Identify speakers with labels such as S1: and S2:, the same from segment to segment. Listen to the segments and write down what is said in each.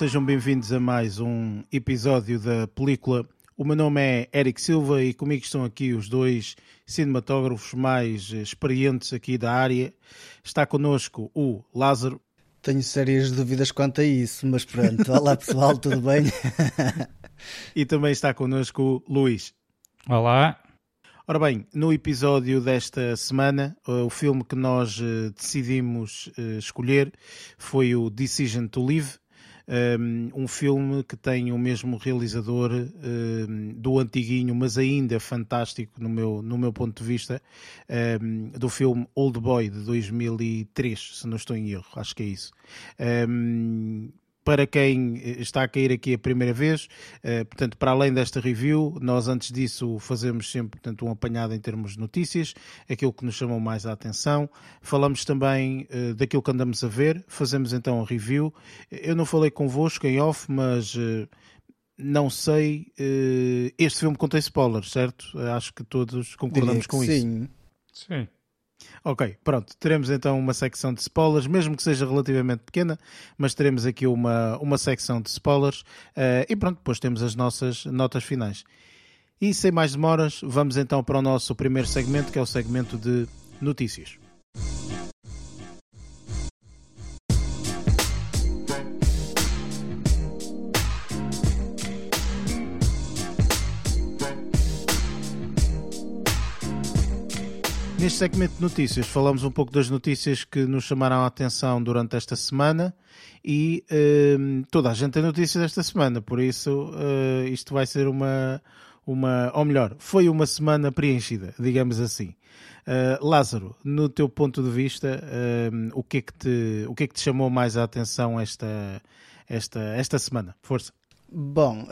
S1: Sejam bem-vindos a mais um episódio da película. O meu nome é Eric Silva e comigo estão aqui os dois cinematógrafos mais experientes aqui da área. Está connosco o Lázaro.
S2: Tenho sérias dúvidas quanto a isso, mas pronto. Olá pessoal, tudo bem?
S1: e também está connosco o Luís.
S3: Olá.
S1: Ora bem, no episódio desta semana, eh, o filme que nós eh, decidimos eh, escolher foi o Decision to Live, um filme que tem o mesmo realizador ehm, do antiguinho, mas ainda fantástico no meu, no meu ponto de vista, ehm, do filme Old Boy de 2003, se não estou em erro, acho que é isso para quem eh, está a cair aqui a primeira vez, eh, portanto, para além desta review, nós antes disso fazemos sempre portanto, um apanhado em termos de notícias, aquilo que nos chamou mais a atenção. Falamos também eh, daquilo que andamos a ver, fazemos então a review. Eu não falei convosco em off, mas não sei. Este filme contém spoilers, certo? Acho que todos concordamos com
S2: sim.
S1: isso.
S3: Sim. Sim.
S1: Ok, pronto. Teremos então uma secção de spoilers, mesmo que seja relativamente pequena, mas teremos aqui uma, uma secção de spoilers uh, e pronto, depois temos as nossas notas finais. E sem mais demoras, vamos então para o nosso primeiro segmento, que é o segmento de notícias. Neste segmento de notícias, falamos um pouco das notícias que nos chamaram a atenção durante esta semana e uh, toda a gente tem notícias esta semana, por isso uh, isto vai ser uma, uma, ou melhor, foi uma semana preenchida, digamos assim. Uh, Lázaro, no teu ponto de vista, o, que é que te, o que é que te chamou mais a atenção esta, esta, esta semana? Força.
S2: Bom,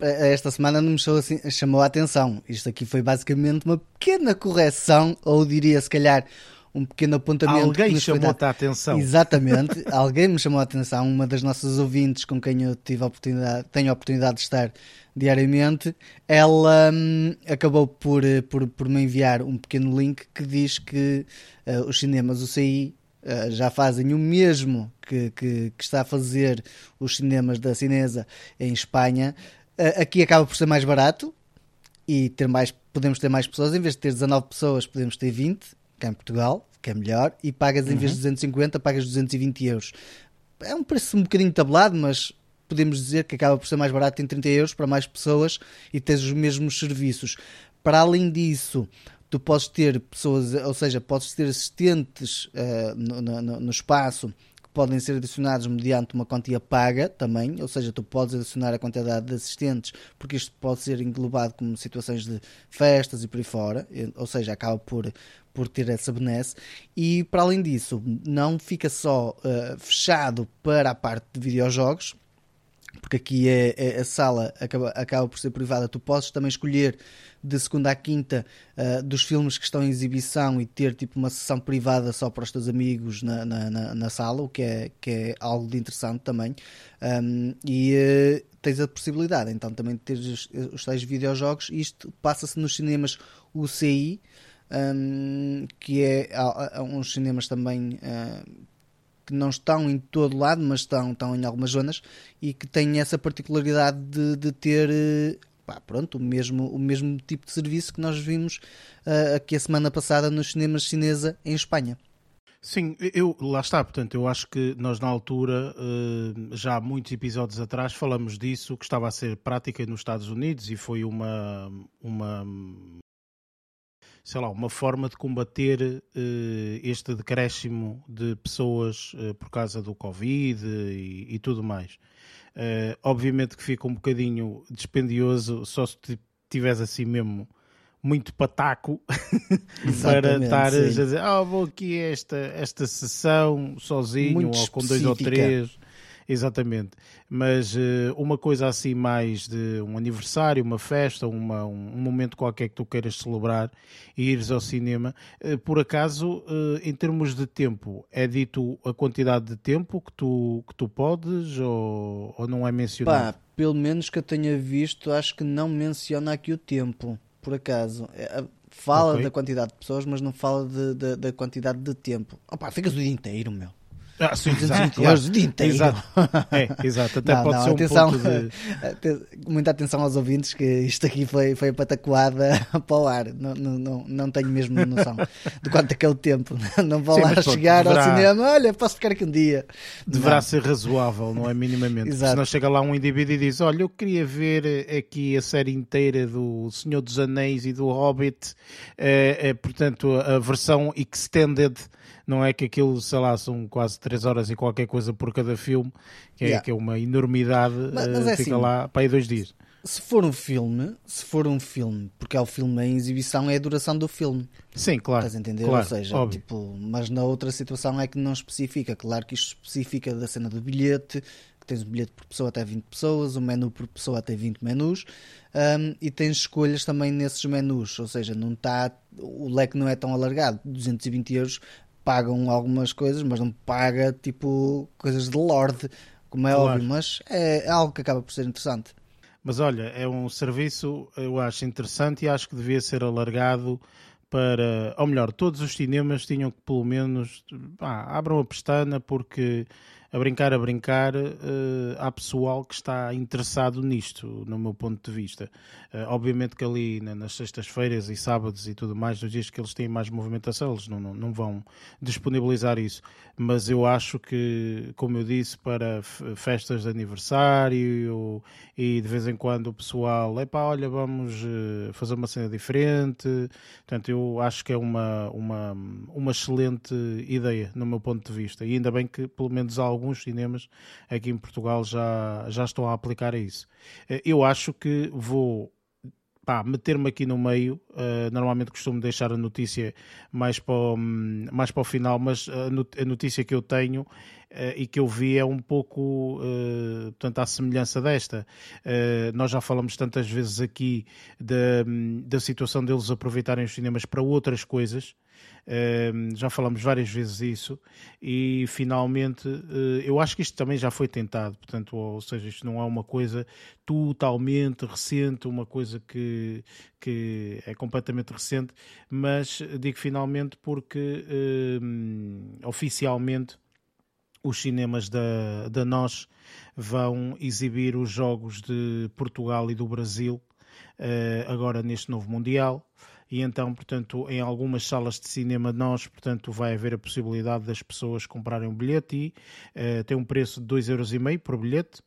S2: esta semana não me chamou, assim, chamou a atenção. Isto aqui foi basicamente uma pequena correção, ou diria se calhar um pequeno apontamento.
S1: Alguém chamou-te a atenção.
S2: Exatamente, alguém me chamou a atenção. Uma das nossas ouvintes com quem eu tive a oportunidade, tenho a oportunidade de estar diariamente, ela hum, acabou por, por, por me enviar um pequeno link que diz que uh, os cinemas UCI uh, já fazem o mesmo que, que, que, está a fazer os cinemas da Cinesa em Espanha. Uh, aqui acaba por ser mais barato e ter mais, podemos ter mais pessoas. Em vez de ter 19 pessoas, podemos ter 20, cá em Portugal, que é melhor. E pagas, uhum. em vez de 250, pagas 220 euros. É um preço um bocadinho tabulado, mas podemos dizer que acaba por ser mais barato em 30 euros para mais pessoas e tens os mesmos serviços. Para além disso, tu podes ter pessoas, ou seja, podes ter assistentes uh, no, no, no, espaço que podem ser adicionados mediante uma quantia paga também, ou seja, tu podes adicionar a quantidade de assistentes, porque isto pode ser englobado como situações de festas e por aí fora, ou seja, acaba por, por ter essa benesse. E para além disso, não fica só uh, fechado para a parte de videojogos, porque aqui é, é, a sala acaba, acaba por ser privada, tu podes também escolher de segunda à quinta uh, dos filmes que estão em exibição e ter tipo uma sessão privada só para os teus amigos na, na, na, na sala, o que é, que é algo de interessante também. Um, e uh, tens a possibilidade então também de ter os, os tais videojogos. Isto passa-se nos cinemas UCI, um, que é uns cinemas também. Uh, que não estão em todo lado, mas estão, estão em algumas zonas e que têm essa particularidade de, de ter pá, pronto, o mesmo, o mesmo tipo de serviço que nós vimos uh, aqui a semana passada nos cinemas chinesa em Espanha.
S1: Sim, eu lá está, portanto, eu acho que nós na altura, uh, já há muitos episódios atrás, falamos disso, que estava a ser prática nos Estados Unidos e foi uma, uma sei lá, uma forma de combater uh, este decréscimo de pessoas uh, por causa do Covid e, e tudo mais. Uh, obviamente que fica um bocadinho dispendioso só se tiveres assim mesmo muito pataco para estar a dizer, ah, oh, vou aqui esta, esta sessão sozinho muito ou com dois ou três Exatamente. Mas uh, uma coisa assim mais de um aniversário, uma festa, uma, um, momento qualquer que tu queiras celebrar e ires ao cinema, uh, por acaso, uh, em termos de tempo, é dito a quantidade de tempo que tu, que tu podes ou, ou não é mencionado?
S2: Pá, pelo menos que eu tenha visto, acho que não menciona aqui o tempo, por acaso. É, fala okay. da quantidade de pessoas, mas não fala de, de, da quantidade de tempo. Opa, ficas o dia inteiro, meu.
S1: Ah, sim,
S2: 220
S1: exato,
S2: o dia inteiro.
S1: Exato. É, exato. Até
S2: Não,
S1: pode
S2: não,
S1: ser um
S2: atenção,
S1: de.
S2: Muita atenção aos ouvintes que isto aqui foi, foi a patacoada para o ar. Não, não, não, tenho mesmo noção de quanto é que é o tempo. Não vou
S1: Sim,
S2: lá chegar
S1: deverá-
S2: ao cinema. Olha, posso ficar aqui um dia.
S1: Deverá ser razoável, não é? Minimamente.
S2: Exato.
S1: Se não chega lá um indivíduo e diz: Olha, eu queria ver eh, aqui a série inteira do Senhor dos Anéis e do Hobbit, eh, eh, portanto, a versão extended, não é? Que aquilo, sei lá, são quase 3 horas e qualquer coisa por cada filme, que é,
S2: Yeah.
S1: que é uma enormidade,
S2: Mas-
S1: eh,
S2: mas é
S1: fica
S2: assim,
S1: lá para aí dois dias.
S2: Se for um filme, se for um filme, porque é o filme em exibição, é a duração do filme.
S1: Sim, claro.
S2: Estás a entender?
S1: claro,
S2: Ou seja,
S1: óbvio.
S2: tipo, mas na outra situação é que não especifica. Claro que isto especifica da cena do bilhete, que tens um bilhete por pessoa até 20 pessoas, um menu por pessoa até 20 menus, hum, e tens escolhas também nesses menus. Ou seja, não está, o leque não é tão alargado. 220 euros pagam algumas coisas, mas não paga tipo coisas de Lorde, como é
S1: Claro.
S2: óbvio, mas é algo que acaba por ser interessante.
S1: Mas olha, é um serviço, eu acho interessante e acho que devia ser alargado para, ou melhor, todos os cinemas tinham que pelo menos pá, abram a pestana porque a brincar, a brincar, eh, há pessoal que está interessado nisto, no meu ponto de vista. Eh, obviamente que ali na- nas sextas-feiras e sábados e tudo mais, nos dias que eles têm mais movimentação, eles não, não, não vão disponibilizar isso. Mas eu acho que, como eu disse, para festas de aniversário e de vez em quando o pessoal, epá, olha, vamos eh, fazer uma cena diferente. Portanto, eu acho que é uma, uma, uma excelente ideia, no meu ponto de vista. E ainda bem que, pelo menos, alguns cinemas aqui em Portugal já, já estão a aplicar a isso. Eh, Eu acho que vou meter-me aqui no meio. Uh, normalmente costumo deixar a notícia mais para o, hum, mais para o final, mas a notícia que eu tenho uh, e que eu vi é um pouco uh, portanto, à semelhança desta. Uh, nós já falamos tantas vezes aqui da, hum, da situação deles aproveitarem os cinemas para outras coisas. Já falamos várias vezes isso e finalmente uh, eu acho que isto também já foi tentado, portanto, ou seja, isto não é uma coisa totalmente recente, uma coisa que, que é completamente recente, mas digo finalmente porque uh, oficialmente os cinemas da, da NOS vão exibir os jogos de Portugal e do Brasil uh, agora neste novo Mundial e então, portanto, em algumas salas de cinema nós, portanto, vai haver a possibilidade das pessoas comprarem um bilhete e uh, tem um preço de 2,5€ por bilhete.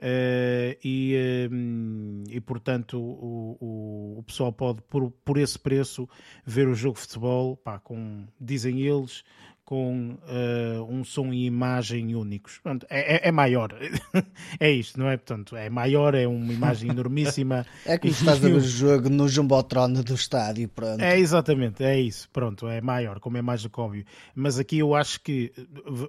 S1: Uh, e, um, e portanto o, o, o, pessoal pode por, por esse preço ver o jogo de futebol pá, com, dizem eles com uh, um som e imagem únicos. É, é, é, maior. é isto, não é? Portanto, é maior, é uma imagem enormíssima.
S2: é como estás a ver o jogo no Jumbotron do estádio, pronto.
S1: É exatamente, é isso. Pronto, é maior, como é mais do que óbvio. Mas aqui eu acho que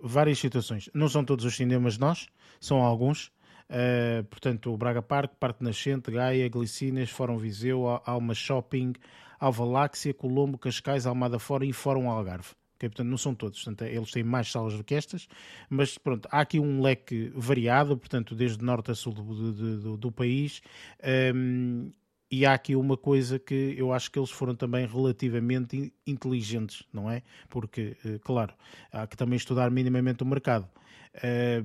S1: várias situações. Não são todos os cinemas nós, são alguns. Uh, portanto, o Braga Parque, Parque Nascente, Gaia, Glicinas, Fórum Viseu, Alma Shopping, Alvaláxia, Colombo, Cascais, Almada Fora e Fórum Algarve. Okay, portanto, não são todos, portanto, eles têm mais salas do que estas, mas pronto, há aqui um leque variado, portanto, desde norte a sul do, do, do país, um, e há aqui uma coisa que eu acho que eles foram também relativamente inteligentes, não é? Porque, claro, há que também estudar minimamente o mercado.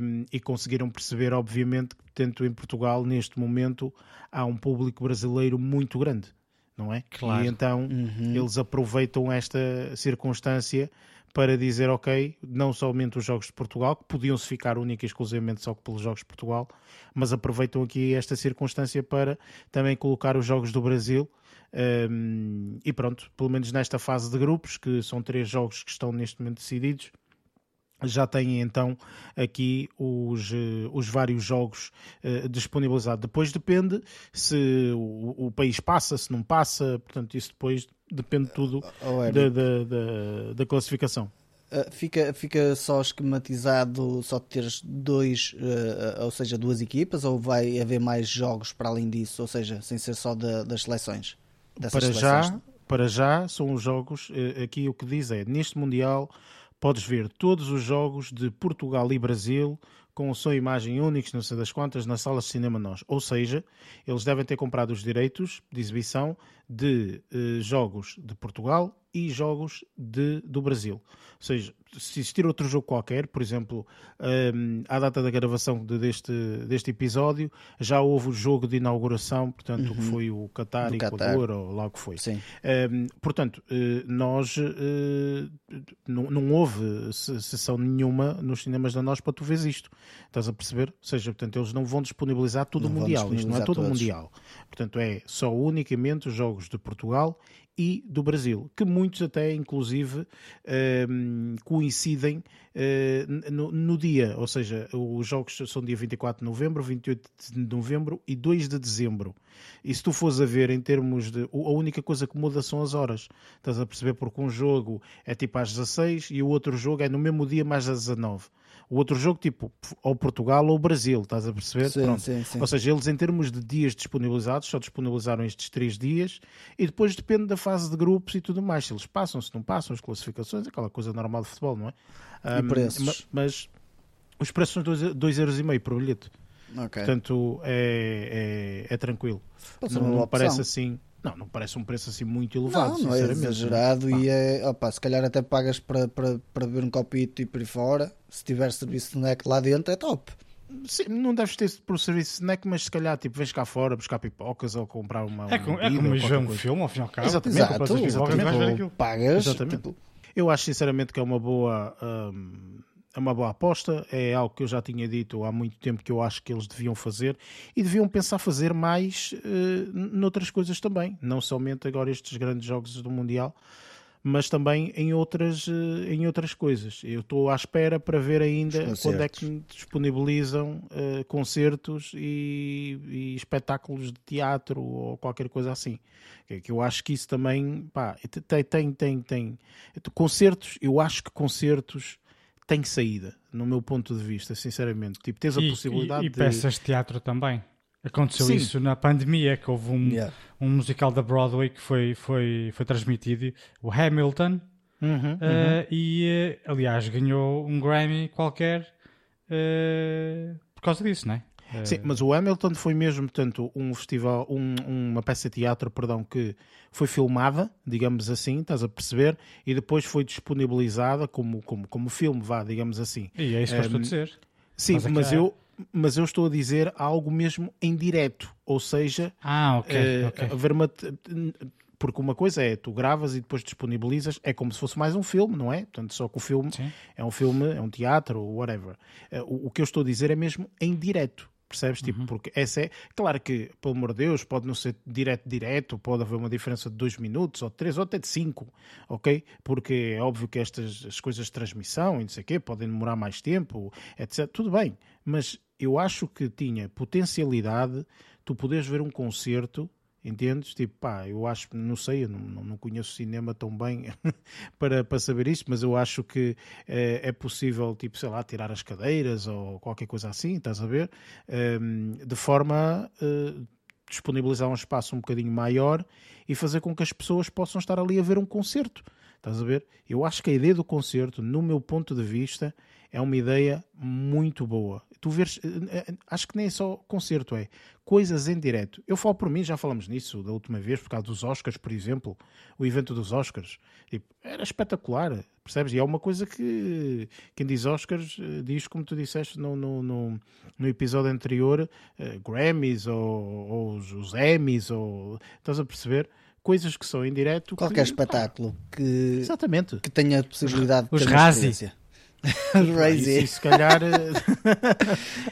S1: Um, e conseguiram perceber, obviamente, que tanto em Portugal, neste momento, há um público brasileiro muito grande não é?
S3: Claro.
S1: E então
S2: Uhum.
S1: eles aproveitam esta circunstância para dizer, ok, não somente os jogos de Portugal, que podiam-se ficar única e exclusivamente só pelos jogos de Portugal, mas aproveitam aqui esta circunstância para também colocar os jogos do Brasil. Um, e pronto, pelo menos nesta fase de grupos, que são três jogos que estão neste momento decididos, já têm então aqui os, uh, os vários jogos uh, disponibilizados. Depois depende se o, o, país passa, se não passa, portanto, isso depois depende tudo
S2: Oh,
S1: da, da, da, da, classificação.
S2: Uh, fica, fica só esquematizado só teres dois, uh, ou seja, duas equipas, ou vai haver mais jogos para além disso, ou seja, sem ser só das seleções?
S1: Para
S2: seleções?
S1: já, para já são os jogos, aqui o que diz é, neste Mundial podes ver todos os jogos de Portugal e Brasil com o som e imagem únicos, não sei das quantas, nas salas de cinema nós. Ou seja, eles devem ter comprado os direitos de exibição de eh, jogos de Portugal e jogos de, do Brasil. Ou seja, se existir outro jogo qualquer, por exemplo, um, à data da gravação de, deste, deste episódio, já houve o jogo de inauguração, portanto, uhum. que foi o Qatar e Equador, ou lá o que foi.
S2: Sim.
S1: Um, portanto, uh, nós uh, não, não houve sessão nenhuma nos cinemas da nós para tu veres isto. Estás a perceber? Ou seja, portanto, eles não vão disponibilizar tudo não o Mundial. Isto não é todo o Mundial. Portanto, é só unicamente os jogos de Portugal e do Brasil, que muitos até, inclusive, ehm, coincidem no, no, dia, ou seja, os jogos são dia 24 de novembro, 28 de novembro e 2 de dezembro. E se tu fores a ver em termos de. A única coisa que muda são as horas. Estás a perceber? Porque um jogo é tipo às 16 e o outro jogo é no mesmo dia, mais às 19 o outro jogo, tipo, ou Portugal ou Brasil, estás a perceber?
S2: Sim, sim, sim.
S1: Ou seja, eles em termos de dias disponibilizados, só disponibilizaram estes três dias e depois depende da fase de grupos e tudo mais. Se eles passam, se não passam, as classificações, aquela coisa normal de futebol, não é?
S2: E um, preços?
S1: Mas, mas, os preços são 2,5 euros e meio por bilhete.
S2: Okay.
S1: Portanto, é, é, é tranquilo. Não, não parece assim. Não, não parece um preço assim muito elevado,
S2: não, não é exagerado e é, opa, se calhar até pagas para, para, para beber um copito e por aí fora, se tiver serviço de snack lá dentro é top.
S1: Sim, não deves ter por serviço de snack, mas se calhar tipo, vens cá fora buscar pipocas ou comprar uma.
S3: É, com, é como ir um filme, ao fim e ao cabo.
S2: Exatamente, Exato, exatamente. pagas.
S1: Exatamente. Tipo... Eu acho sinceramente que é uma boa. Hum, é uma boa aposta, é algo que eu já tinha dito há muito tempo que eu acho que eles deviam fazer e deviam pensar fazer mais uh, noutras coisas também, não somente agora estes grandes jogos do Mundial, mas também em outras, uh, em outras coisas. Eu estou à espera para ver ainda quando é que disponibilizam uh, concertos e, e, espetáculos de teatro ou qualquer coisa assim. Que, que eu acho que isso também pá, tem, tem, tem, tem concertos, eu acho que concertos tem saída, no meu ponto de vista, sinceramente. Tipo, tens a
S3: e,
S1: possibilidade
S3: e, e de... peças de teatro também. Aconteceu Sim. isso na pandemia, que houve um, yeah. um musical da Broadway que foi, foi, foi transmitido, o Hamilton,
S1: uhum, uh,
S3: uhum. e uh, aliás ganhou um Grammy qualquer uh, por causa disso, não é?
S1: Sim, mas o Hamilton foi mesmo, portanto, um festival, um, uma peça de teatro, perdão, que foi filmada, digamos assim, estás a perceber, e depois foi disponibilizada como, como, como filme, vá, digamos assim.
S3: E é isso que eu estou a dizer.
S1: Sim, mas eu, mas eu estou a dizer algo mesmo em direto, ou seja,
S3: ah, okay, uh, okay.
S1: porque uma coisa é tu gravas e depois disponibilizas, é como se fosse mais um filme, não é? Portanto, só que o filme
S3: Sim.
S1: é um filme, é um teatro, whatever. Uh, o, o, que eu estou a dizer é mesmo em direto. Percebes? Tipo, uhum. porque essa é. Claro que, pelo amor de Deus, pode não ser direto, direto, pode haver uma diferença de dois minutos, ou de três, ou até de cinco, ok? Porque é óbvio que estas as coisas de transmissão e não sei o quê podem demorar mais tempo, etc. Tudo bem, mas eu acho que tinha potencialidade tu poderes ver um concerto Entendes? Tipo, pá, eu acho, não sei, eu não, não conheço cinema tão bem para, para saber isso, mas eu acho que é, é, possível, tipo, sei lá, tirar as cadeiras ou qualquer coisa assim, estás a ver? Um, de forma uh, disponibilizar um espaço um bocadinho maior e fazer com que as pessoas possam estar ali a ver um concerto. Estás a ver? Eu acho que a ideia do concerto, no meu ponto de vista, é uma ideia muito boa. Tu vês, eh, eh, acho que nem é só concerto, é coisas em direto. Eu falo por mim, já falamos nisso da última vez, por causa dos Oscars, por exemplo, o evento dos Oscars. Tipo, era espetacular, percebes? E é uma coisa que quem diz Oscars eh, diz, como tu disseste no, no, no, no episódio anterior, uh, Grammys ou, ou os, os Emmys, ou, estás a perceber? Coisas que são em direto.
S2: Qualquer que, espetáculo que,
S1: exatamente.
S2: que tenha a possibilidade
S3: os, de ter Razi.
S2: Crazy.
S1: Isso, se calhar, eh,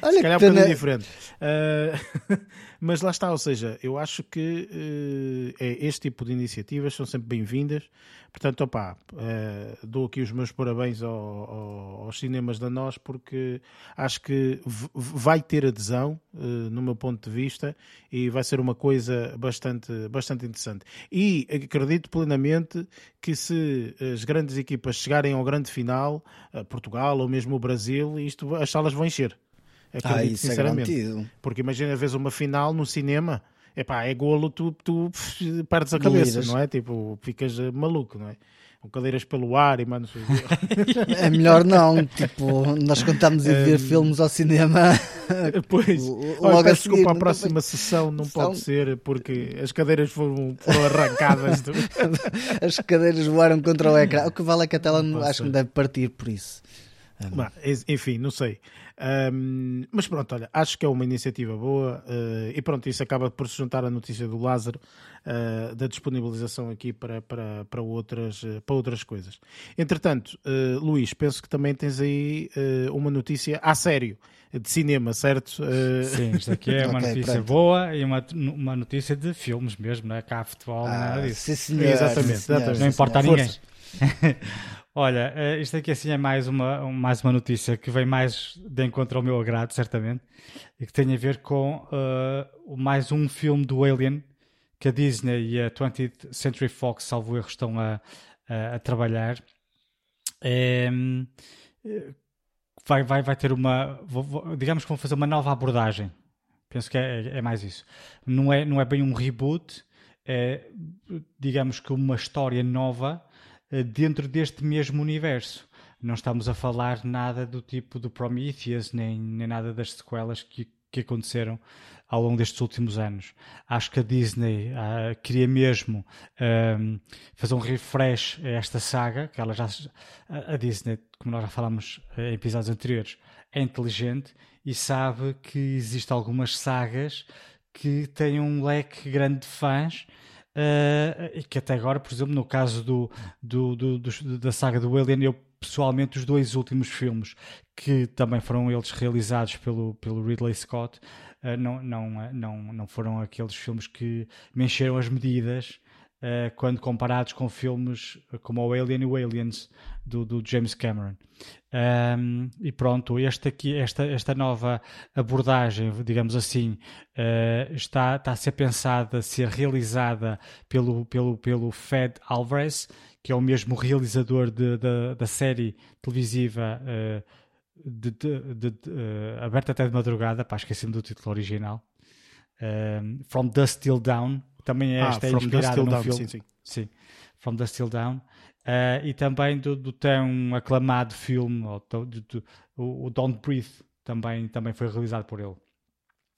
S1: Olha se calhar é um bocadinho diferente. Uh, mas lá está, ou seja, eu acho que uh, é, este tipo de iniciativas são sempre bem-vindas. Portanto, opá, uh, dou aqui os meus parabéns ao, ao, aos cinemas da nós, porque acho que vai ter adesão, no meu ponto de vista, e vai ser uma coisa bastante, bastante interessante. E acredito plenamente que se as grandes equipas chegarem ao grande final, Portugal ou mesmo o Brasil, isto, as salas vão encher.
S2: Acredito, ah, isso é sinceramente. É
S1: Porque imagina, vez uma final no cinema, epá, é golo, tu, tu perdes a cabeça, não é? Tipo, ficas maluco, não é? com cadeiras pelo ar e mano.
S2: é melhor não, tipo, nós contamos em ver filmes ao cinema.
S1: Pois, logo Olha, peço desculpa, a próxima foi... sessão não sessão... pode ser porque as cadeiras foram, foram arrancadas. Do...
S2: as cadeiras voaram contra o ecrã. O que vale é que a tela acho que deve partir por isso.
S1: Enfim, não sei. Um, mas pronto, olha, acho que é uma iniciativa boa uh, e pronto, isso acaba por se juntar à notícia do Lázaro uh, da disponibilização aqui para, para, para, outras, uh, para outras coisas. Entretanto, Luís, penso que também tens aí uma notícia a sério de cinema, certo?
S3: Sim, isto aqui é uma okay, notícia pronto. boa e uma, uma notícia de filmes mesmo, não é cá futebol, ah, nada disso.
S2: Sim, senhor,
S1: exatamente, sim, senhor, exatamente.
S3: Não importa a ninguém. Olha, eh, isto aqui assim é mais uma, mais uma notícia que vem mais de encontro ao meu agrado, certamente, e que tem a ver com uh, mais um filme do Alien que a Disney e a 20th Century Fox, salvo erro, estão a, a, a trabalhar. É, vai, vai, vai ter uma. Digamos que vão fazer uma nova abordagem. Penso que é, é mais isso. Não é, não é bem um reboot, é digamos que uma história nova dentro deste mesmo universo. Não estamos a falar nada do tipo do Prometheus, nem, nem nada das sequelas que, que aconteceram ao longo destes últimos anos. Acho que a Disney uh, queria mesmo um, fazer um refresh a esta saga, que ela já a Disney, como nós já falámos em episódios anteriores, é inteligente e sabe que existem algumas sagas que têm um leque grande de fãs e que até agora, por exemplo, no caso do, do, do, do, da saga do Alien, eu pessoalmente os dois últimos filmes que também foram eles realizados pelo, pelo Ridley Scott uh, não, não, não, não foram aqueles filmes que me encheram as medidas uh, quando comparados com filmes como o Alien e o Aliens do, do James Cameron. Um, e pronto, este aqui, esta, esta nova abordagem, digamos assim, uh, está, está a ser pensada, a ser realizada pelo, pelo, pelo Fed Alvarez, que é o mesmo realizador de, de da série televisiva uh, de, de, uh, aberta até de madrugada, para esqueci-me do título original. From Dust Till Down, também é ah, esta é inspirada num down, filme. Sim, sim. sim, From Dust Till Down. Uh, e também do, do tão aclamado filme, do, do, do, o Don't Breathe, também, também foi realizado por ele.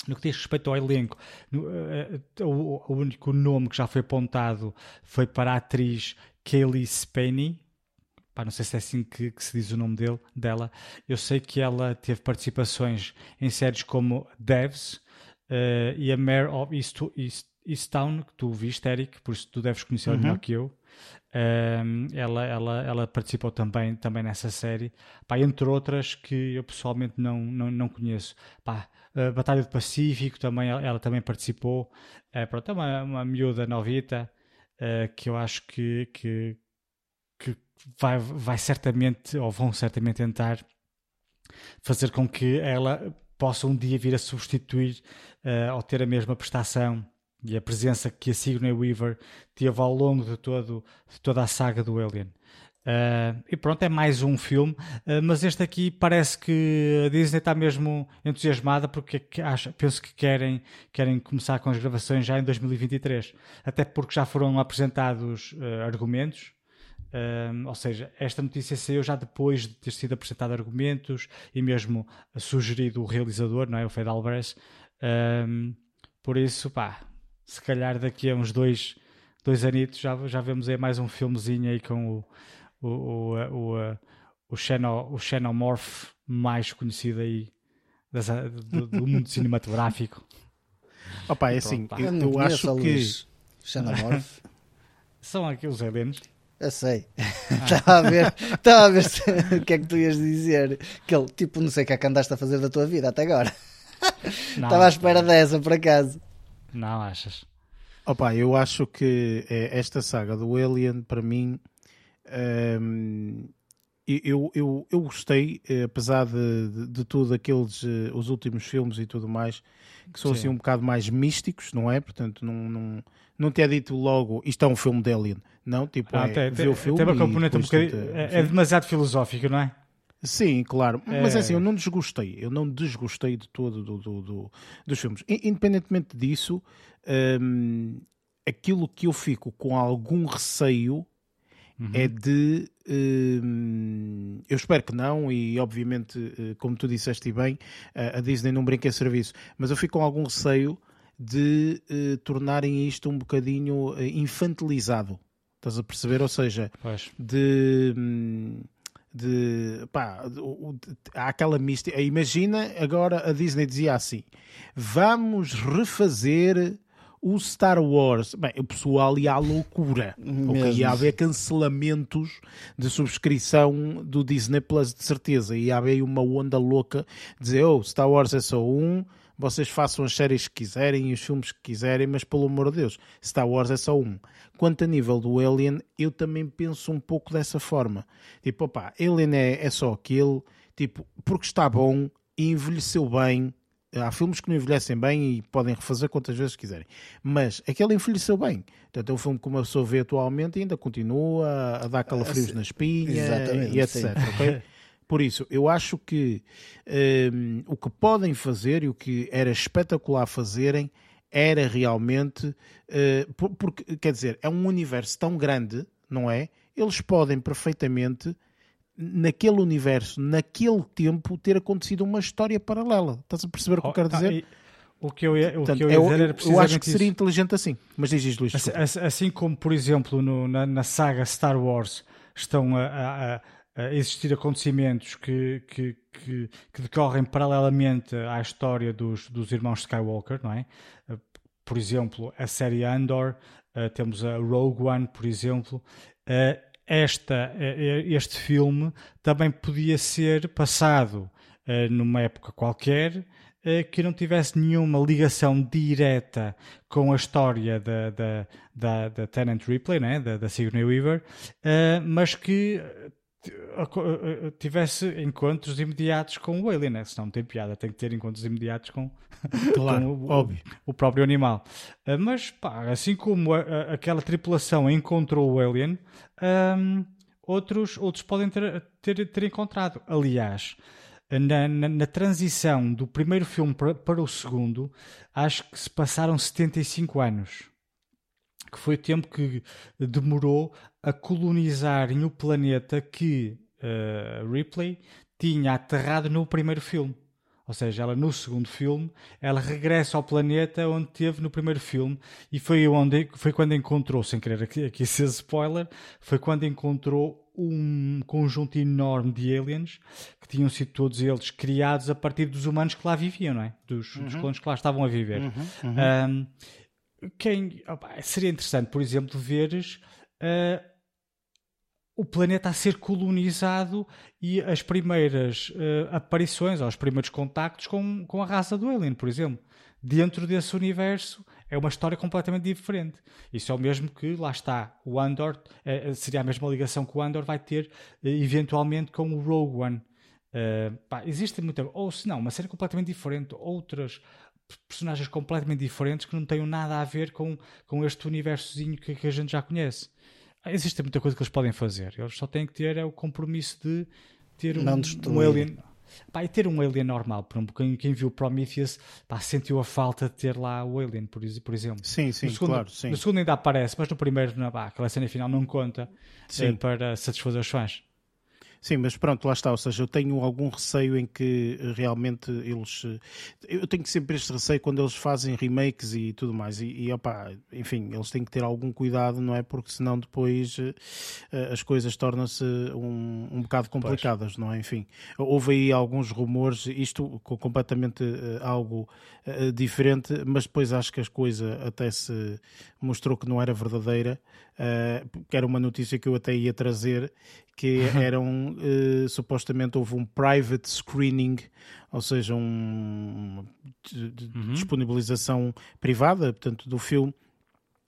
S3: No que diz respeito ao elenco, no, uh, o, o, único nome que já foi apontado foi para a atriz Kaylee Spaney. Pá, não sei se é assim que, que, se diz o nome dele, dela. Eu sei que ela teve participações em séries como Devs uh, e a Mare of East, East, Easttown, que tu viste, Eric, por isso tu deves conhecer uhum. melhor que eu. Um, ela, ela, ela participou também, também nessa série, Pá, entre outras que eu pessoalmente não, não, não conheço. Pá, Batalha do Pacífico também, ela, ela também participou. Uh, pronto, é uma, uma miúda novita uh, que eu acho que, que, que vai, vai certamente, ou vão certamente tentar fazer com que ela possa um dia vir a substituir uh, ou ter a mesma prestação e a presença que a Sigourney Weaver teve ao longo de, todo, de toda a saga do Alien. Uh, e pronto, é mais um filme, uh, mas este aqui parece que a Disney está mesmo entusiasmada porque acha, penso que querem, querem começar com as gravações já em 2023, até porque já foram apresentados uh, argumentos. ou seja, esta notícia saiu já depois de ter sido apresentado argumentos e mesmo sugerido o realizador, não é? O Fed Alvarez. por isso, pá, se calhar daqui a uns dois, dois anitos já, já vemos aí mais um filmezinho aí com o, o, o, o, o, Xeno, o Xenomorph mais conhecido aí das, do, do, mundo cinematográfico.
S1: Opa, é assim, eu, eu, eu acho que...
S2: Xenomorph.
S3: São aqui os aliens.
S2: Eu sei. Estava a ver, estava a ver se, o que é que tu ias dizer. Que ele, tipo, não sei o que é que andaste a fazer da tua vida até agora. Estava à espera não. dessa, por acaso.
S3: Não achas?
S1: Opa, eu acho que é, esta saga do Alien, para mim, um, eu, eu, eu gostei, eh, apesar de, de, de tudo aqueles, eh, os últimos filmes e tudo mais, que são Sim. assim um bocado mais místicos, não é? Portanto, não, não, não te é dito logo, isto é um filme de Alien. Não, tipo, ah, é, tem, o filme.
S3: Tem uma componente um bocadinho, é, é demasiado filosófico, não é?
S1: Sim, claro. É... Mas é assim, eu não desgostei. Eu não desgostei de todo do, do, do dos filmes. Independentemente disso, um, aquilo que eu fico com algum receio uhum. é de. Uh, eu espero que não, e obviamente, uh, como tu disseste bem, a Disney não brinca em serviço, mas eu fico com algum receio de tornarem isto um bocadinho infantilizado. Estás a perceber? Ou seja, pois. de. Um, de pá, há aquela mística. Imagina agora a Disney dizia assim: vamos refazer o Star Wars. Bem, o pessoal ia à loucura. Okay, ia haver cancelamentos de subscrição do Disney Plus, de certeza. Ia haver uma onda louca dizer: oh, Star Wars é só um vocês façam as séries que quiserem e os filmes que quiserem, mas pelo amor de Deus, Star Wars é só um. Quanto a nível do Alien, eu também penso um pouco dessa forma. Tipo, opá, Alien é, é só aquilo, tipo, porque está bom e envelheceu bem. Há filmes que não envelhecem bem e podem refazer quantas vezes quiserem. Mas aquele envelheceu bem. Portanto, é um filme que uma pessoa vê atualmente e ainda continua a dar calafrios ah, na espinha e etc. Okay? Por isso, eu acho que um, o que podem fazer e o que era espetacular fazerem era realmente. Uh, porque, quer dizer, é um universo tão grande, não é? Eles podem perfeitamente, naquele universo, naquele tempo, ter acontecido uma história paralela. Estás a perceber o que eu quero oh, dizer?
S3: O que eu ia, o Portanto, que eu ia dizer era
S1: Eu acho que seria isso. inteligente assim. Mas diz, Luís.
S3: Assim, assim, como, por exemplo, no, na, na, saga Star Wars estão a, a existir acontecimentos que, que, que, que, decorrem paralelamente à história dos, dos irmãos Skywalker, não é? Eh, por exemplo, a série Andor, uh, temos a Rogue One, por exemplo. Uh, esta, uh, este filme também podia ser passado numa época qualquer que não tivesse nenhuma ligação direta com a história da, da, da, da Tenant Ripley, né? da, da Sigourney Weaver, mas que tivesse encontros imediatos com o alien, né? senão não tem piada, tem que ter encontros imediatos com,
S1: claro,
S3: com
S1: o, óbvio.
S3: o, próprio animal. Ah, mas, pá, assim como a, a, aquela tripulação encontrou o alien, um, outros, outros podem ter, ter, ter encontrado. Aliás, na, na, na, transição do primeiro filme para, para o segundo, acho que se passaram 75 anos que foi o tempo que demorou a colonizarem o planeta que uh, Ripley tinha aterrado no primeiro filme. Ou seja, ela no segundo filme, ela regressa ao planeta onde teve no primeiro filme e foi, onde, foi quando encontrou, sem querer aqui, aqui ser spoiler, foi quando encontrou um conjunto enorme de aliens que tinham sido todos eles criados a partir dos humanos que lá viviam, não é? Dos, uhum. dos clones que lá estavam a viver. Uhum. Uhum. Um, quem opa, seria interessante, por exemplo, veres uh, o planeta a ser colonizado e as primeiras uh, aparições, ou os primeiros contactos com, com a raça do Alien, por exemplo. Dentro desse universo é uma história completamente diferente. Isso é o mesmo que, lá está, o Andor, uh, seria a mesma ligação que o Andor vai ter eventualmente com o Rogue One. Uh, pá, existe muita. Ou se não, uma série completamente diferente, outras personagens completamente diferentes que não têm nada a ver com, com este universozinho que, que a gente já conhece. Existe muita coisa que eles podem fazer. Eles só têm que ter é o compromisso de ter um, um alien. Pá, e ter um alien normal, por exemplo, quem, quem viu Prometheus pá, sentiu a falta de ter lá o alien, por, por exemplo.
S1: Sim, sim,
S3: no segundo,
S1: claro. Sim.
S3: No segundo ainda aparece, mas no primeiro, não, pá, aquela cena final não conta é, para satisfazer os fãs.
S1: Sim, mas pronto, lá está. Ou seja, eu tenho algum receio em que eh, realmente eles. Eh, eu tenho sempre este receio quando eles fazem remakes e tudo mais. E, e opa, enfim, eles têm que ter algum cuidado, não é? Porque senão depois uh, as coisas tornam-se um, um bocado complicadas, pois. não é? Enfim, houve aí alguns rumores, isto completamente algo diferente, mas depois acho que as coisas até se mostrou que não era verdadeira. que era uma notícia que eu até ia trazer, que eram uh, supostamente houve um private screening, ou seja, um, de uhum. disponibilização privada, portanto, do filme,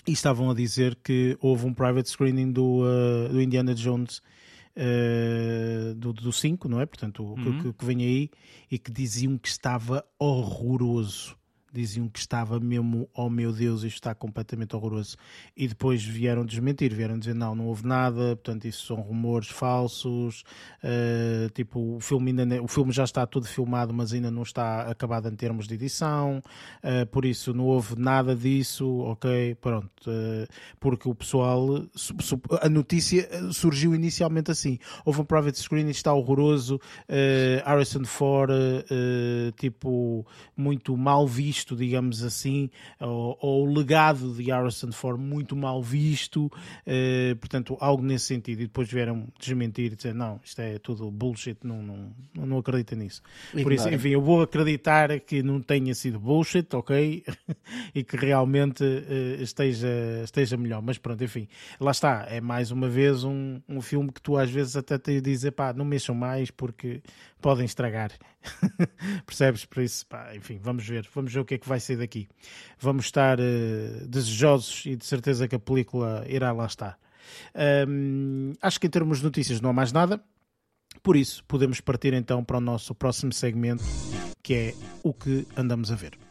S1: e estavam a dizer que houve um private screening do, uh, do Indiana Jones uh, do 5, não é? Portanto, uhum. que, que, vem aí, e que diziam que estava horroroso. Diziam que estava mesmo, oh meu Deus, isto está completamente horroroso. E depois vieram desmentir, vieram dizer não, não houve nada, portanto isso são rumores falsos, uh, tipo o filme, ainda, o filme já está tudo filmado, mas ainda não está acabado em termos de edição, uh, por isso não houve nada disso, ok, pronto, uh, porque o pessoal, a notícia surgiu inicialmente assim, houve um private screen e está horroroso, Harrison Ford, tipo, muito mal visto, visto, digamos assim, ou, ou o legado de Harrison Ford muito mal visto, eh, portanto, algo nesse sentido. E depois vieram desmentir e dizer: não, isto é tudo bullshit, não, não, não acredita nisso. E Por isso, enfim, eu vou acreditar que não tenha sido bullshit, ok? e que realmente eh, esteja, esteja melhor. Mas pronto, enfim, lá está. É mais uma vez um, um filme que tu às vezes até te dizes: pá, não mexam mais porque podem estragar. Percebes? Por isso, pá, enfim, vamos ver, vamos ver que é que vai sair daqui. Vamos estar uh, desejosos e de certeza que a película irá lá estar. Um, acho que em termos de notícias não há mais nada. Por isso, podemos partir então para o nosso próximo segmento, que é o que andamos a ver.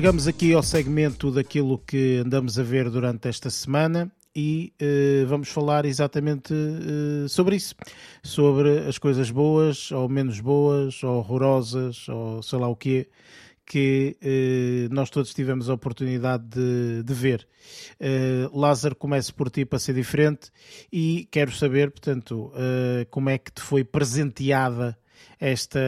S1: Chegamos aqui ao segmento daquilo que andamos a ver durante esta semana e uh, vamos falar exatamente uh, sobre isso, sobre as coisas boas ou menos boas, ou horrorosas, ou sei lá o quê, que uh, nós todos tivemos a oportunidade de, de ver. Lázaro, começo por ti para ser diferente e quero saber, portanto, como é que te foi presenteada esta,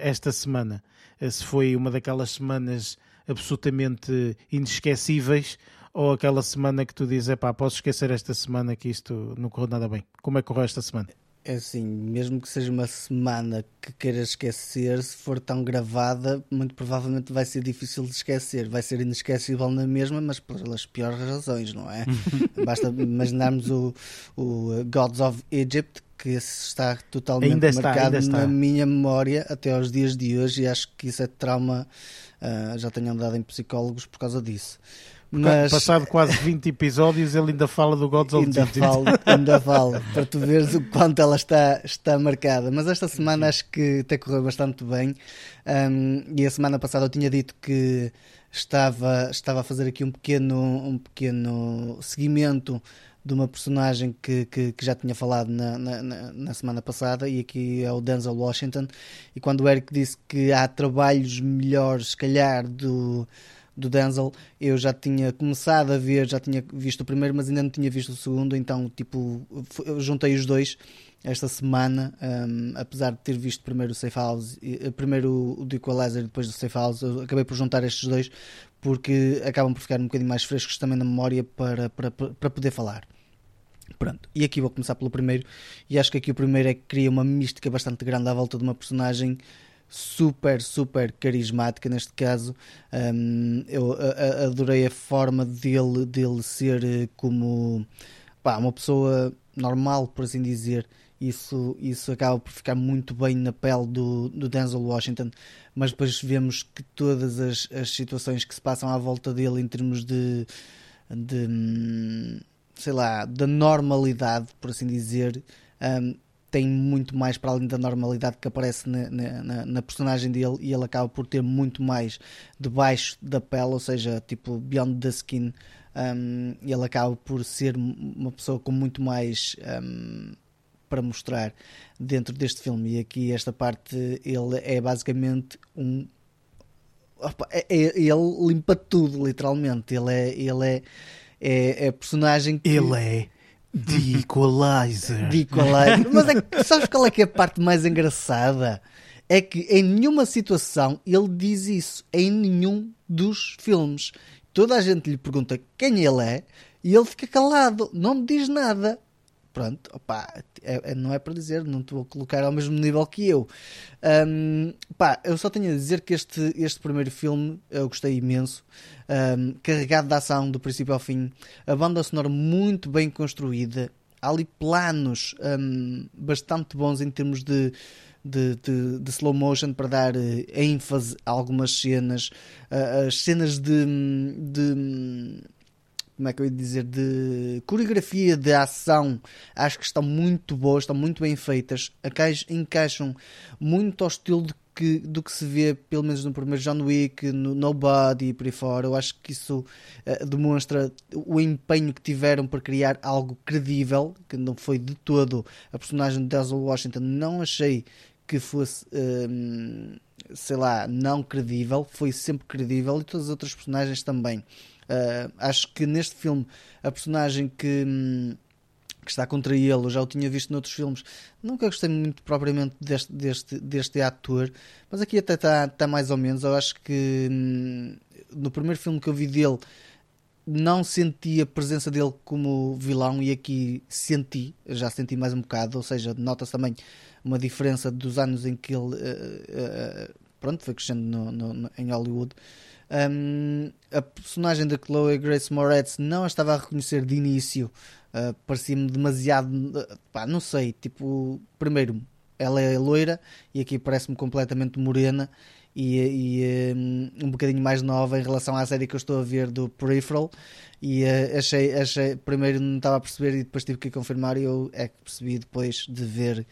S1: esta semana. se foi uma daquelas semanas absolutamente inesquecíveis ou aquela semana que tu dizes, pá, posso esquecer esta semana que isto não correu nada bem? Como é que correu esta semana?
S2: É assim, mesmo que seja uma semana que queiras esquecer, se for tão gravada, muito provavelmente vai ser difícil de esquecer. Vai ser inesquecível na mesma, mas pelas piores razões, não é? Basta imaginarmos o, o Gods of Egypt, que está totalmente ainda marcado está, na minha memória até aos dias de hoje e acho que isso é trauma Uh, já tenho andado em psicólogos por causa disso.
S1: Mas, Passado quase 20 episódios, ele ainda fala do Gods of
S2: ainda falo, ainda falo, para tu veres o quanto ela está, está marcada. Mas esta semana acho que até correu bastante bem. Um, e a semana passada eu tinha dito que estava, estava a fazer aqui um pequeno, um pequeno seguimento de uma personagem que, que, que já tinha falado na, na, na, semana passada, e aqui é o Denzel Washington. E quando o Eric disse que há trabalhos melhores, se calhar, do, do Denzel, eu já tinha começado a ver, já tinha visto o primeiro, mas ainda não tinha visto o segundo, então, tipo, juntei os dois esta semana, um, apesar de ter visto primeiro o Safe House, eh, primeiro o Equalizer e depois o Safe House, acabei por juntar estes dois porque acabam por ficar um bocadinho mais frescos também na memória para, para, para poder falar. Pronto, e aqui vou começar pelo primeiro, e acho que aqui o primeiro é que cria uma mística bastante grande à volta de uma personagem super, super carismática neste caso. Um, eu a, a, adorei a forma dele, dele ser eh, como pá, uma pessoa normal, por assim dizer. Isso, isso acaba por ficar muito bem na pele do, do Denzel Washington, mas depois vemos que todas as, as situações que se passam à volta dele em termos de, de hum, sei lá, da normalidade, por assim dizer, um, tem muito mais para além da normalidade que aparece na, na, na, personagem dele e ele acaba por ter muito mais debaixo da pele, ou seja, tipo beyond the skin. Um, ele acaba por ser uma pessoa com muito mais um, para mostrar dentro deste filme. E aqui, esta parte, ele é basicamente um. Opa, é, é, ele limpa tudo, literalmente. Ele é. Ele é é, é personagem que...
S1: Ele é de Equalizer.
S2: De Equalizer. Mas é, sabes qual é que é a parte mais engraçada? É que em nenhuma situação ele diz isso. Em nenhum dos filmes. Toda a gente lhe pergunta quem ele é e ele fica calado. Não diz nada pronto, opa, é, é, não é para dizer, não te vou colocar ao mesmo nível que eu. Um, pá, eu só tenho a dizer que este, este primeiro filme eu gostei imenso, um, carregado de ação do princípio ao fim, a banda sonora muito bem construída, há ali planos um, bastante bons em termos de de, de, de slow motion para dar uh, ênfase a algumas cenas, as cenas de, de como é que eu ia dizer, de coreografia, de ação, acho que estão muito boas, estão muito bem feitas, encaixam muito ao estilo de que, do que se vê, pelo menos no primeiro John Wick, no Nobody e por aí fora. Eu acho que isso uh, demonstra o empenho que tiveram para criar algo credível, que não foi de todo a personagem de Denzel Washington. Não achei que fosse, uh, sei lá, não credível, foi sempre credível e todas as outras personagens também. Uh, acho que neste filme a personagem que. Um, que está contra ele, já o tinha visto noutros filmes. Nunca gostei muito propriamente deste, deste, deste ator, mas aqui até está, está mais ou menos. Eu acho que hum, no primeiro filme que eu vi dele não senti a presença dele como vilão e aqui senti, já senti mais um bocado, ou seja, nota-se também uma diferença dos anos em que ele uh, uh, pronto, foi crescendo no, no, em Hollywood. Um, a personagem da Chloe Grace Moretz não a estava a reconhecer de início Uh, Parecia-me demasiado. Pá, não sei. Tipo, primeiro, ela é loira e aqui parece-me completamente morena e, e um, um, bocadinho mais nova em relação à série que eu estou a ver do Peripheral. E uh, achei, achei. Primeiro não estava a perceber e depois tive que confirmar. E eu é que percebi depois de ver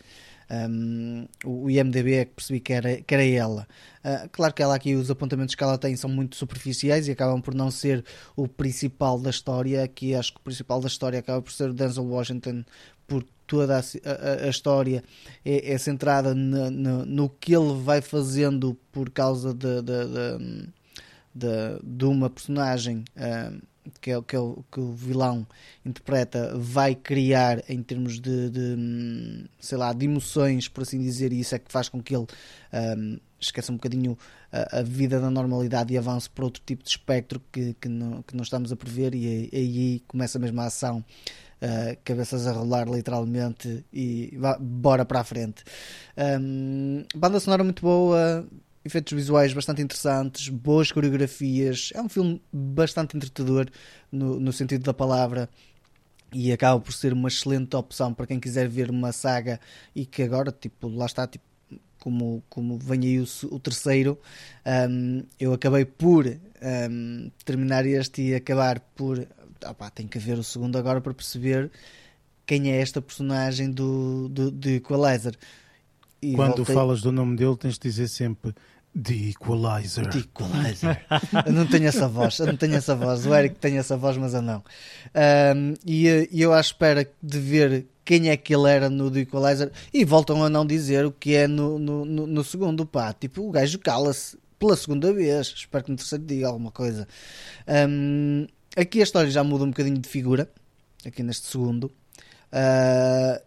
S2: um, o IMDB é que percebi que era, que era ela. Uh, claro que ela aqui, os apontamentos que ela tem são muito superficiais e acabam por não ser o principal da história. Aqui acho que o principal da história acaba por ser o Denzel Washington, por toda a, a, a história é, é centrada no, no, no, que ele vai fazendo por causa de, de, de, de, de uma personagem. Que é, que é o que o vilão interpreta, vai criar em termos de, de, sei lá, de emoções, por assim dizer, e isso é que faz com que ele um, esqueça um bocadinho a, a, vida da normalidade e avance para outro tipo de espectro que, que, não, que não estamos a prever, e aí começa a ação. Uh, cabeças a rolar literalmente e vá, bora para a frente. Um, banda sonora muito boa, efeitos visuais bastante interessantes, boas coreografias. É um filme bastante entretador no, no sentido da palavra e acaba por ser uma excelente opção para quem quiser ver uma saga e que agora, tipo, lá está, tipo, como, como vem aí o, o terceiro, um, eu acabei por um, terminar este e acabar por. Opa, tenho que ver o segundo agora para perceber quem é esta personagem do, do, do Equalizer.
S1: E Quando voltei... falas do nome dele, tens de dizer sempre The Equalizer.
S2: The Equalizer. eu não tenho essa voz, eu não tenho essa voz. O Eric tem essa voz, mas eu não. Um, e, eu à espera de ver quem é que ele era no The Equalizer e voltam a não dizer o que é no, no, no, no segundo, pá. Tipo, o gajo cala-se pela segunda vez. Espero que no terceiro diga alguma coisa. Um, aqui a história já muda um bocadinho de figura, aqui neste segundo. Uh,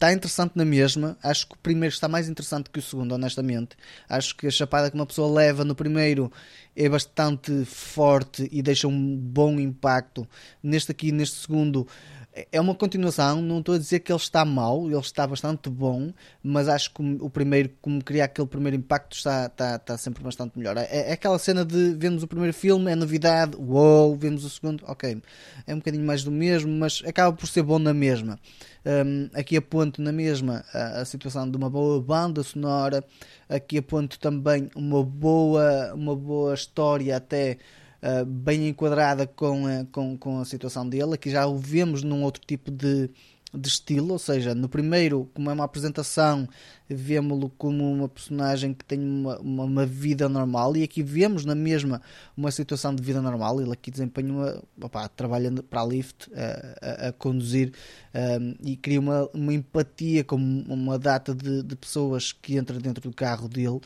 S2: Está interessante na mesma. Acho que o primeiro está mais interessante que o segundo, honestamente. Acho que a chapada que uma pessoa leva no primeiro é bastante forte e deixa um bom impacto. Neste aqui, neste segundo, é uma continuação, não estou a dizer que ele está mau, ele está bastante bom, mas acho que o primeiro, como criar aquele primeiro impacto, está, está, está sempre bastante melhor. É, é aquela cena de vemos o primeiro filme, é novidade, uou, vemos o segundo, ok, é um bocadinho mais do mesmo, mas acaba por ser bom na mesma. Um, aqui aponto na mesma a, a, situação de uma boa banda sonora, aqui aponto também uma boa, uma boa história até uh, bem enquadrada com a, com, com a situação dele. Aqui já o vemos num outro tipo de, de estilo, ou seja, no primeiro, como é uma apresentação, vemos-lo como uma personagem que tem uma, uma, uma, vida normal, e aqui vemos na mesma uma situação de vida normal. Ele aqui desempenha uma. Opa, trabalha para a Lyft a, a, a conduzir um, e cria uma, uma empatia com uma data de, de pessoas que entram dentro do carro dele.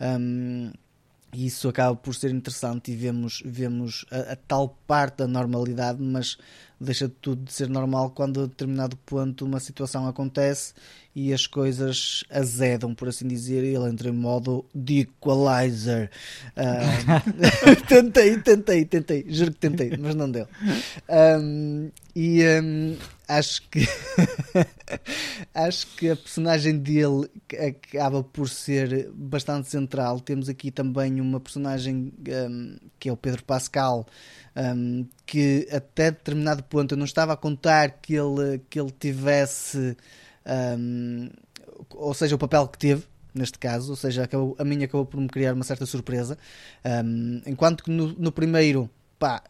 S2: Um, e isso acaba por ser interessante e vemos, vemos a, a, tal parte da normalidade, mas deixa tudo de ser normal quando a determinado ponto uma situação acontece e as coisas azedam, por assim dizer, e ele entra em modo de equalizer. Uh, tentei, tentei, tentei, juro que tentei, mas não deu. Um, e um, acho que acho que a personagem dele acaba por ser bastante central. Temos aqui também uma personagem um, que é o Pedro Pascal, um, que até determinado ponto eu não estava a contar que ele, que ele tivesse, um, ou seja, o papel que teve. neste caso, ou seja, acabou, a minha acabou por me criar uma certa surpresa. Um, enquanto que no, no primeiro, pá,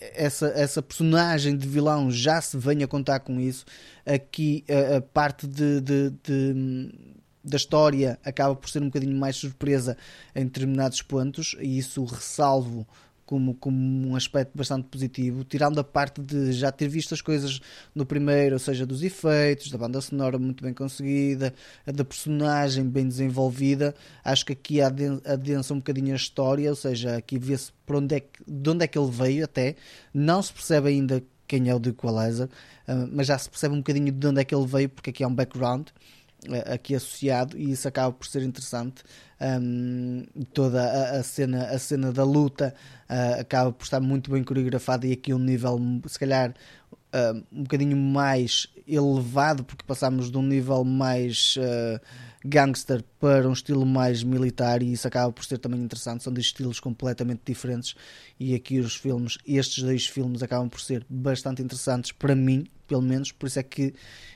S2: essa, essa personagem de vilão já se vem a contar com isso. Aqui a, a parte de, de, de, da história acaba por ser um bocadinho mais surpresa em determinados pontos, e isso ressalvo como, como um aspecto bastante positivo, tirando a parte de já ter visto as coisas no primeiro, ou seja, dos efeitos, da banda sonora muito bem conseguida, da personagem bem desenvolvida, acho que aqui adensa um bocadinho a história, ou seja, aqui vê-se onde é que, de onde é que ele veio até, não se percebe ainda quem é o The Equalizer, ah, mas já se percebe um bocadinho de onde é que ele veio, porque aqui há um background, aqui associado e isso acaba por ser interessante. Um, toda a, a, cena a cena da luta uh, acaba por estar muito bem coreografada e aqui um nível se calhar uh, um bocadinho mais elevado porque passamos de um nível mais uh, gangster para um estilo mais militar e isso acaba por ser também interessante. São dois estilos completamente diferentes e aqui os filmes estes dois filmes acabam por ser bastante interessantes para mim pelo menos por isso é que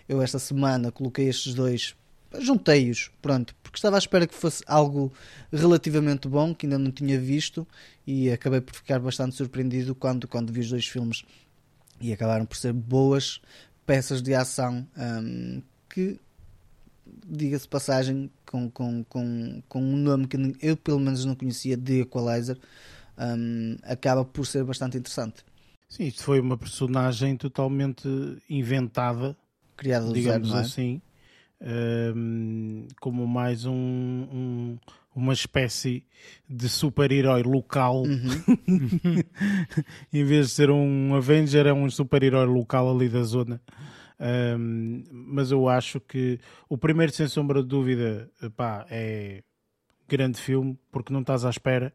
S2: eu esta semana coloquei estes dois, juntei-os, pronto, porque estava à espera que fosse algo relativamente bom, que ainda não tinha visto, e acabei por ficar bastante surpreendido quando, quando vi os dois filmes. E acabaram por ser boas peças de ação um, que, diga-se passagem, com, com, com, com um nome que eu pelo menos não conhecia, de Equalizer, um, acaba por ser bastante interessante.
S1: Sim, isto foi uma personagem totalmente inventada
S2: criada do
S1: digamos
S2: zero, é?
S1: assim, um, como mais um, um, uma espécie de super-herói local.
S2: Uhum.
S1: em vez de ser um Avenger, é um super-herói local ali da zona. Um, mas eu acho que o primeiro, sem sombra de dúvida, pá, é grande filme, porque não estás à espera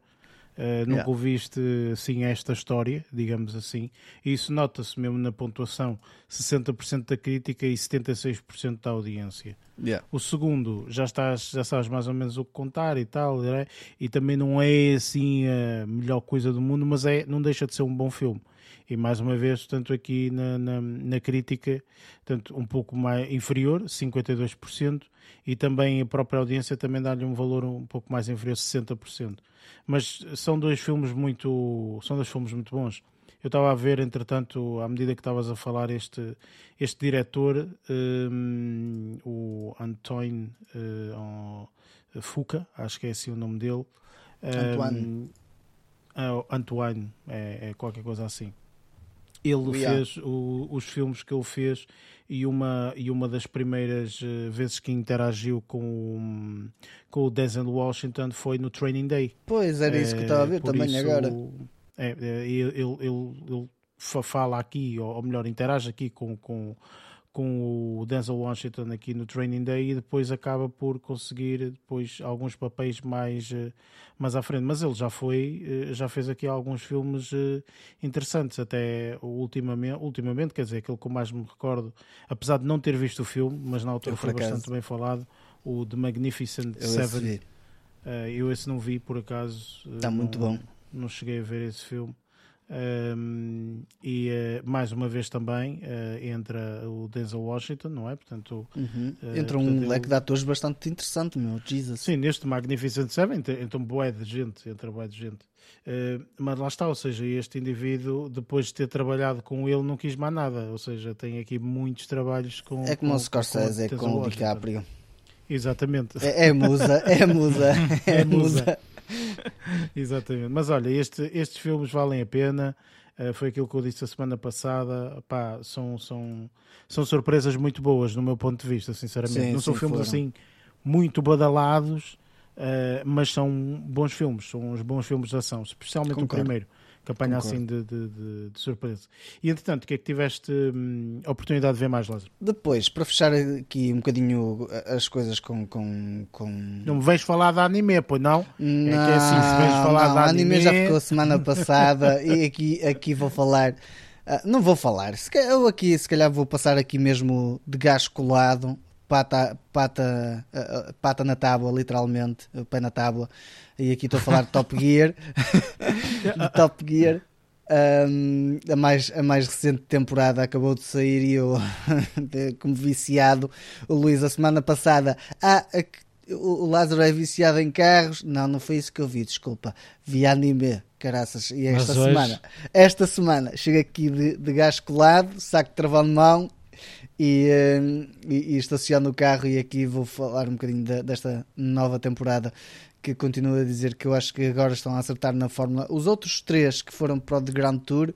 S1: Uh, nunca yeah. ouviste assim esta história, digamos assim. E isso nota-se mesmo na pontuação: 60% da crítica e 76% da audiência.
S2: Yeah.
S1: O segundo, já, estás, já sabes mais ou menos o que contar e tal, é? e também não é assim a melhor coisa do mundo, mas é, não deixa de ser um bom filme. E mais uma vez, tanto aqui na, na, na crítica, tanto um pouco mais inferior, 52%, e também a própria audiência também dá-lhe um valor um pouco mais inferior, 60%. Mas são dois filmes muito, são dois filmes muito bons. Eu estava a ver, entretanto, à medida que estavas a falar, este, este diretor, um, o Antoine uh, Fuca, acho que é assim o nome dele.
S2: Antoine.
S1: Um, Antoine, é, é qualquer coisa assim. Ele fez o, os filmes que ele fez e uma, e uma das primeiras eh, vezes que interagiu com, com o Denzel Washington foi no Training Day.
S2: Pois, era isso que estava a ver também isso, agora.
S1: É, é ele, ele, ele, fala aqui, ou melhor, interage aqui com, com, com o Denzel Washington aqui no Training Day e depois acaba por conseguir depois alguns papéis mais, eh, mais à frente. Mas ele já foi, eh, já fez aqui alguns filmes eh, interessantes, até ultimamente, ultimamente quer dizer, aquele que eu mais me recordo, apesar de não ter visto o filme, mas na altura foi bastante bem falado, o The Magnificent eu Seven. Esse eu esse não vi por acaso.
S2: Está muito bom.
S1: Não cheguei a ver esse filme. Um, e uh, mais uma vez também uh, entra o Denzel Washington, não é? Portanto,
S2: uhum. uh, entra um leque de atores bastante interessante, meu Jesus.
S1: Sim, neste Magnificent Seven um boé de gente, entra boé de gente. mas lá está, ou seja, este indivíduo, depois de ter trabalhado com ele, não quis mais nada. Ou seja, tem aqui muitos trabalhos com.
S2: É como
S1: com,
S2: o Scorsese, com, é com o DiCaprio.
S1: Exatamente.
S2: É, é musa, é musa, é, é musa.
S1: Exatamente. Mas olha, este, estes filmes valem a pena. Uh, foi aquilo que eu disse a semana passada. Pá, são, são, são surpresas muito boas, no meu ponto de vista, sinceramente. Sim, Não são filmes foram. assim muito badalados, uh, mas são bons filmes. São uns bons filmes de ação, especialmente Concordo. o primeiro que apanha assim de, de, de, de, surpresa. E entretanto, o que é que tiveste hum, a oportunidade de ver mais, Lázaro?
S2: Depois, para fechar aqui um bocadinho as coisas com. com, com...
S1: Não me vais falar da anime, pois não?
S2: não é que é assim, se vens falar não, da anime. anime já ficou semana passada e aqui, aqui vou falar. Uh, não vou falar, eu aqui se calhar vou passar aqui mesmo de gás colado pata, pata, uh, pata na tábua, literalmente, pé na tábua. E aqui estou a falar de Top Gear. de Top Gear. Um, a, mais, a mais recente temporada acabou de sair e eu, como viciado, o Luís, a semana passada. Ah, o Lázaro é viciado em carros. Não, não foi isso que eu vi, desculpa. Vi anime, caraças. E esta
S3: Mas hoje-
S2: semana, esta semana, chego aqui de, de gás colado, saco de travão de mão e, eh, e, e estaciono o carro. E aqui vou falar um bocadinho da- desta nova temporada. Que continuo a dizer que eu acho que agora estão a acertar na Fórmula. Os outros três que foram para o The Grand Tour,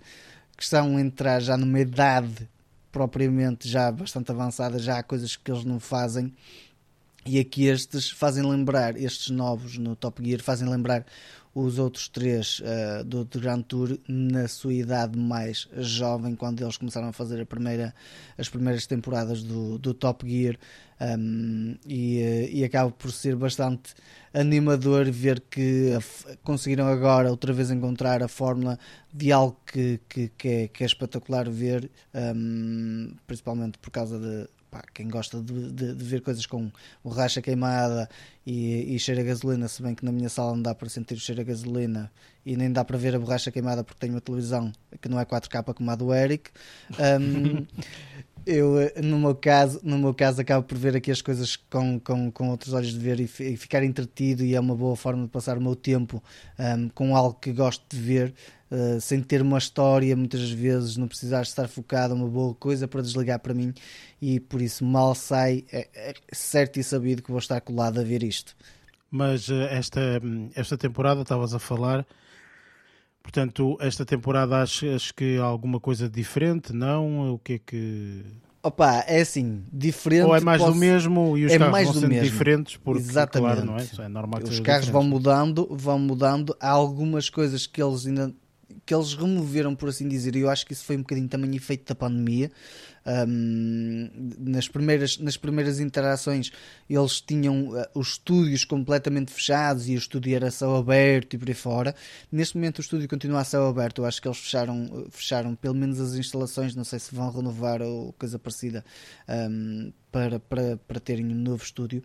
S2: que estão a entrar já numa idade propriamente já bastante avançada, já há coisas que eles não fazem. E aqui estes fazem lembrar, estes novos no Top Gear, fazem lembrar os outros três eh, do, Grand Tour na sua idade mais jovem, quando eles começaram a fazer a primeira, as primeiras temporadas do, do Top Gear. um, e, eh, e acaba por ser bastante animador ver que conseguiram agora outra vez encontrar a fórmula de algo que, que, que, é, que é espetacular ver, um, principalmente por causa de pá, quem gosta de, de- de ver coisas com borracha queimada e, e cheiro a gasolina, se bem que na minha sala não dá para sentir o cheiro a gasolina e nem dá para ver a borracha queimada porque tenho uma televisão que não é 4K como a do Eric. Um, eu, no meu caso, no meu caso acabo por ver aqui as coisas com, com, com outros olhos de ver e, e ficar entretido e é uma boa forma de passar o meu tempo um, com algo que gosto de ver uh, sem ter uma história muitas vezes, não precisar estar focado uma boa coisa para desligar para mim e por isso mal sai é, é certo e sabido que vou estar colado a ver isto.
S1: Mas eh, esta, esta temporada, estavas a falar, portanto, esta temporada achas que há alguma coisa diferente? Não? O que é que.
S2: Opa, é assim, diferente.
S1: Ou é mais
S2: posso-
S1: do mesmo e os
S2: é
S1: carros
S2: mais
S1: vão
S2: do
S1: sendo
S2: mesmo.
S1: diferentes? Porque,
S2: Exatamente.
S1: claro, não é? É normal que
S2: Os carros vão
S1: diferente.
S2: mudando, vão mudando. Há algumas coisas que eles ainda que eles removeram, por assim dizer, e eu acho que isso foi um bocadinho também efeito da pandemia. Ahm, nas, primeiras, nas primeiras interações eles tinham ah, os estúdios completamente fechados e o estúdio era céu aberto e por aí fora. Neste momento o estúdio continua a céu aberto. Eu acho que eles fecharam, fecharam pelo menos as instalações. Não sei se vão renovar ou coisa parecida ahm, para, para, para terem um novo estúdio,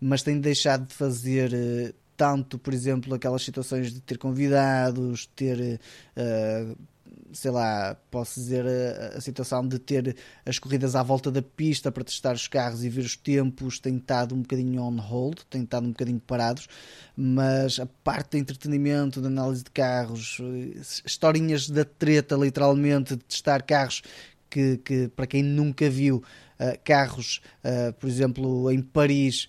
S2: mas têm deixado de fazer. eh, tanto, por exemplo, aquelas situações de ter convidados, ter, eh, sei lá, posso dizer a, a situação de ter as corridas à volta da pista para testar os carros e ver os tempos, tem estado um bocadinho on hold, tem estado um bocadinho parados, mas a parte de entretenimento, de análise de carros, eh, historinhas da treta, literalmente, de testar carros que, que para quem nunca viu, eh, carros, eh, por exemplo, em Paris,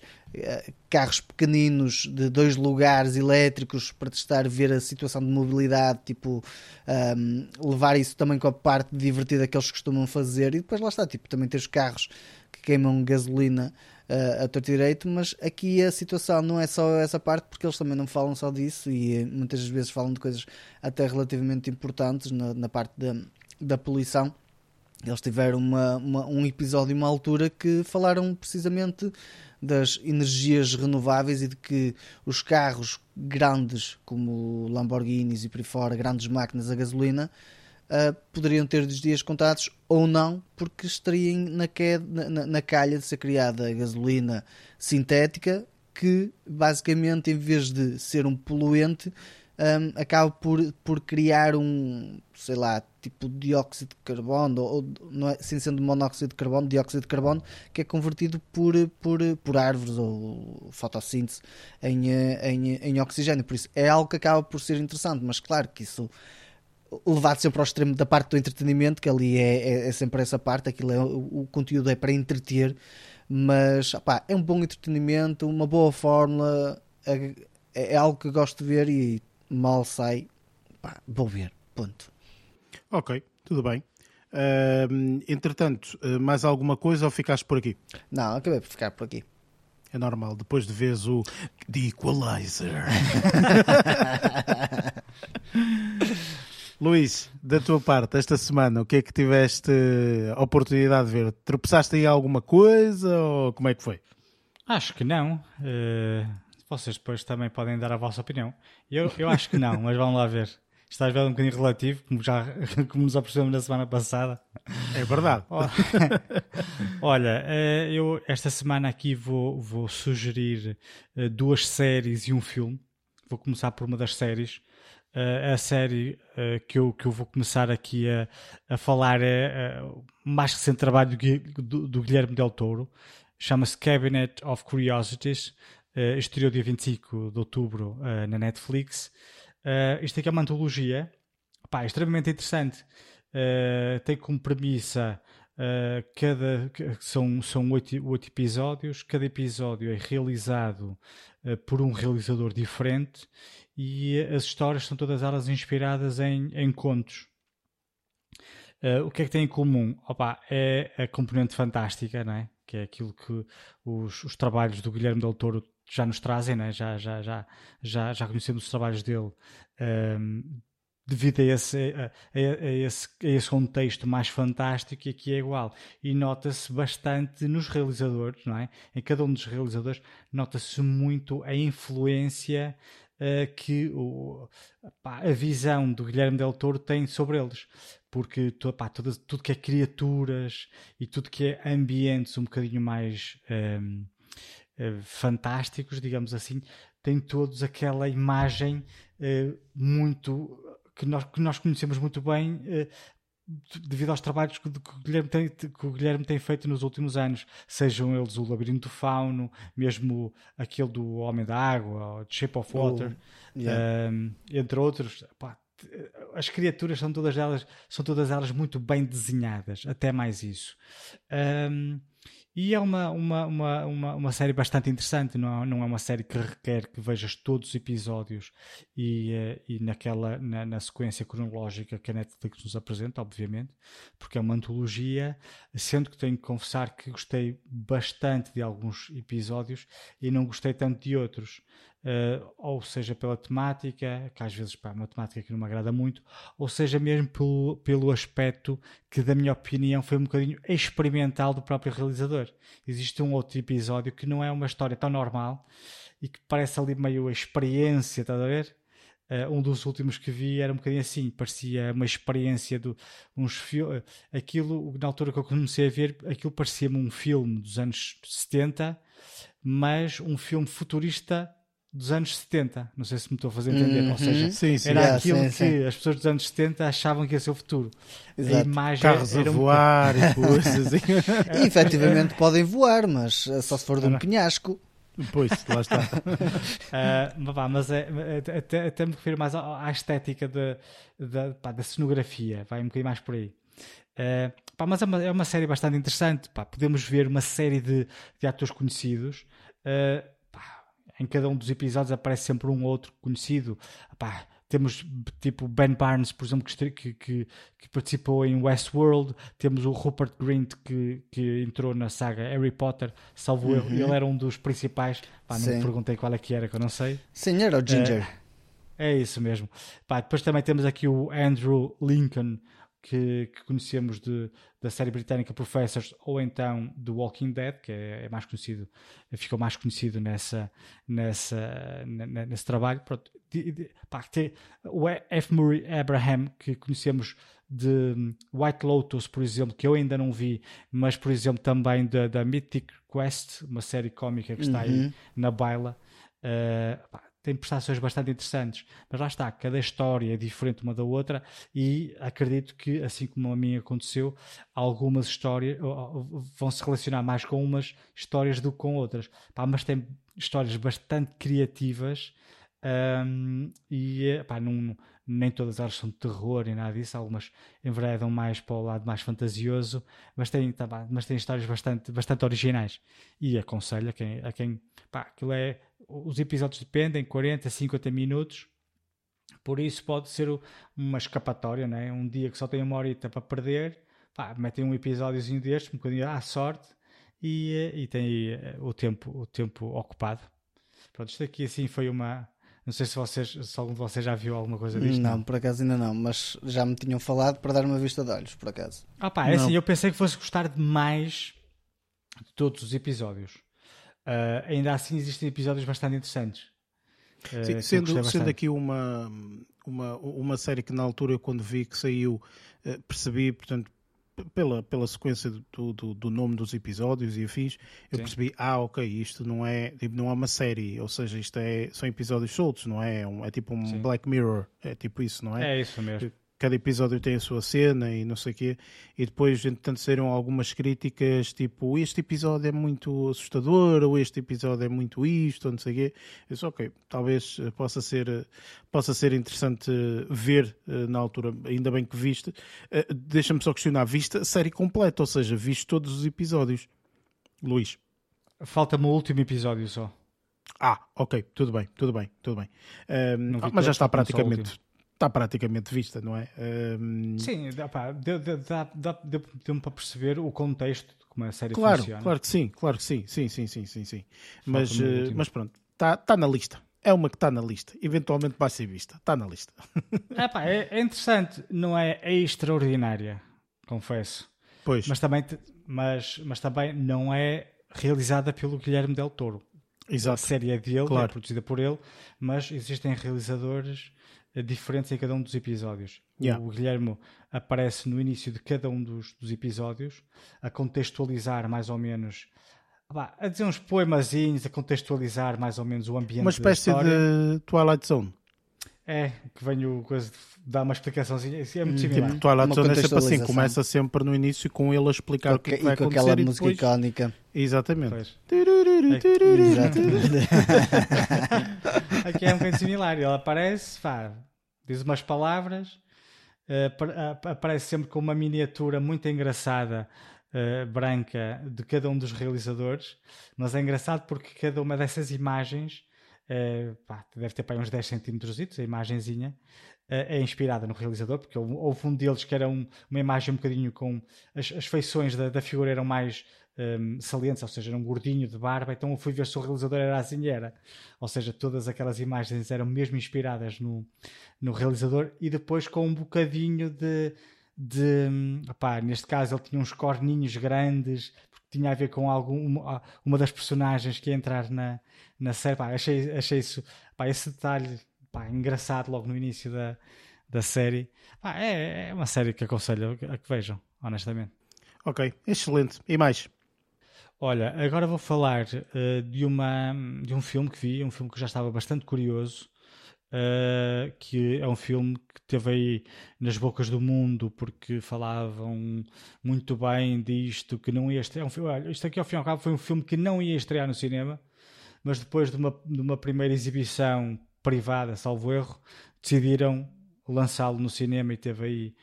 S2: carros pequeninos de dois lugares elétricos para testar, ver a situação de mobilidade, tipo, ahm, levar isso também com a parte divertida que eles costumam fazer e depois lá está, tipo, também ter os carros que queimam gasolina uh, a torto direito, mas aqui a situação não é só essa parte porque eles também não falam só disso e eh, muitas vezes falam de coisas até relativamente importantes na, na parte da, da poluição. Eles tiveram uma, uma- um episódio, uma altura que falaram precisamente das energias renováveis e de que os carros grandes, como Lamborghinis e por aí fora, grandes máquinas a gasolina, ah, poderiam ter os dias contados ou não, porque estariam na, que- na- na- na calha de ser criada a gasolina sintética, que basicamente, em vez de ser um poluente, hum, acaba por, por criar um, sei lá, tipo dióxido de carbono, ou, ou não é, sem sendo monóxido de carbono, dióxido de carbono, que é convertido por, por, por árvores ou fotossíntese em, eh, em, em oxigênio. Por isso é algo que acaba por ser interessante, mas claro que isso levado sempre ao extremo da parte do entretenimento, que ali é, é, é sempre essa parte, aquilo é, o, o conteúdo é para entreter, mas opá, é um bom entretenimento, uma boa fórmula, é, é algo que gosto de ver e mal sai, pá, vou ver, ponto.
S1: Ok, tudo bem. Ahm, entretanto, eh, mais alguma coisa ou ficaste por aqui?
S2: Não, acabei por ficar por aqui.
S1: É normal, depois de vez o The Equalizer. Luís, da tua parte, esta semana, o que é que tiveste a oportunidade de ver? Tropeçaste aí em alguma coisa ou como é que foi?
S3: Acho que não. Eh, vocês depois também podem dar a vossa opinião. Eu, eu acho que não, mas vamos lá ver. Isto às vezes é um bocadinho relativo, como, já, como nos apercebemos na semana passada.
S1: É verdade.
S3: Olha, eh, eu esta semana aqui vou, vou sugerir eh, duas séries e um filme. Vou começar por uma das séries. Eh, a série que, eu, que eu vou começar aqui a, a falar é o mais recente trabalho do, do, do Guilherme Del Toro. Chama-se Cabinet of Curiosities. Uh, estreou dia 25 de outubro uh, na Netflix. Uh, isto aqui é uma antologia pá, extremamente interessante. Uh, tem como premissa Uh, cada, são, são oito, episódios, cada episódio é realizado uh, por um realizador diferente e as histórias são todas elas inspiradas em, em contos. O que é que tem em comum? Opa, é a componente fantástica, não é? que é aquilo que os, os trabalhos do Guilherme Del Toro já nos trazem, né? já, já, já, já, já conhecemos os trabalhos dele um, devido a esse, a, a, esse, a esse contexto mais fantástico e aqui é igual. E nota-se bastante nos realizadores, não é? Em cada um dos realizadores, nota-se muito a influência uh, que o, pá, a visão do Guilherme Del Toro tem sobre eles. Porque pá, tudo, tudo que é criaturas e tudo que é ambientes um bocadinho mais. Um, ehm, eh, fantásticos, digamos assim, tem todos aquela imagem uh, muito que nós, que nós conhecemos muito bem eh, devido aos trabalhos que, o Guilherme tem, que o Guilherme tem feito nos últimos anos, sejam eles o Labirinto Fauno, mesmo aquele do Homem da Água, o Shape of Water, oh, yeah. um, entre outros. Pá, as criaturas são todas elas são todas elas muito bem desenhadas, até mais isso. Um, e é uma, uma, uma, uma, uma série bastante interessante, não é, não é uma série que requer que vejas todos os episódios e, eh, e naquela, na, na sequência cronológica que a Netflix nos apresenta, obviamente, porque é uma antologia, sendo que tenho que confessar que gostei bastante de alguns episódios e não gostei tanto de outros. Uh, ou seja pela temática, que às vezes pá, é uma temática que não me agrada muito, ou seja mesmo pelo, pelo aspecto que, da minha opinião, foi um bocadinho experimental do próprio realizador. Existe um outro episódio que não é uma história tão normal e que parece ali meio experiência, estás a ver? Uh, um dos últimos que vi era um bocadinho assim, parecia uma experiência de uns filmes. Aquilo, na altura que eu comecei a ver, aquilo parecia-me um filme dos anos 70, mas um filme futurista dos anos 70. Não sei se me estou a fazer entender. Uhum. Ou seja, sim, sim. era yeah, aquilo sim, que sim. as pessoas dos anos 70 achavam que ia ser o futuro.
S1: Exato. A imagem Carros a voar um... e coisas.
S2: Assim. e efetivamente podem voar, mas só se for de um penhasco.
S1: Pois, lá está.
S3: uh, mas é, até, até me refiro mais à, à estética de, de, pá, da cenografia. Vai um bocadinho mais por aí. Uh, pá, mas é uma, é uma série bastante interessante. Pá. Podemos ver uma série de, de atores conhecidos. Uh, em cada um dos episódios aparece sempre um outro conhecido. Epá, temos tipo Ben Barnes, por exemplo, que, que, que, participou em Westworld. Temos o Rupert Grint que, que entrou na saga Harry Potter, salvo uhum. ele, ele era um dos principais. Pá, não me perguntei qual é que era, que eu não sei.
S2: Sim, era o Ginger.
S3: É, é isso mesmo. Pá, depois também temos aqui o Andrew Lincoln, que, que conhecemos de, da série britânica Professors ou então do Walking Dead, que é, é mais conhecido, ficou mais conhecido nessa, nessa, nesse trabalho. Pronto. De, de, pá, tem o F. Murray Abraham, que conhecemos de hum, White Lotus, por exemplo, que eu ainda não vi, mas por exemplo também da, da Mythic Quest, uma série cómica que está uhum. aí na baila. Uh, pá, tem prestações bastante interessantes. Mas lá está, cada história é diferente uma da outra e acredito que, assim como a minha aconteceu, algumas histórias vão se relacionar mais com umas histórias do que com outras. Pá, mas tem histórias bastante criativas um, e pá, não, nem todas elas são de terror nem nada disso, algumas enveredam mais para o lado mais fantasioso, mas tem, tá, mas histórias bastante, bastante originais. E aconselho a quem, a quem pá, aquilo é os episódios dependem, 40, 50 minutos, por isso pode ser uma escapatória, né? um dia que só tem uma horita para perder, pá, metem um episódiozinho deste, um bocadinho à sorte, e, eh, e tem eh, o tempo, o tempo ocupado. Pronto, isto aqui assim foi uma. Não sei se, vocês, se algum de vocês já viu alguma coisa disto.
S2: Não, não, por acaso ainda não, mas já me tinham falado para dar uma vista de olhos, por acaso.
S3: Ah pá, é assim, eu pensei que fosse gostar demais de todos os episódios. Uh, ainda assim existem episódios bastante interessantes.
S1: Uh, Sim, sendo, sendo aqui uma, uma, uma série que na altura eu quando vi que saiu uh, percebi, portanto, pela, pela sequência do, do, do, nome dos episódios e afins, eu Sim. percebi, ah, ok, isto não é, tipo, não é uma série, ou seja, isto é, são episódios soltos, não é? É, um, é tipo um Sim. Black Mirror, é tipo isso, não é?
S3: É isso mesmo.
S1: Cada episódio tem a sua cena e não sei o quê, e depois, entretanto, saíram algumas críticas tipo este episódio é muito assustador, ou este episódio é muito isto, ou não sei o quê. Eu disse, ok, talvez eh, possa ser, eh, possa ser interessante ver na altura, ainda bem que viste. Deixa-me só questionar, viste a série completa, ou seja, viste todos os episódios, Luís?
S3: Falta-me o último episódio só.
S1: Ah, ok, tudo bem, tudo bem, tudo bem. Um, ah, mas já está praticamente está praticamente vista, não é? Um...
S3: Sim, deu-me para perceber o contexto de como a série
S1: claro,
S3: funciona.
S1: Claro que sim, claro que sim, sim, sim, sim, sim, sim. Mas, uh, mas pronto, está tá na lista. É uma que está na lista. Eventualmente vai ser vista. Está na lista.
S3: é, é, interessante, não é, é extraordinária, confesso.
S1: Pois.
S3: Mas também, mas, mas também não é realizada pelo Guilherme Del Toro.
S1: Exato.
S3: A série é dele, é claro. é produzida por ele, mas existem realizadores diferentes em cada um dos episódios.
S1: Yeah.
S3: O Guilherme aparece no início de cada um dos, dos episódios, a contextualizar mais ou menos, a dizer uns poemazinhos, a contextualizar mais ou menos o ambiente
S1: Uma espécie de Twilight Zone.
S3: É, que venho coisa dar uma explicaçãozinha. É muito
S1: hum,
S3: similar.
S1: Tipo, Twilight Zone é sempre assim, começa sempre no início com ele a explicar o que, é que vai
S2: e com
S1: acontecer.
S2: aquela música depois... icónica.
S1: Exatamente.
S2: Exatamente.
S3: Aqui é um bocadinho similar. Ele aparece, faz, diz umas palavras, uh, aparece sempre com uma miniatura muito engraçada. Uh, branca de cada um dos realizadores, mas é engraçado porque cada uma dessas imagens Uh, pá, deve ter para uns 10 centímetros, a imagenzinha, uh, é inspirada no realizador, porque houve um deles que era um, uma imagem um bocadinho com as, as feições da, da, figura eram mais um, salientes, ou seja, era um gordinho de barba, então eu fui ver se o realizador era assim era. Ou seja, todas aquelas imagens eram mesmo inspiradas no, no realizador e depois com um bocadinho de. de opá, neste caso ele tinha uns corninhos grandes, tinha a ver com algum, uma, das personagens que ia entrar na, na série. Achei, achei isso, esse detalhe engraçado logo no início da, da série. É, é uma série que aconselho a que vejam, honestamente.
S1: Ok, excelente. E mais?
S3: Olha, agora vou falar uh, de, uma, de um filme que vi, um filme que já estava bastante curioso, uh, que é um filme que teve aí nas bocas do mundo porque falavam muito bem disto, que não ia estrear. É um filme, olha, isto aqui ao fim e ao cabo foi um filme que não ia estrear no cinema, mas depois de uma, de uma primeira exibição privada, salvo erro, decidiram lançá-lo no cinema e teve aí,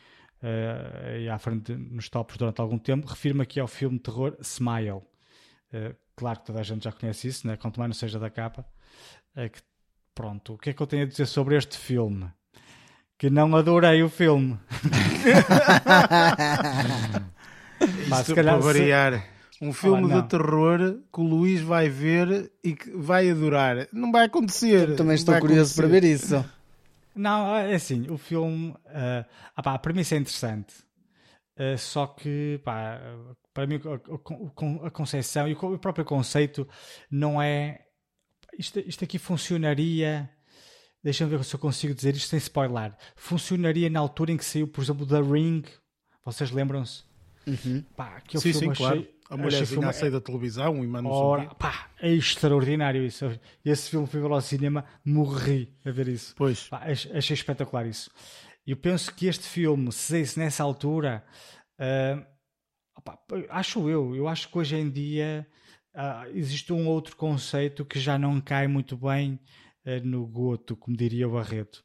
S3: uh, à frente nos tops durante algum tempo. Refiro-me aqui ao filme terror Smile. Uh, claro que toda a gente já conhece isso, né? quanto mais não seja da capa. Uh, que, pronto, o que é que eu tenho a dizer sobre este filme? Que não adorei o filme.
S1: Pá, se calhar, para variar. Um filme de terror que o Luís vai ver e que vai adorar. Não vai acontecer.
S2: Eu também estou curioso acontecer. para ver isso.
S3: Não, é assim, o filme. Uh, ah, pá, a premissa é interessante. Uh, só que, pá, para mim, a, a, a concepção e o próprio conceito não é. Isto, isto aqui funcionaria. Deixa-me ver se eu consigo dizer isto sem spoiler. Funcionaria na altura em que saiu, por exemplo, The Ring. Vocês lembram-se?
S2: Uhum.
S3: Pá, aquele
S1: sim,
S3: filme
S1: sim, achei, claro. A mulherzinha a sair da televisão e manda
S3: Ora, pá, é extraordinário isso. Esse filme fui ver ao cinema, morri a ver isso.
S1: Pois.
S3: Pá, achei espetacular isso. Eu penso que este filme, se saísse nessa altura, uh, opá, acho eu, eu acho que hoje em dia uh, existe um outro conceito que já não cai muito bem uh, no goto, como diria o Barreto.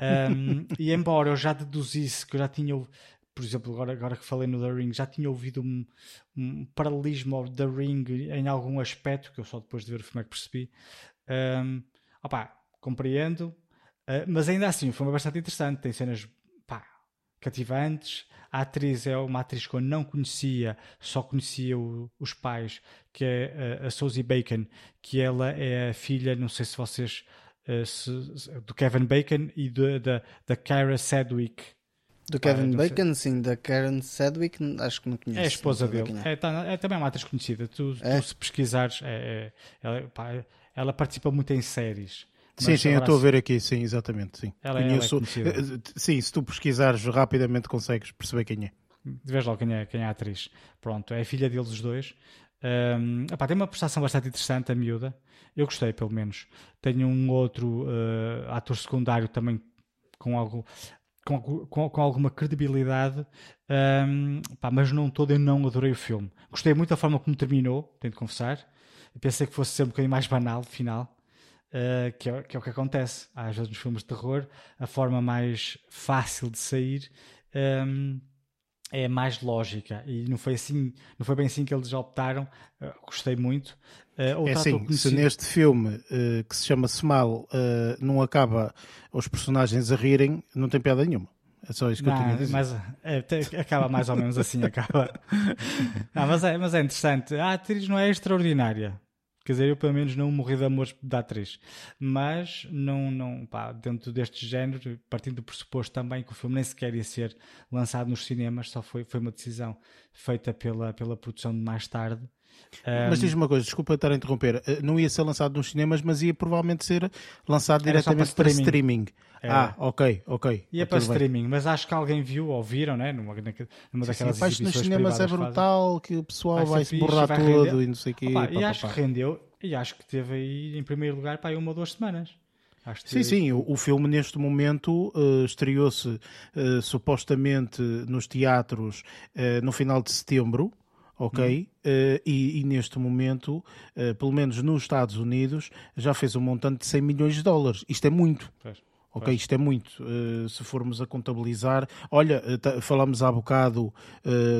S3: Um, e embora eu já deduzisse que eu já tinha por exemplo, agora, agora que falei no The Ring, já tinha ouvido um, um paralelismo ao The Ring em algum aspecto, que eu só depois de ver o filme é que percebi. Um, opá, compreendo, uh, mas ainda assim filme é bastante interessante, tem cenas pá, cativantes. A atriz é uma atriz que eu não conhecia, só conhecia o, os pais, que é a, a Susie Bacon, que ela é a filha, não sei se vocês, uh, se, do Kevin Bacon e da, da Kara Sedgwick
S2: do Kevin ah, Bacon, sim, da Karen Sedgwick, acho que não conheço.
S3: É a esposa dele. É. É, tá, é, também uma atriz conhecida. Tu, é? tu se pesquisares, é, ela, pá, ela, participa muito em séries.
S1: Sim, sim, eu estou a ver aqui, sim, exatamente. Sim.
S3: Ela, Conheço, ela é
S1: sim, se tu pesquisares rapidamente consegues perceber quem é.
S3: Vês logo quem é, quem é a atriz. Pronto, é a filha deles os dois. Um, tem uma prestação bastante interessante, a miúda. Eu gostei, pelo menos. Tenho um outro uh, ator secundário também com algo com, com, com, alguma credibilidade, um, pá, mas não todo eu não adorei o filme. Gostei muito da forma como terminou, tenho de confessar. Pensei que fosse ser um bocadinho mais banal, final, uh, que, é, que, é, o que acontece. Às vezes nos filmes de terror, a forma mais fácil de sair um, é mais lógica. E não foi assim, não foi bem assim que eles optaram. Uh, gostei muito.
S1: Uh, é assim, se neste filme que se chama Smile não acaba os personagens a rirem, não tem piada nenhuma. É só isso que não, eu tinha a dizer.
S3: Mas é, acaba mais ou menos assim, acaba. não, mas, é, mas é interessante. A atriz não é extraordinária. Quer dizer, eu pelo menos não morri de amor da atriz. Mas, não, não, pá, dentro deste género, partindo do pressuposto também que o filme nem sequer ia ser lançado nos cinemas, só foi, foi uma decisão feita pela, pela produção de mais tarde.
S1: Mas diz uma coisa, desculpa estar a interromper, eh, não ia ser lançado nos cinemas, mas ia provavelmente ser lançado diretamente para streaming. Para streaming. Ah, ok, ok.
S3: Ia para streaming, bem. mas acho que alguém viu ou viram, né? numa, numa sim, daquelas sim,
S1: nos cinemas é brutal, fazem. que o pessoal vai, vai se borrar todo render. e não sei o quê.
S3: Opa, pá, e acho pá. que rendeu, e acho que teve aí em primeiro lugar para aí uma ou duas semanas.
S1: Sim, sim, o, o, filme neste momento uh, estreou-se uh, supostamente nos teatros uh, no final de setembro ok? Uhum. Uh, e, e, neste momento, uh, pelo menos nos Estados Unidos, já fez um montante de 100 milhões de dólares. Isto é muito. Ok, isto é muito. Uh, se formos a contabilizar, olha, falamos há bocado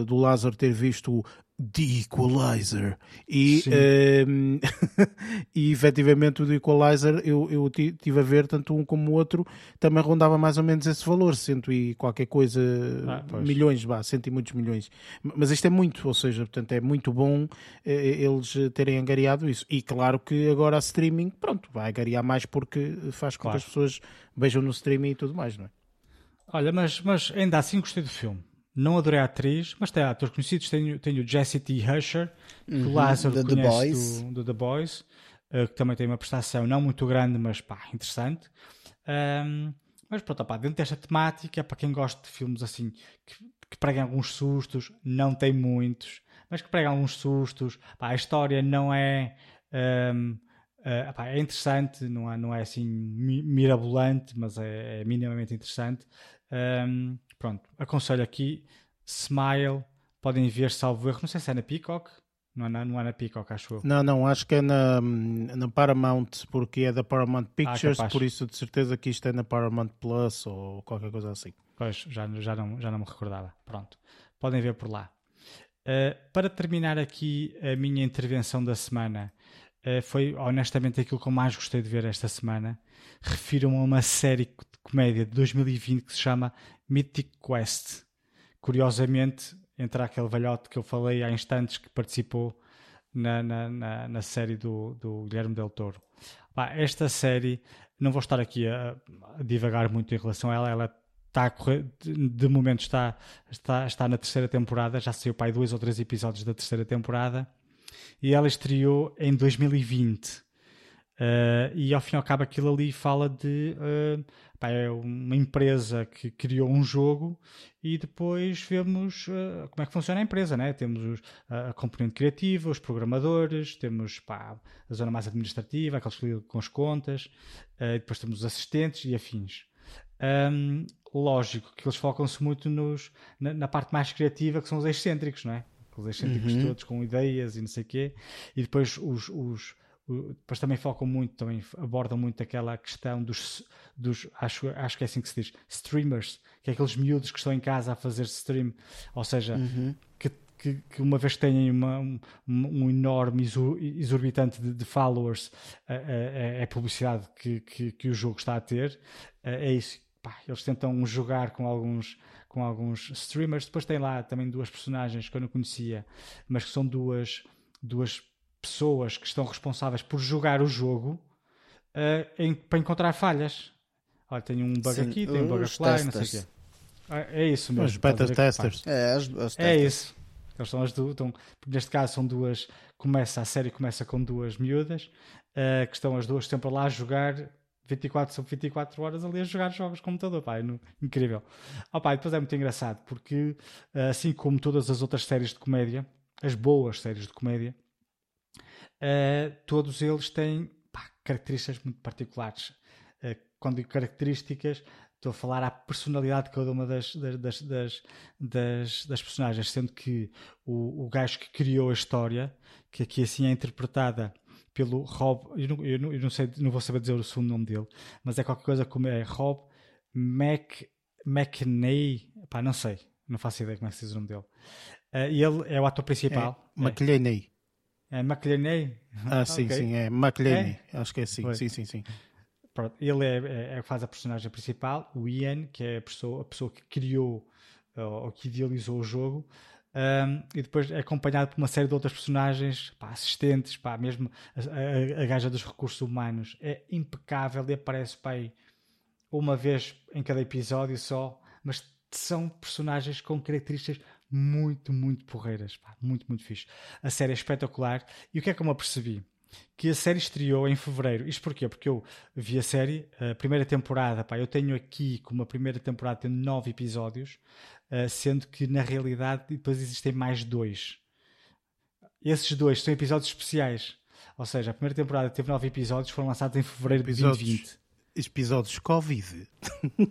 S1: do Lázaro ter visto The Equalizer. E, um, ehm, e efetivamente o The Equalizer eu, eu tive a ver tanto um como o outro também rondava mais ou menos esse valor, cento e qualquer coisa, ah, milhões, vá, cento e muitos milhões. Mas isto é muito, ou seja, portanto é muito bom eh, eles terem angariado isso. E claro que agora a streaming, pronto, vai angariar mais porque faz com claro. que as pessoas vejam no streaming e tudo mais, não é?
S3: Olha, mas, mas ainda assim gostei do filme. Não adorei a atriz, mas tem atores conhecidos. Tenho, tenho o Jesse T. Husher, que uhum, o Lázaro The conhece do, do, The Boys, uh, que também tem uma prestação não muito grande, mas pá, interessante. Um, mas pronto, pá, dentro desta temática, para quem gosta de filmes assim, que, que pregam alguns sustos, não tem muitos, mas que pregam alguns sustos. Pá, a história não é. Um, Uh, epá, é interessante, não é, não é assim mirabolante, mas é, é minimamente interessante. Um, Pronto, aconselho aqui Smile, podem ver salvo erro, não sei se é na Peacock, não é na, não é na Peacock, acho eu.
S1: Não, não, acho que é na, na Paramount, porque é da Paramount Pictures, ah, por isso de certeza que isto é na Paramount Plus ou qualquer coisa assim.
S3: Pois, já, já, não, já não me recordava. Pronto, podem ver por lá. Uh, para terminar aqui a minha intervenção da semana, uh, foi honestamente aquilo que eu mais gostei de ver esta semana. Refiro-me a uma série de comédia de 2020 que se chama Mythic Quest. Curiosamente, entre aquele velhote que eu falei há instantes que participou na, na, na, na série do, do Guilherme Del Toro. esta série, não vou estar aqui a, a, divagar muito em relação a ela, ela está a correr, de momento está, está, está na terceira temporada, já saiu pai dois ou três episódios da terceira temporada e ela estreou em 2020. Uh, e ao fim e ao cabo aquilo ali fala de uh, pá, é uma empresa que criou um jogo e depois vemos uh, como é que funciona a empresa, né? Temos os, a componente criativa, os programadores, temos pá, a zona mais administrativa, aqueles que lidam com as contas, depois temos os assistentes e afins. Um, lógico que eles focam-se muito nos, na, na, parte mais criativa, que são os excêntricos, não é? Os excêntricos uhum. todos com ideias e não sei o quê, e depois os, os depois também focam muito, também abordam muito aquela questão dos, dos acho, acho que é assim que se diz, streamers, que é aqueles miúdos que estão em casa a fazer stream, ou seja, uhum. que, que, que, uma vez têm uma, um, um, enorme exorbitante de, de followers, é, é, publicidade que, que, que, o jogo está a ter, é isso. Pá, eles tentam jogar com alguns, com alguns streamers. Depois tem lá também duas personagens que eu não conhecia, mas que são duas, duas pessoas que estão responsáveis por jogar o jogo uh, em, para encontrar falhas. Olha, tem um bug Sim, aqui, tem um bug acolá, não sei o quê. É, é isso mesmo.
S1: Os beta testers.
S2: É, as, as
S3: é isso. Eles são as duas, estão, neste caso são duas, começa, a série começa com duas miúdas, uh, que estão as duas sempre lá a jogar 24 sobre 24 horas ali a jogar jogos de computador, pá, é no, incrível. Oh, pá, depois é muito engraçado, porque assim como todas as outras séries de comédia, as boas séries de comédia, uh, todos eles têm pá, características muito particulares. Uh, quando digo características, Estou a falar à personalidade de cada uma das, das, das, das, das personagens, sendo que o, o gajo que criou a história, que aqui assim é interpretada pelo Rob, eu não, eu não, eu não, sei, não vou saber dizer o segundo nome dele, mas é qualquer coisa como é Rob Mac, McNay, pá, não sei, não faço ideia como é que se diz o nome dele. Uh, ele é o ator principal.
S1: É, McLeaney.
S3: É, McLeaney?
S1: Ah, sim, okay. sim, é McLeaney. É? Acho que é assim, sim, sim, sim.
S3: Pronto, ele é, é, é, faz a personagem principal, o Ian, que é a pessoa, a pessoa que criou ou que idealizou o jogo, um, e depois é acompanhado por uma série de outras personagens, pá, assistentes, pá, mesmo a, a, a gaja dos recursos humanos é impecável e aparece pá, uma vez em cada episódio só, mas são personagens com características muito, muito porreiras, pá, muito, muito fixe. A série é espetacular e o que é que eu me apercebi? que a série estreou em fevereiro. Isto porquê? Porque eu vi a série, a primeira temporada, pá, eu tenho aqui como a primeira temporada tem nove episódios, uh, sendo que na realidade depois existem mais dois. Esses dois são episódios especiais. Ou seja, a primeira temporada teve nove episódios, foram lançados em fevereiro de 2020.
S1: Episódios Covid.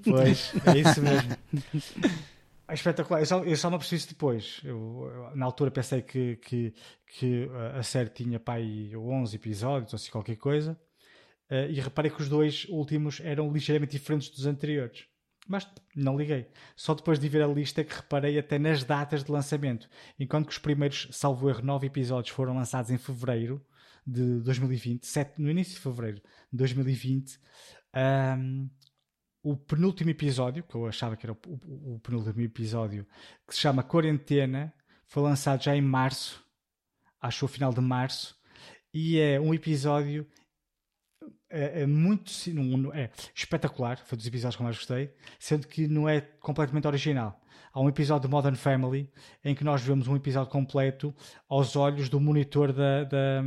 S3: Pois, é isso mesmo. É espetacular. Eu só, eu só não percebi isso depois. Eu, eu, na altura pensei que, que, que a série tinha pai 11 episódios ou assim qualquer coisa. Uh, e reparei que os dois últimos eram ligeiramente diferentes dos anteriores. Mas não liguei. Só depois de ver a lista que reparei até nas datas de lançamento. Enquanto que os primeiros, salvo erro, 9 episódios foram lançados em fevereiro de 2020, 7, no início de fevereiro de 2020, um, o penúltimo episódio, que eu achava que era o, o, o, penúltimo episódio, que se chama Quarentena, foi lançado já em março, acho o final de março, e é um episódio é, é muito é, espetacular, foi dos episódios que eu mais gostei, sendo que não é completamente original. Há um episódio de Modern Family em que nós vemos um episódio completo aos olhos do monitor da, da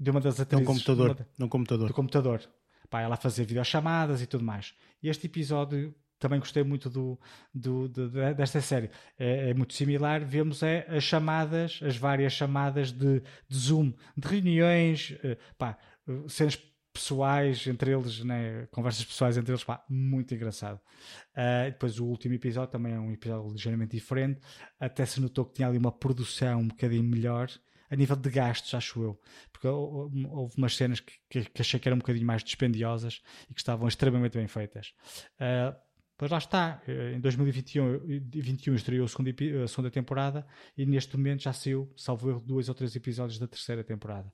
S3: de uma das atrizes.
S1: De um computador. De um computador.
S3: Do computador pá, ela fazer videochamadas e tudo mais. Este episódio também gostei muito do, do, desta série. É, é, muito similar. Vemos é, as chamadas, as várias chamadas de, de Zoom, de reuniões, eh, pá, cenas pessoais entre eles, né? conversas pessoais entre eles, pá, muito engraçado. Uh, depois o último episódio também é um episódio ligeiramente diferente. Até se notou que tinha ali uma produção um bocadinho melhor a nível de gastos, acho eu. Porque houve umas cenas que, que, que achei que eram um bocadinho mais dispendiosas e que estavam extremamente bem feitas. Uh, Pois lá está, eh, em 2021 21 estreou a segunda, a segunda, temporada e neste momento já saiu, salvo erro, dois ou três episódios da terceira temporada.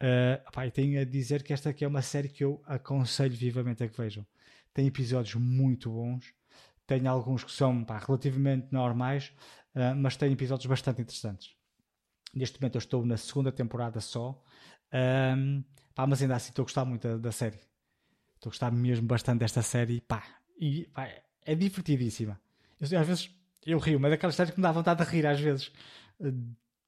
S3: Uh, tenho a dizer que esta aqui é uma série que eu aconselho vivamente a que vejam. Tem episódios muito bons, tem alguns que são pá, relativamente normais, uh, mas tem episódios bastante interessantes. Neste momento eu estou na segunda temporada só. Um, pá, mas ainda assim estou a gostar muito da, da série. Estou a gostar mesmo bastante desta série. Pá, e pá, é divertidíssima. Eu, às vezes eu rio, mas é daquelas séries que me dá vontade de rir às vezes.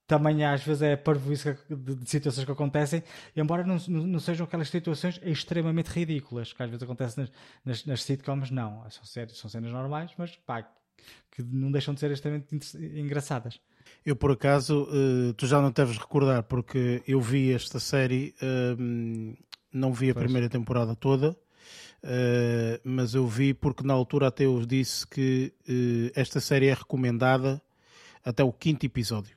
S3: Também às vezes é parvoíce de, de situações que acontecem, embora não, não, não, sejam aquelas situações extremamente ridículas que às vezes acontecem nas, nas, nas sitcoms, não. São, séries, são cenas normais, mas pá, que não deixam de ser extremamente engraçadas.
S1: Eu, por acaso, uh, tu já não deves recordar, porque eu vi esta série, uh, não vi a pois. primeira temporada toda, uh, mas eu vi porque na altura até eu disse que eh, esta série é recomendada até o quinto episódio.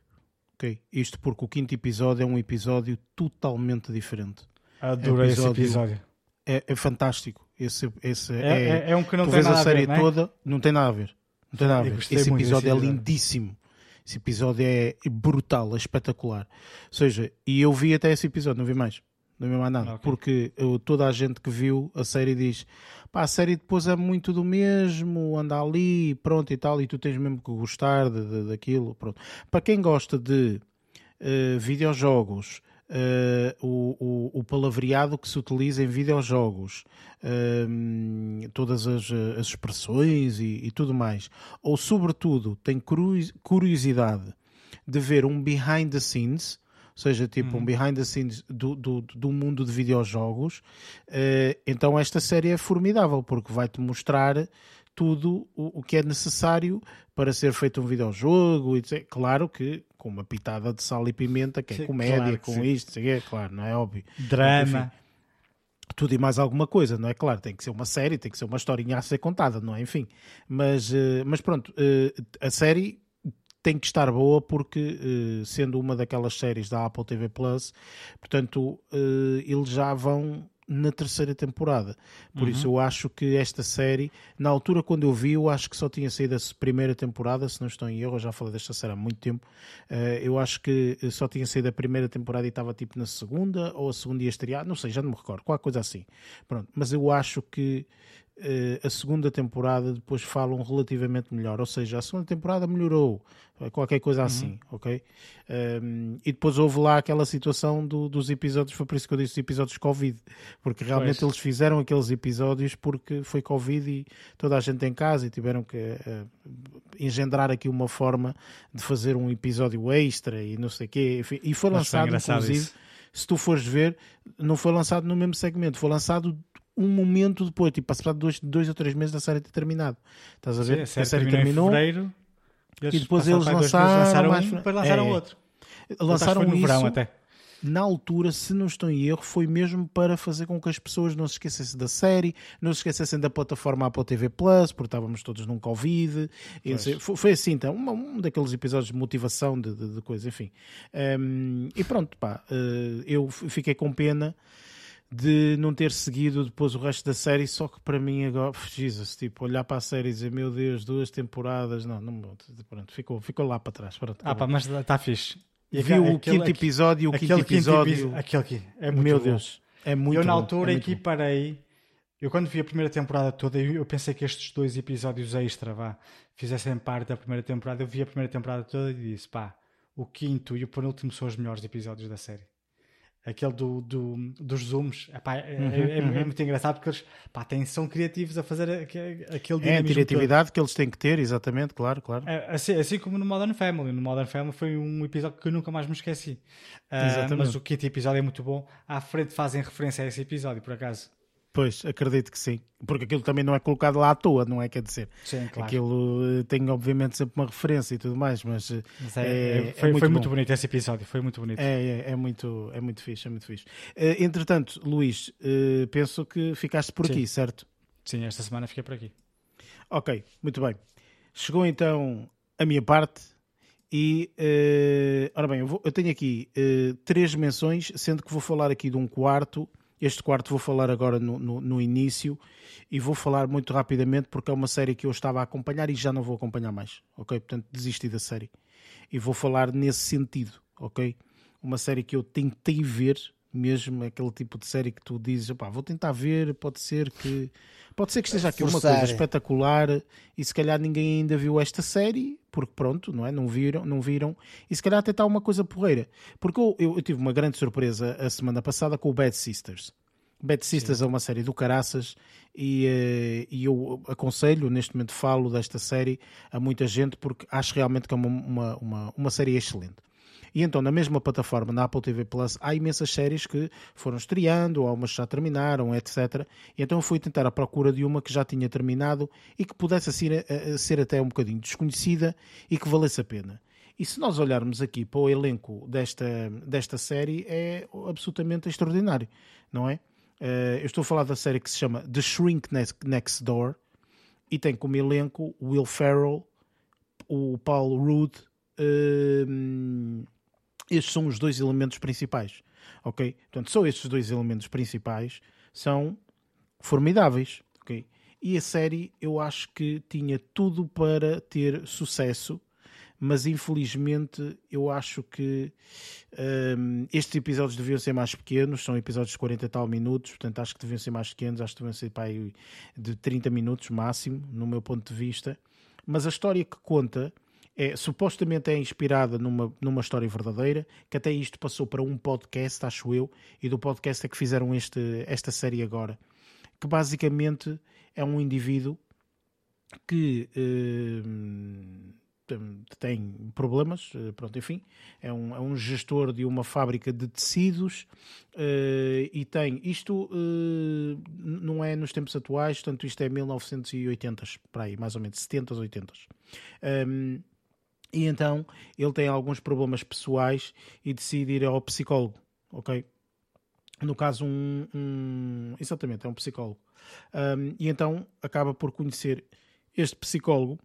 S1: Okay? Isto porque o quinto episódio é um episódio totalmente diferente.
S3: Adorei é episódio, esse episódio.
S1: É, é, fantástico. Esse, esse
S3: é, é, é um que não tem nada
S1: a, série
S3: a ver,
S1: toda, não tem nada a ver. Não tem nada a ver. Esse episódio é lindíssimo. Esse episódio é brutal, é espetacular. Ou seja, e eu vi até esse episódio, não vi mais. Não vi mais nada. Okay. Porque eu, toda a gente que viu a série diz: pá, a série depois é muito do mesmo, anda ali, pronto e tal, e tu tens mesmo que gostar de, de daquilo. Pronto. Para quem gosta de uh, videojogos, uh, o, o, o, palavreado que se utiliza em videojogos, uh, todas as, as expressões e, e, tudo mais, ou sobretudo tem curiosidade de ver um behind the scenes, ou seja, tipo um uhum. behind the scenes do, do, do mundo de videojogos, uh, então esta série é formidável porque vai-te mostrar tudo o, o que é necessário para ser feito um videojogo. E, claro que com uma pitada de sal e pimenta, que é sim, comédia, claro que com sim. isto, é claro, não é óbvio.
S3: Drama.
S1: tudo e mais alguma coisa, não é? Claro, tem que ser uma série, tem que ser uma historinha a ser contada, não é? Enfim, mas, uh, mas pronto, uh, a série tem que estar boa porque, uh, sendo uma daquelas séries da Apple TV Plus, portanto, eles já vão na terceira temporada. Por uhum. isso eu acho que esta série, na altura quando eu vi, eu acho que só tinha saído a primeira temporada, se não estou em erro, eu já falei desta série há muito tempo. Uh, eu acho que só tinha saído a primeira temporada e estava tipo na segunda, ou a segunda ia estrear, não sei, já não me recordo, qualquer coisa assim. Pronto, mas eu acho que a segunda temporada depois falam relativamente melhor, ou seja, a segunda temporada melhorou, qualquer coisa uhum. assim, ok? Um, e depois houve lá aquela situação do, dos episódios, foi por isso que eu disse episódios Covid, porque realmente pois. eles fizeram aqueles episódios porque foi Covid e toda a gente em casa e tiveram que uh, engendrar aqui uma forma de fazer um episódio extra e não sei o quê, enfim, e foi lançado, inclusive. Isso. Se tu fores ver, não foi lançado no mesmo segmento, foi lançado um momento depois, tipo, passado dois, dois ou três meses da série ter terminado. Estás a ver? Sim, a série, a série terminou.
S3: Fevereiro,
S1: e depois eles lançaram,
S3: lançaram
S1: mais...
S3: um, depois lançaram é, outro.
S1: Lançaram no isso, verão até. Na altura, se não estou em erro, foi mesmo para fazer com que as pessoas não se esquecessem da série, não se esquecessem da plataforma Apple TV Plus, porque estávamos todos num Covid. Foi, foi, assim, então, um, um, daqueles episódios de motivação, de, de, de coisa, enfim. Um, e pronto, pá, uh, eu fiquei com pena de não ter seguido depois o resto da série, só que para mim agora, Jesus, tipo, olhar para a série e dizer, meu Deus, duas temporadas, não, não pronto, ficou, ficou lá para trás. Pronto,
S3: ah, pá, mas está fixe.
S1: E Viu o quinto episódio, o quinto episódio.
S3: Quinto, aquele aqui, é muito
S1: Meu
S3: bom.
S1: Deus, é muito
S3: Eu na
S1: bom,
S3: altura
S1: é
S3: aqui parei, eu quando vi a primeira temporada toda, eu pensei que estes dois episódios extra, vá, fizessem parte da primeira temporada, eu vi a primeira temporada toda e disse, pá, o quinto e o penúltimo são os melhores episódios da série aquele do, do, dos zooms epá, é, uhum, é, uhum. é, muito engraçado porque eles pá, têm, são criativos a fazer aquele
S1: É a criatividade todo. que eles têm que ter, exatamente, claro, claro.
S3: É, assim, assim, como no Modern Family. No Modern Family foi um episódio que eu nunca mais me esqueci. Uh, mas o quinto episódio é muito bom. À frente fazem referência a esse episódio, por acaso.
S1: Pois, acredito que sim. Porque aquilo também não é colocado lá à toa, não é? Quer dizer,
S3: sim, claro.
S1: aquilo eh, tem obviamente sempre uma referência e tudo mais, mas, eh,
S3: mas é, é, é, foi, muito, foi muito, bonito esse episódio, foi muito bonito.
S1: É, é, é, muito, é muito fixe, é muito fixe. Uh, entretanto, Luís, uh, penso que ficaste por sim. aqui, certo?
S3: Sim, esta semana fiquei por aqui.
S1: Ok, muito bem. Chegou então a minha parte e, uh, ora bem, eu, vou, eu tenho aqui três menções, sendo que vou falar aqui de um quarto este quarto vou falar agora no, no, no, início e vou falar muito rapidamente porque é uma série que eu estava a acompanhar e já não vou acompanhar mais, ok? Portanto, desisti da série. E vou falar nesse sentido, ok? Uma série que eu tentei ver, mesmo aquele tipo de série que tu dizes, vou tentar ver, pode ser que Pode ser que esteja aqui Forçar. uma coisa espetacular e se calhar ninguém ainda viu esta série, porque pronto, não é? Não viram, não viram, e se calhar até está uma coisa porreira. Porque eu, eu, eu, tive uma grande surpresa a semana passada com o Bad Sisters. Bad Sisters Sim. é uma série do caraças e, uh, e eu aconselho, neste momento falo desta série a muita gente porque acho realmente que é uma, uma, uma, uma série excelente. E então, na mesma plataforma, na Apple TV Plus, há imensas séries que foram estreando, algumas já terminaram, etc. E então eu fui tentar a procura de uma que já tinha terminado e que pudesse ser, ser até um bocadinho desconhecida e que valesse a pena. E se nós olharmos aqui para o elenco desta, desta série, é absolutamente extraordinário, não é? Uh, eu estou a falar da série que se chama The Shrink Next Door e tem como elenco Will Ferrell, o Paul Rudd, uh, estes são os dois elementos principais, ok? Portanto, só estes dois elementos principais são formidáveis, ok? E a série eu acho que tinha tudo para ter sucesso, mas infelizmente eu acho que um, estes episódios deviam ser mais pequenos, são episódios de 40 e tal minutos, portanto acho que deviam ser mais pequenos, acho que deviam ser aí de 30 minutos máximo, no meu ponto de vista. Mas a história que conta é, supostamente é inspirada numa, numa história verdadeira, que até isto passou para um podcast, acho eu, e do podcast é que fizeram este, esta série agora, que basicamente é um indivíduo que uh, tem problemas, eh, pronto, enfim, é um, é um gestor de uma fábrica de tecidos uh, e tem, isto uh, não é nos tempos atuais, portanto isto é 1980, para aí, mais ou menos, 70, 80. Um, e então ele tem alguns problemas pessoais e decide ir ao psicólogo, ok? no caso, um, um, exatamente, é um psicólogo. Um, e então acaba por conhecer este psicólogo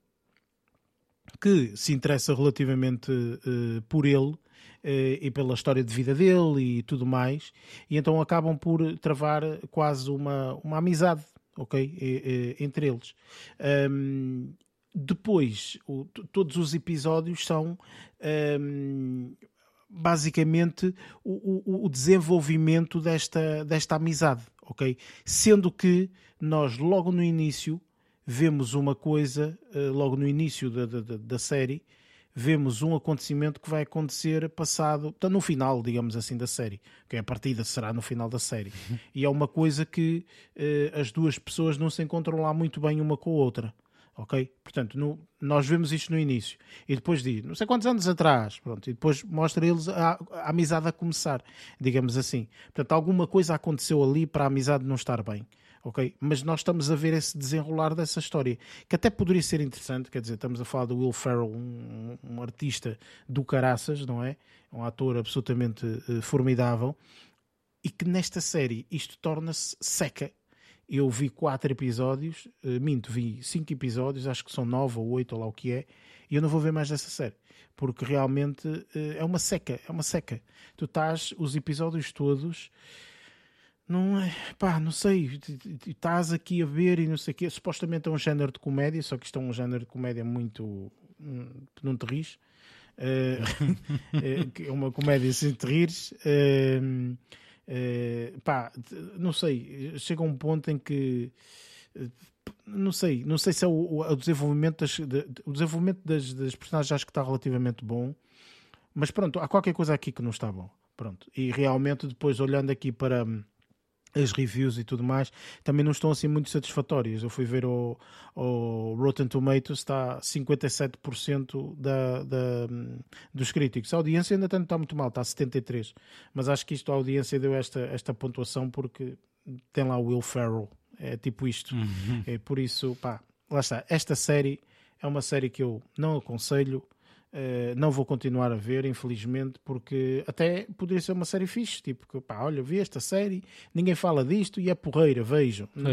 S1: que se interessa relativamente uh, por ele uh, e pela história de vida dele e tudo mais, e então acabam por travar quase uma, uma amizade, ok? E, e, entre eles. Um, depois, o, todos os episódios são um, basicamente o, o, o, desenvolvimento desta, desta amizade, ok? Sendo que nós logo no início vemos uma coisa, uh, logo no início da, da, da, série, vemos um acontecimento que vai acontecer passado, tá no final, digamos assim, da série, que a partida será no final da série. E é uma coisa que uh, as duas pessoas não se encontram lá muito bem uma com a outra ok? Portanto, no, nós vemos isto no início e depois de não sei quantos anos atrás, pronto, e depois mostra eles a, a, amizade a começar, digamos assim. Portanto, alguma coisa aconteceu ali para a amizade não estar bem, ok? Mas nós estamos a ver esse desenrolar dessa história, que até poderia ser interessante, quer dizer, estamos a falar do Will Ferrell, um, um artista do caraças, não é? Um ator absolutamente uh, formidável. E que nesta série isto torna-se seca eu vi quatro episódios, uh, minto, vi cinco episódios, acho que são nove ou oito, ou lá o que é, e eu não vou ver mais dessa série, porque realmente uh, é uma seca, é uma seca. Tu estás os episódios todos, não é, pá, não sei, estás aqui a ver e não sei o quê, supostamente é um género de comédia, só que isto é um género de comédia muito, hum, não te rires, uh, é uma comédia sem te rires, uh, Uh, pá, não sei, chega um ponto em que uh, não sei, não sei se é o, o desenvolvimento das, de, o desenvolvimento das, das, personagens acho que está relativamente bom, mas pronto, há qualquer coisa aqui que não está bom. Pronto, e realmente depois olhando aqui para as reviews e tudo mais também não estão assim muito satisfatórias. Eu fui ver o, o Rotten Tomatoes, está 57% da, da, dos críticos. A audiência ainda está muito mal, está a 73%. Mas acho que isto a audiência deu esta, esta pontuação porque tem lá o Will Ferrell. É tipo isto. Uhum. É por isso, pá, lá está. Esta série é uma série que eu não aconselho. Uh, não vou continuar a ver, infelizmente, porque até poderia ser uma série fixe. Tipo, que, pá, olha, vi esta série, ninguém fala disto e é porreira, vejam. Não,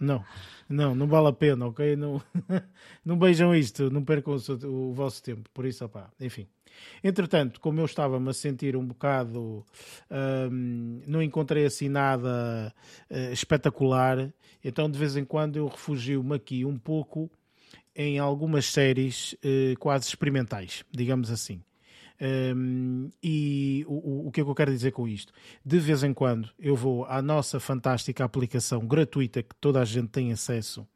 S1: não, não, não vale a pena, ok? Não, não vejam isto, não percam o, o vosso tempo. Por isso, opá, enfim. Entretanto, como eu estava-me a sentir um bocado, um, não encontrei assim nada uh, espetacular, então de vez em quando eu refugio-me aqui um pouco em algumas séries uh, quase experimentais, digamos assim. Um, e o, o que é que eu quero dizer com isto? De vez em quando eu vou à nossa fantástica aplicação gratuita que toda a gente tem acesso,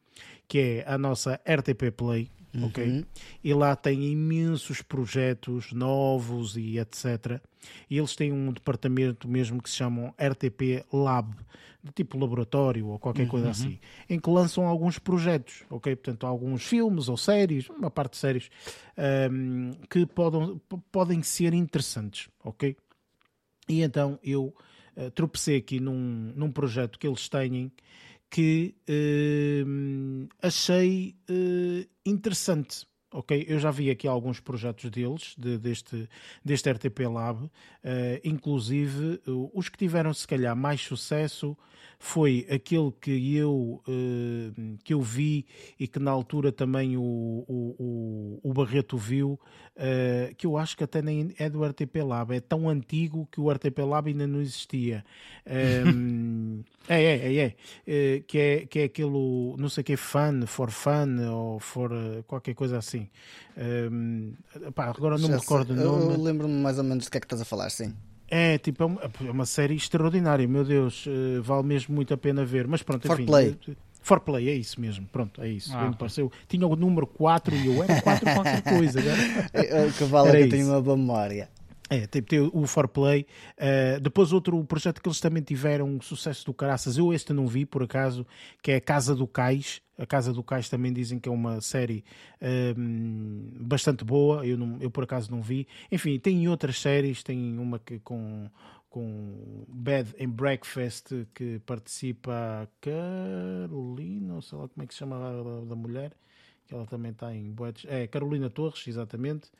S1: que é a nossa RTP Play, uhum. ok? E lá tem imensos projetos novos e etc. E eles têm um departamento mesmo que se chamam RTP Lab, de tipo laboratório ou qualquer coisa uhum. assim, em que lançam alguns projetos, ok? Portanto, alguns filmes ou séries, uma parte de séries, um, que podem, podem ser interessantes, ok? E então eu uh, tropecei aqui num, num projeto que eles têm que uh, achei uh, interessante. Ok, eu já vi aqui alguns projetos deles, de, deste, deste RTP Lab, uh, inclusive os que tiveram se calhar mais sucesso foi aquele que eu, uh, que eu vi e que na altura também o, o, o Barreto viu, uh, que eu acho que até nem é do RTP Lab, é tão antigo que o RTP Lab ainda não existia. Um, é, é, é, é, uh, que é, que é aquele, não sei o que, fun, for fun ou for qualquer coisa assim. Um, pá, agora não Já me recordo
S2: sei.
S1: o nome.
S2: Eu lembro-me mais ou menos do que é que estás a falar, sim.
S1: É, tipo, é uma, é uma série extraordinária, meu Deus, uh, vale mesmo muito a pena ver. Mas pronto,
S2: enfim. For play.
S1: For play, é isso mesmo, pronto, é isso. Ah, pareceu, tinha o número 4 e eu era 4 qualquer coisa.
S2: É, o que vale é que tem uma boa memória.
S1: É, tipo, tem o Forplay. Uh, depois outro projeto que eles também tiveram um sucesso do caraças, eu este não vi por acaso, que é a Casa do Cais. A Casa do Cais também dizem que é uma série uh, bastante boa, eu, não, eu por acaso não vi. Enfim, tem outras séries, tem uma que com com Bed and Breakfast que participa a Carolina, ou sei lá como é que se chama a da mulher, que ela também está em Boetes. É, Carolina Torres, exatamente.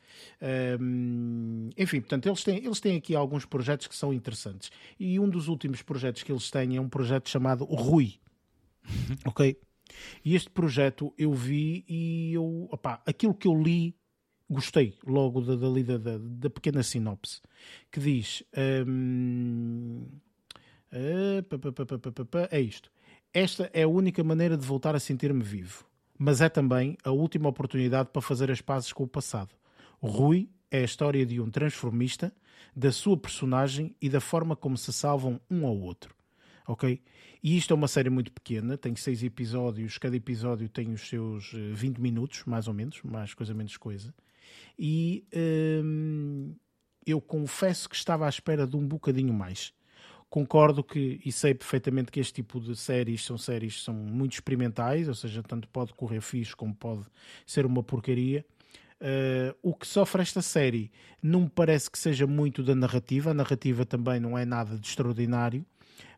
S1: Um, enfim, portanto, eles têm, eles têm aqui alguns projetos que são interessantes. E um dos últimos projetos que eles têm é um projeto chamado Rui. ok? E este projeto eu vi e eu, opá, aquilo que eu li, gostei logo da, da, da, da pequena sinopse, que diz. Um, uh, é isto. Esta é a única maneira de voltar a sentir-me vivo, mas é também a última oportunidade para fazer as pazes com o passado. Rui é a história de um transformista, da sua personagem e da forma como se salvam um ao outro. Ok? E isto é uma série muito pequena, tem seis episódios, cada episódio tem os seus 20 eh, minutos, mais ou menos, mais coisa menos coisa. E hum, eu confesso que estava à espera de um bocadinho mais concordo que e sei perfeitamente que este tipo de séries são séries são muito experimentais, ou seja, tanto pode correr fixe como pode ser uma porcaria. Uh, o que sofre esta série não me parece que seja muito da narrativa, a narrativa também não é nada de extraordinário,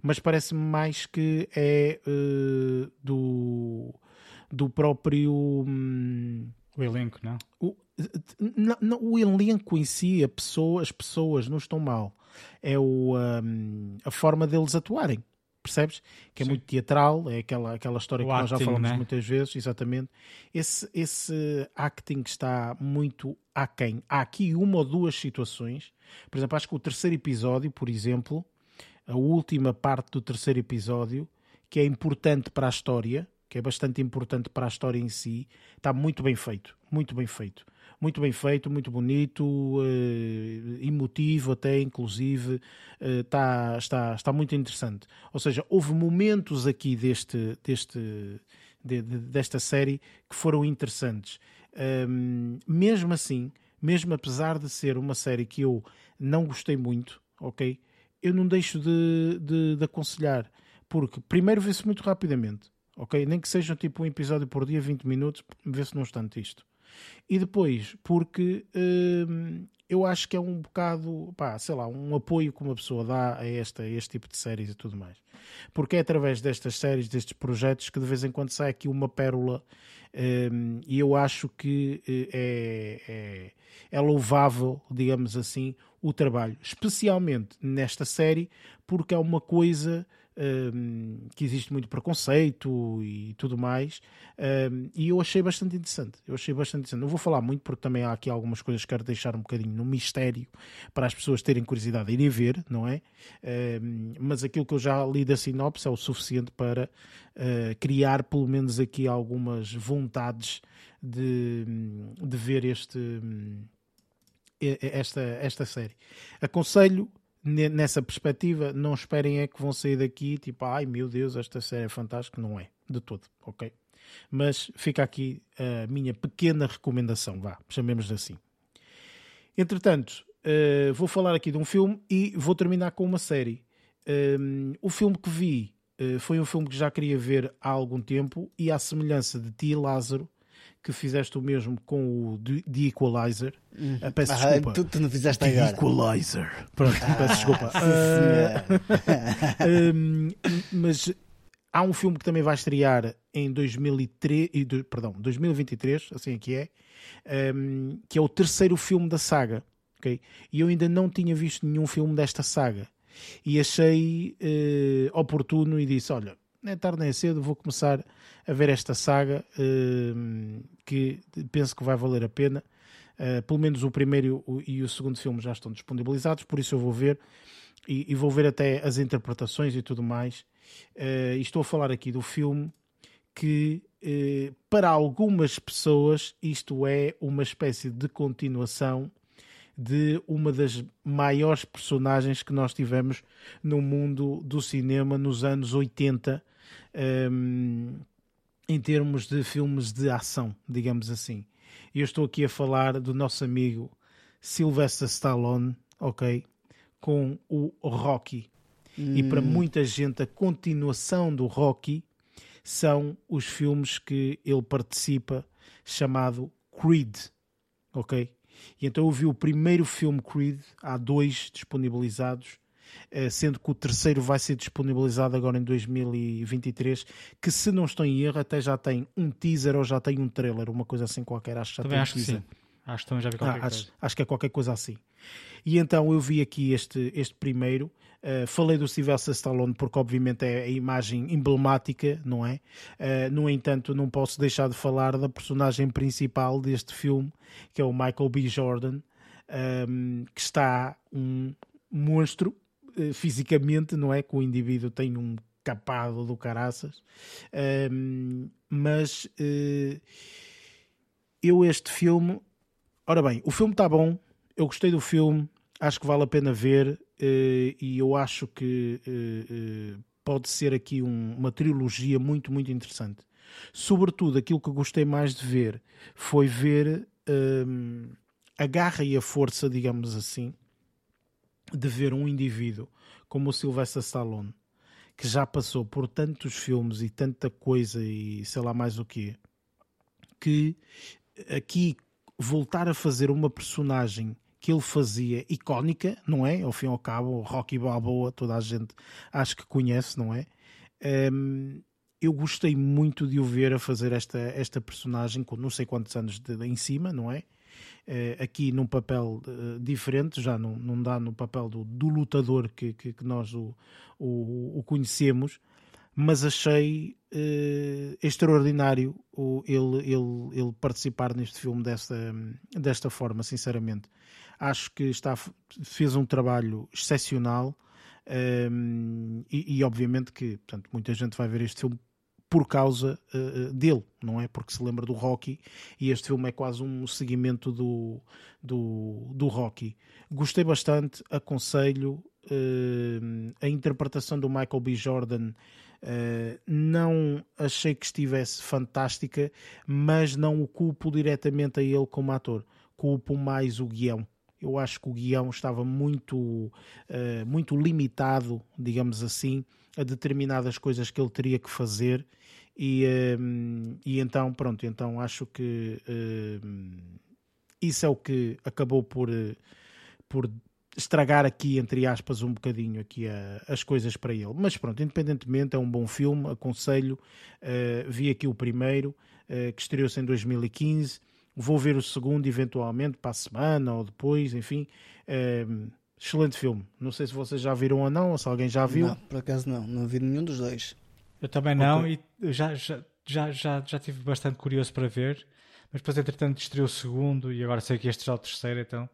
S1: mas parece-me mais que é uh, do, do próprio. Hum,
S3: o elenco, não?
S1: O, não, não, o elenco em si, a pessoa, as pessoas não estão mal. É o, um, a forma deles atuarem. Percebes? Que é Sim. muito teatral, é aquela, aquela história o que acting, nós já falamos né? muitas vezes, exatamente. Esse, esse acting está muito aquém. Há aqui uma ou duas situações. Por exemplo, acho que o terceiro episódio, por exemplo, a última parte do terceiro episódio, que é importante para a história, que é bastante importante para a história em si, está muito bem feito, muito bem feito. Muito bem feito, muito bonito, uh, emotivo até, inclusive, está, está, está muito interessante. Ou seja, houve momentos aqui deste, deste, de, de, desta série que foram interessantes. Um, mesmo assim, mesmo apesar de ser uma série que eu não gostei muito, ok? Eu não deixo de, de, de aconselhar, porque primeiro vê-se muito rapidamente ok? Nem que seja tipo um episódio por dia, 20 minutos, vê-se num instante isto. E depois, porque hum, eu acho que é um bocado, pá, sei lá, um apoio que uma pessoa dá a, esta, a este tipo de séries e tudo mais. Porque é através destas séries, destes projetos, que de vez em quando sai aqui uma pérola hum, e eu acho que eh, é, é, é louvável, digamos assim, o trabalho. Especialmente nesta série, porque é uma coisa que existe muito preconceito e tudo mais. E eu achei bastante interessante. Eu achei bastante interessante. Não vou falar muito porque também há aqui algumas coisas que quero deixar um bocadinho no mistério para as pessoas terem curiosidade de irem ver, não é? Mas aquilo que eu já li da sinopse é o suficiente para uh, criar pelo menos aqui algumas vontades de, de ver este esta, esta série. Aconselho nessa perspectiva, não esperem é que vão sair daqui tipo, ai meu Deus, esta série é fantástica. Não é, de todo, ok? Mas fica aqui a minha pequena recomendação, vá, chamemos assim. Entretanto, uh, vou falar aqui de um filme e vou terminar com uma série. Um, o filme que vi uh, foi um filme que já queria ver há algum tempo e à semelhança de ti, Lázaro, que fizeste o mesmo com o The Equalizer. Hum. Uh, peço ah, desculpa.
S2: Tu, tu, não fizeste
S1: The
S2: agora.
S1: Equalizer. Pronto, ah, peço desculpa. Uh, mas há um filme que também vai estrear em 2003, perdão, 2023, assim aqui é, um, que é o terceiro filme da saga. Okay? E eu ainda não tinha visto nenhum filme desta saga. E achei uh, oportuno e disse: Olha, nem é tarde nem é cedo, vou começar a ver esta saga uh, que penso que vai valer a pena. Uh, pelo menos o primeiro e o segundo filme já estão disponibilizados, por isso eu vou ver e, vou ver até as interpretações e tudo mais. Uh, e estou a falar aqui do filme que, para algumas pessoas, isto é uma espécie de continuação de uma das maiores personagens que nós tivemos no mundo do cinema nos anos 80 um, em termos de filmes de ação, digamos assim. E eu estou aqui a falar do nosso amigo Sylvester Stallone, ok? Com o Rocky. Hum. E para hum. muita gente, a continuação do Rocky são os filmes que ele participa, chamado Creed, ok? E então eu vi o primeiro filme Creed, há dois disponibilizados, sendo que o terceiro vai ser disponibilizado agora em 2023, que se não estou em erro até já tem um teaser ou já tem um trailer, uma coisa assim qualquer, acho que já
S3: também
S1: tem
S3: acho
S1: um teaser.
S3: que sim. Acho que também já vi qualquer
S1: Ah,
S3: coisa.
S1: acho, acho que é qualquer coisa assim. E então eu vi aqui este, este primeiro. Uh, falei do Sylvester Stallone porque, obviamente, é a imagem emblemática, não é? Uh, no entanto, não posso deixar de falar da personagem principal deste filme, que é o Michael B. Jordan, um, que está um monstro fisicamente, não é? Que o indivíduo tem um capado do caraças, um, mas eu, este filme Ora bem, o filme está bom, eu gostei do filme, acho que vale a pena ver eh, e eu acho que eh, eh, pode ser aqui um, uma trilogia muito, muito interessante. Sobretudo, aquilo que gostei mais de ver foi ver a garra e a força, digamos assim, de ver um indivíduo como o Sylvester Stallone, que já passou por tantos filmes e tanta coisa e sei lá mais o quê, que aqui voltar a fazer uma personagem que ele fazia icónica, não é? Ao fim e ao cabo, Rocky Balboa, toda a gente acho que conhece, não é? Um, eu gostei muito de o ver a fazer esta, esta personagem com não sei quantos anos de, de, em cima, não é? Uh, aqui num papel uh, diferente, já não, não dá no papel do, do lutador que, que, que nós o, o, o conhecemos, mas achei uh, extraordinário o, ele, ele, ele participar neste filme desta, desta forma, sinceramente. Acho que está, fez um trabalho excepcional um, e, e, obviamente que portanto, muita gente vai ver este filme por causa uh, dele, não é? Porque se lembra do Rocky e este filme é quase um seguimento do, do, do Rocky. Gostei bastante, aconselho uh, a interpretação do Michael B. Jordan Uh, não achei que estivesse fantástica, mas não o culpo diretamente a ele como ator. Culpo mais o guião. Eu acho que o guião estava muito, muito limitado, digamos assim, a determinadas coisas que ele teria que fazer. E, uh, e então, pronto, então acho que isso é o que acabou por, por estragar aqui, entre aspas, um bocadinho aqui a, as coisas para ele. Mas pronto, independentemente, é um bom filme, aconselho. Uh, vi aqui o primeiro, uh, que estreou-se em 2015. Vou ver o segundo, eventualmente, para a semana ou depois, enfim. Uh, excelente filme. Não sei se vocês já viram ou não, ou se alguém já viu.
S2: Não, por acaso não. Não vi nenhum dos dois.
S3: Eu também não, okay. e já, já, já, já, já tive bastante curioso para ver. Mas depois, entretanto, estreou o segundo e agora sei que este já é o terceiro, então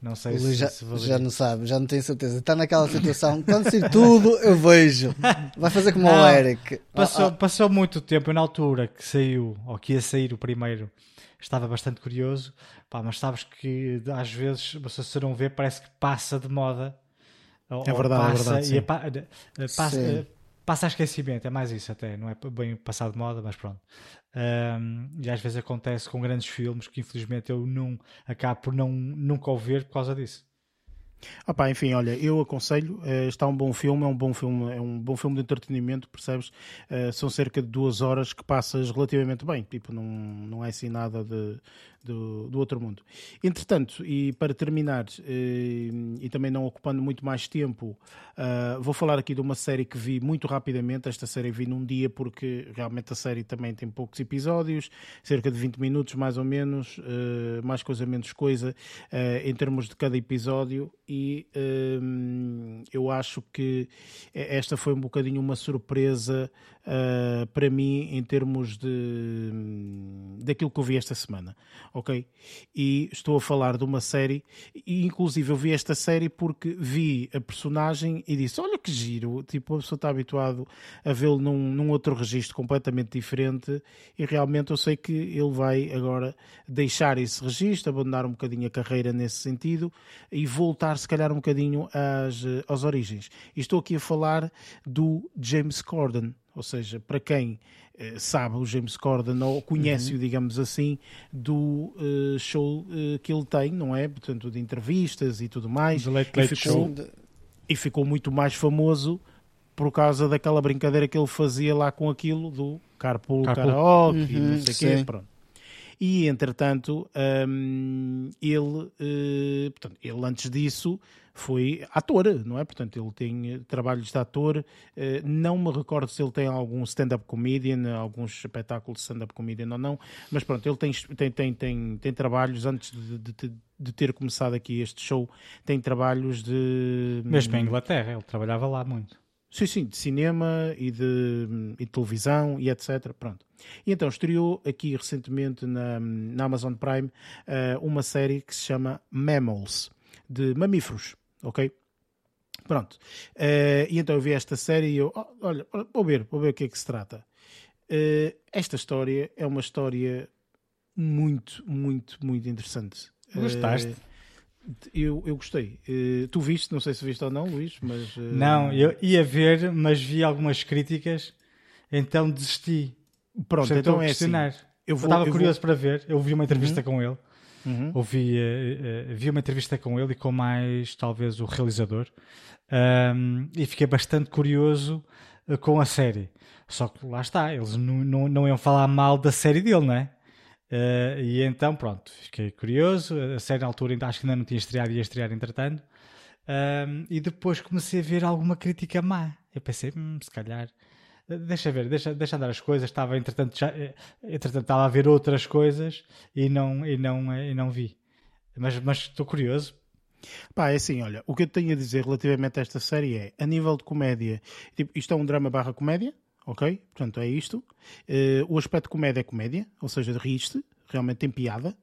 S3: não sei
S2: o
S3: se,
S2: já,
S3: se
S2: já não sabe, já não tenho certeza. Está naquela situação, quando sair tudo, eu vejo. Vai fazer como não, o Eric.
S3: Passou,
S2: oh, oh.
S3: passou muito tempo, na altura que saiu, ou que ia sair o primeiro, estava bastante curioso. Pá, mas sabes que às vezes, você se não vê, parece que passa de moda.
S1: É verdade,
S3: passa,
S1: é verdade.
S3: E pa, passa, passa a esquecimento, é mais isso até, não é bem passado de moda, mas pronto. Um, e às vezes acontece com grandes filmes que infelizmente eu não acabo por não, nunca ouvir por causa disso.
S1: Opa, enfim, olha, eu aconselho, uh, está um bom filme, é um bom filme, é um bom filme de entretenimento, percebes? Uh, são cerca de duas horas que passas relativamente bem, tipo, não, não é assim nada de, do, do outro mundo. Entretanto, e para terminar, eh, e também não ocupando muito mais tempo, uh, vou falar aqui de uma série que vi muito rapidamente. Esta série vi num dia porque realmente a série também tem poucos episódios, cerca de 20 minutos mais ou menos, uh, mais coisa menos coisa, em termos de cada episódio. E eu acho que esta foi um bocadinho uma surpresa para mim em termos de daquilo que eu vi esta semana ok? E estou a falar de uma série, e inclusive eu vi esta série porque vi a personagem e disse: Olha que giro, tipo, a pessoa está habituado a vê-lo num, num outro registro completamente diferente, e realmente eu sei que ele vai agora deixar esse registro, abandonar um bocadinho a carreira nesse sentido e voltar, se calhar, um bocadinho às, às origens. E estou aqui a falar do James Corden, ou seja, para quem eh, sabe o James Corden ou conhece-o, uhum. digamos assim, do uh, show uh, que ele tem, não é? Portanto, de entrevistas e tudo mais.
S3: Late, late
S1: e, ficou, e ficou muito mais famoso por causa daquela brincadeira que ele fazia lá com aquilo do carpool, Carpool. karaoke uhum, e não sei o quê, pronto. E, entretanto, um, ele, uh, portanto, ele antes disso foi ator, não é? Portanto, ele tem trabalhos de ator. Uh, não me recordo se ele tem algum stand-up comedian, alguns espetáculos de stand-up comedian ou não, mas pronto, ele tem, tem, tem, tem, tem trabalhos antes de, de, de ter começado aqui este show, tem trabalhos de.
S3: Mesmo em Inglaterra, ele trabalhava lá muito.
S1: Sim, sim, de cinema e de, e de televisão e etc. Pronto. E então estreou aqui recentemente na, na Amazon Prime uh, uma série que se chama Mammals, de mamíferos, ok? Pronto. Uh, e então eu vi esta série e eu, oh, olha, vou ver, vou ver o que é que se trata. Uh, esta história é uma história muito, muito, muito interessante.
S3: Gostaste?
S1: Eu, eu gostei. Uh, tu viste, não sei se viste ou não, Luís, mas. Uh...
S3: Não, eu ia ver, mas vi algumas críticas, então desisti.
S1: Pronto, então é assim.
S3: Eu, vou, estava eu curioso vou... para ver, eu vi uma entrevista uhum. com ele.
S1: Uhum.
S3: Ouvi, uh, vi uma entrevista com ele e com mais, talvez, o realizador. Um, e fiquei bastante curioso com a série. Só que lá está, eles não, não, não iam falar mal da série dele, não é? Uh, e então, pronto, fiquei curioso. A série na altura acho que ainda não tinha estreado, ia estrear entretanto. Uh, e depois comecei a ver alguma crítica má. Eu pensei, hum, se calhar, deixa ver, deixa, deixa andar as coisas. Estava, entretanto, já, eh, entretanto, estava a ver outras coisas e não, e não, e não vi. Mas, mas estou curioso.
S1: Pá, é assim, olha, o que eu tenho a dizer relativamente a esta série é, a nível de comédia, tipo, isto é um drama barra comédia, ok? Portanto, é isto. Uh, o aspecto comédia é comédia, ou seja, riste, realmente tem piada.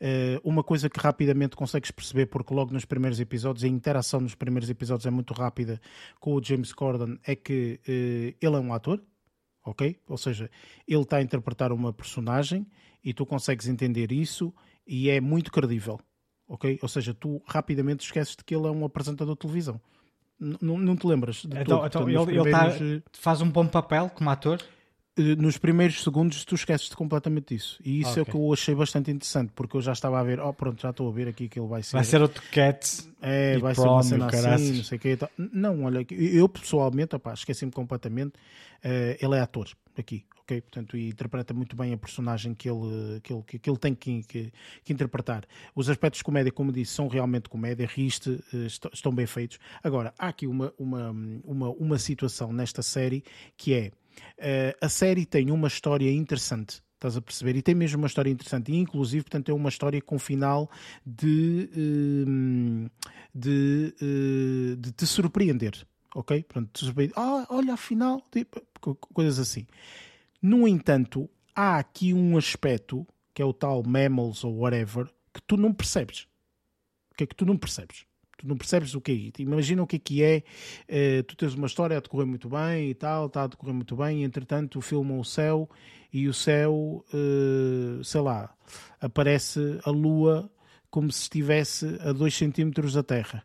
S1: Uh, uma coisa que rapidamente consegues perceber, porque logo nos primeiros episódios, a interação nos primeiros episódios é muito rápida com o James Corden, é que uh, ele é um ator, ok? Ou seja, ele está a interpretar uma personagem e tu consegues entender isso e é muito credível, ok? Ou seja, tu rapidamente esqueces de que ele é um apresentador de televisão. Não, não te lembras? De
S3: então, então ele, primeiros... ele tá, faz um bom papel como ator?
S1: Eh, nos primeiros segundos tu esqueces-te completamente disso. E isso okay. é o que eu achei bastante interessante, porque eu já estava a ver, oh pronto, já estou a ver aqui que ele vai ser.
S3: Vai ser outro Cat.
S1: É, vai ser uma cena assim, não sei o que. Não, olha, eu pessoalmente, esqueci-me completamente, uh, ele é ator aqui, Portanto, e interpreta muito bem a personagem que ele, que ele, que ele tem que, que, que interpretar. Os aspectos de comédia, como disse, são realmente comédia, riste, eh, estão bem feitos. Agora, há aqui uma, uma, uma, uma situação nesta série que é uh, a série tem uma história interessante. Estás a perceber? E tem mesmo uma história interessante. E, inclusive, portanto, é uma história com final de, uh, de, de te surpreender. Ok? Pronto, te surpreender. Ah, olha, afinal, tipo, coisas assim. No entanto, há aqui um aspecto, que é o tal mammals ou whatever, que tu não percebes. O que é que tu não percebes? Tu não percebes o que é. Imagina o que é que é. Uh, tu tens uma história a decorrer muito bem e tal, está a decorrer muito bem, e entretanto filmam o céu e o céu, uh, sei lá, aparece a lua como se estivesse a 2 centímetros da Terra.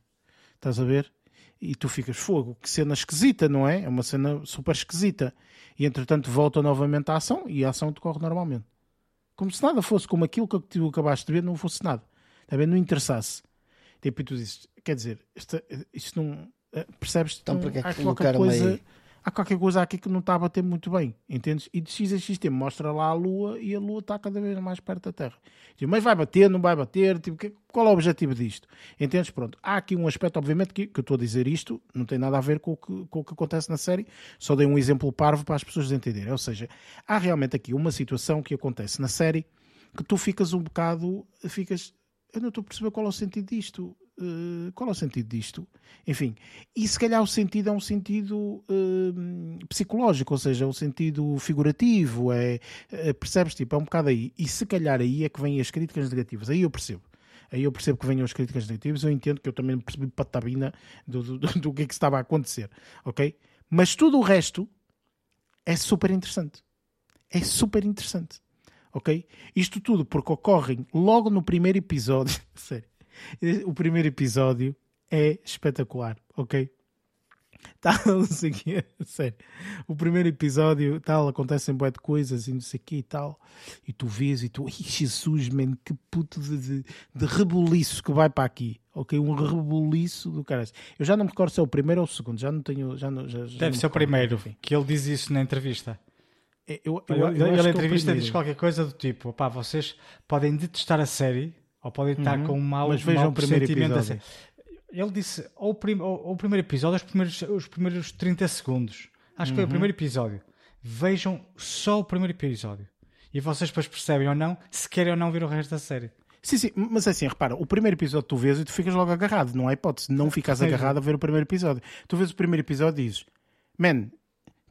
S1: Estás a ver? E tu ficas, fogo, que cena esquisita, não é? É uma cena super esquisita e entretanto volta novamente à ação e a ação decorre normalmente. Como se nada fosse como aquilo que tu acabaste de ver, não fosse nada. Também não interessasse. Tipo, e tu dizes, quer dizer, isto, isto não. Eh, percebes?
S2: Então, porque é que qualquer coisa. Aí?
S1: Há qualquer coisa aqui que não está a bater muito bem, entendes? E de X a X tempo mostra lá a Lua e a Lua está cada vez mais perto da Terra. Tipo, mas vai bater, não vai bater? Tipo, qual é o objetivo disto? Entendes? Pronto. Há aqui um aspecto, obviamente, que, que eu estou a dizer isto, não tem nada a ver com o, que, com o que acontece na série, só dei um exemplo parvo para as pessoas entenderem. Ou seja, há realmente aqui uma situação que acontece na série que tu ficas um bocado, ficas, eu não estou a perceber qual é o sentido disto. Uh, qual é o sentido disto? Enfim, e se calhar o sentido é um sentido uh, psicológico, ou seja, é um sentido figurativo, é, é, percebes? Tipo, é um bocado aí. E se calhar aí é que vêm as críticas negativas. Aí eu percebo. Aí eu percebo que venham as críticas negativas, eu entendo que eu também percebi patabina do, do, do, do que é que estava a acontecer, ok? Mas tudo o resto é super interessante. É super interessante, ok? Isto tudo porque ocorrem logo no primeiro episódio, sério o primeiro episódio é espetacular, ok? Tal, não sei o sério. O primeiro episódio, tal, acontecem bué de coisas e não sei o que e tal. E tu vês e tu, ai Jesus, man, que puto de, de, de rebuliço que vai para aqui. Ok, um rebuliço do cara. Eu já não me recordo se é o primeiro ou o segundo, já não tenho. Já não, já, já
S3: Deve ser o primeiro, enfim. que ele diz isso na entrevista.
S1: eu, eu, eu
S3: ele, ele
S1: é
S3: entrevista diz qualquer coisa do tipo: pá, vocês podem detestar a série ou podem estar uhum. com um mau,
S1: Mas vejam
S3: mau
S1: o primeiro episódio.
S3: Ele disse: ou o, prim, ou, ou o primeiro episódio, os primeiros, os primeiros 30 segundos. Acho que foi o uhum. primeiro episódio. Vejam só o primeiro episódio. E vocês depois percebem ou não se querem ou não ver o resto da série.
S1: Sim, sim, mas é assim, repara, o primeiro episódio tu vês e tu ficas logo agarrado, não há hipótese, não ficas agarrado a ver o primeiro episódio. Tu vês o primeiro episódio e dizes, man,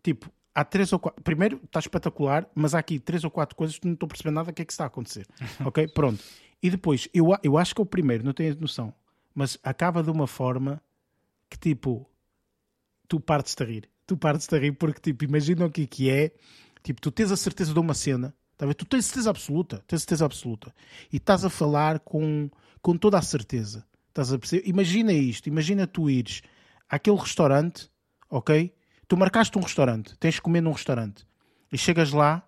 S1: tipo, há três ou quatro. Primeiro, está espetacular, mas há aqui três ou quatro coisas que não estou a perceber nada o que é que está a acontecer. ok? Pronto. E depois, eu, eu acho que é o primeiro, não tenho noção, mas acaba de uma forma que tipo, tu partes-te a rir. Tu partes-te a rir porque, tipo, imagina o que, é que é. Tipo, tu tens a certeza de uma cena, tá tu tens certeza absoluta, tens certeza absoluta, e estás a falar com, com toda a certeza. Estás a perceber? Imagina isto, imagina tu ires àquele restaurante, ok? Tu marcaste um restaurante, tens de comer num restaurante e chegas lá,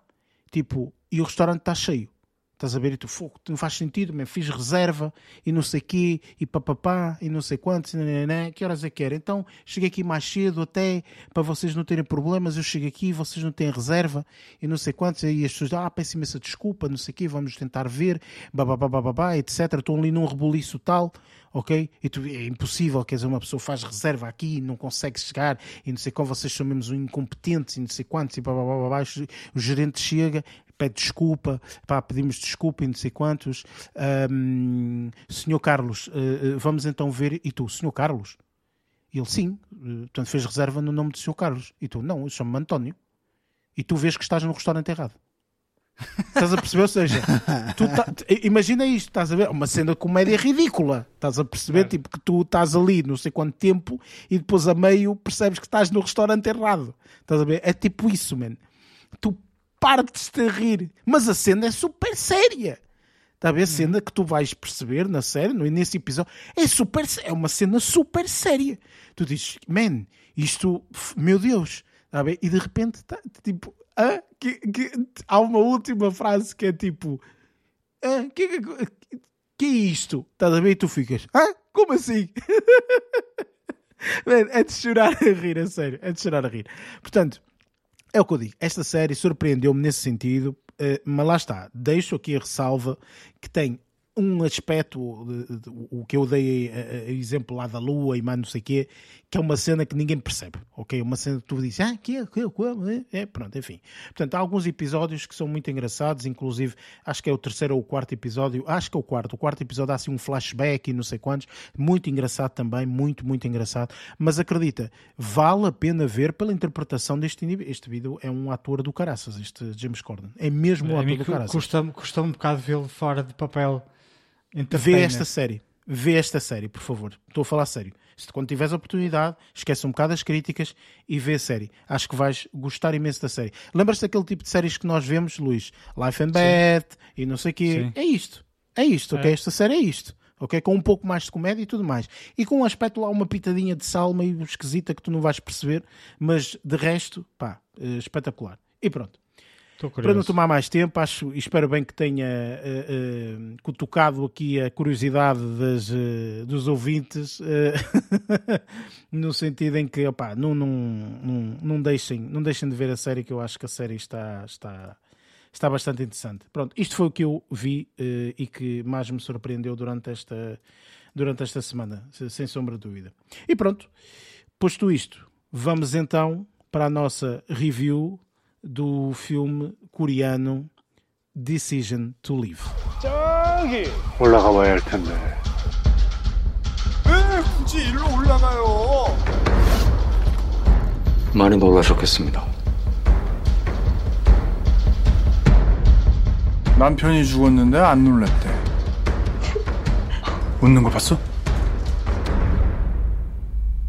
S1: tipo, e o restaurante está cheio. Estás a ver? E tu, fogo, não faz sentido, man. fiz reserva e não sei quê, e papapá, e não sei quantos, nananã. que horas é que era? Então, cheguei aqui mais cedo até, para vocês não terem problemas, eu chego aqui, vocês não têm reserva, e não sei quantos, e as pessoas, ah, peço imensa desculpa, não sei quê, vamos tentar ver, bababá, etc. Estou ali num rebuliço tal, ok? E tu, é impossível, quer dizer, uma pessoa faz reserva aqui e não consegue chegar, e não sei como, vocês são mesmo incompetentes, e não sei quantos, e bababá, o gerente chega pede desculpa, pá, pedimos desculpa e não sei quantos. Um, senhor Carlos, uh, vamos então ver. E tu, senhor Carlos? Ele, sim. Uh, portanto, fez reserva no nome do senhor Carlos. E tu, não, eu chamo-me António. E tu vês que estás no restaurante errado. Estás a perceber? Ou seja, tá, imagina isto, estás a ver? Uma cena de comédia ridícula. Estás a perceber? É. Tipo, que tu estás ali não sei quanto tempo e depois a meio percebes que estás no restaurante errado. Estás a ver? É tipo isso, man. Tu partes-te a rir. Mas a cena é super séria. Está a ver a cena que tu vais perceber na série, do episódio, é super é uma cena super séria. Tu dizes, man, isto, meu Deus, está a ver? E de repente, tá, tipo, ah, que, que, há uma última frase que é tipo, ah, que, que, que é isto? Estás a ver? E tu ficas, ah, como assim? man, é de chorar a rir, a sério, é de chorar a rir. Portanto, é o que eu digo. Esta série surpreendeu-me nesse sentido, uh, mas lá está. Deixo aqui a ressalva que tem um aspecto, o que eu dei a, exemplo lá da Lua e mais não sei o quê, que é uma cena que ninguém percebe, ok? Uma cena que tu dizes, ah, que é, que é, é, pronto, enfim. Portanto, há alguns episódios que são muito engraçados, inclusive, acho que é o terceiro ou o quarto episódio, acho que é o quarto, o quarto episódio há assim um flashback e não sei quantos, muito engraçado também, muito, muito engraçado, mas acredita, vale a pena ver pela interpretação deste indivíduo. Este vídeo é um ator do caraças, este James Corden, é mesmo um ator do caraças.
S3: Custa, custa um bocado vê-lo fora de papel
S1: Vê esta série. Vê esta série, por favor. Estou a falar sério. Se quando tiveres a oportunidade, esquece um bocado as críticas e vê a série. Acho que vais gostar imenso da série. Lembras-te daquele tipo de séries que nós vemos, Luís? Life and Bad e não sei o quê. Sim. É isto. É isto, ok? É. Esta série é isto. Ok? Com um pouco mais de comédia e tudo mais. E com um aspecto lá, uma pitadinha de sal meio esquisita que tu não vais perceber, mas de resto, pá, eh, espetacular. E pronto. Para não tomar mais tempo, acho espero bem que tenha uh, uh, cutucado aqui a curiosidade das, uh, dos ouvintes, no sentido em que opa, não, não, não, não, deixem, não deixem de ver a série, que eu acho que a série está, está, está bastante interessante. Pronto, isto foi o que eu vi e que mais me surpreendeu durante esta, durante esta semana, sem sombra de dúvida. E pronto, posto isto, vamos então para a nossa review do filme coreano Decision to Live. 저기 올라가 봐야 할 텐데. 왜 굳이 일로 올라가요? 많이 놀라셨겠습니다. 남편이 죽었는데 안 놀랐대. 웃는 거 봤어?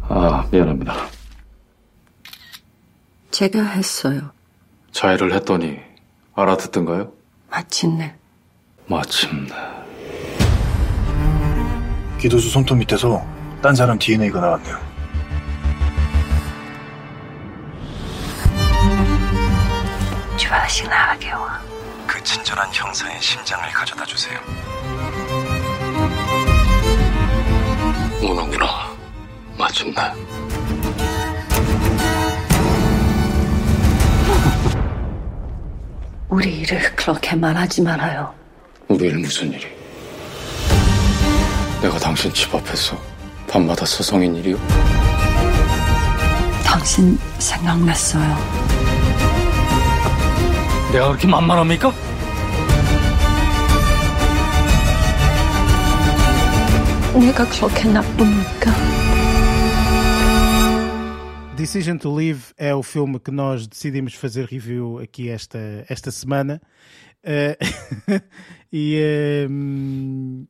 S1: 아, 미안합니다.
S4: 제가 했어요.
S5: 자해를 했더니 알아듣던가요?
S4: 마침내.
S5: 마침내.
S6: 기도수 손톱 밑에서 딴 사람 DNA가 나왔네요.
S7: 그 친절한 형사의 심장을 가져다 주세요.
S5: 오는구나. 마침내.
S4: 우리 일을 그렇게 말하지 말아요.
S5: 우리 일 무슨 일이? 내가 당신 집 앞에서 밤마다 서성인 일이요?
S4: 당신 생각났어요.
S5: 내가 그렇게 만만합니까?
S4: 내가 그렇게 나쁩니까?
S1: Decision to Live é o filme que nós decidimos fazer review aqui esta, esta semana. Eh, e eh,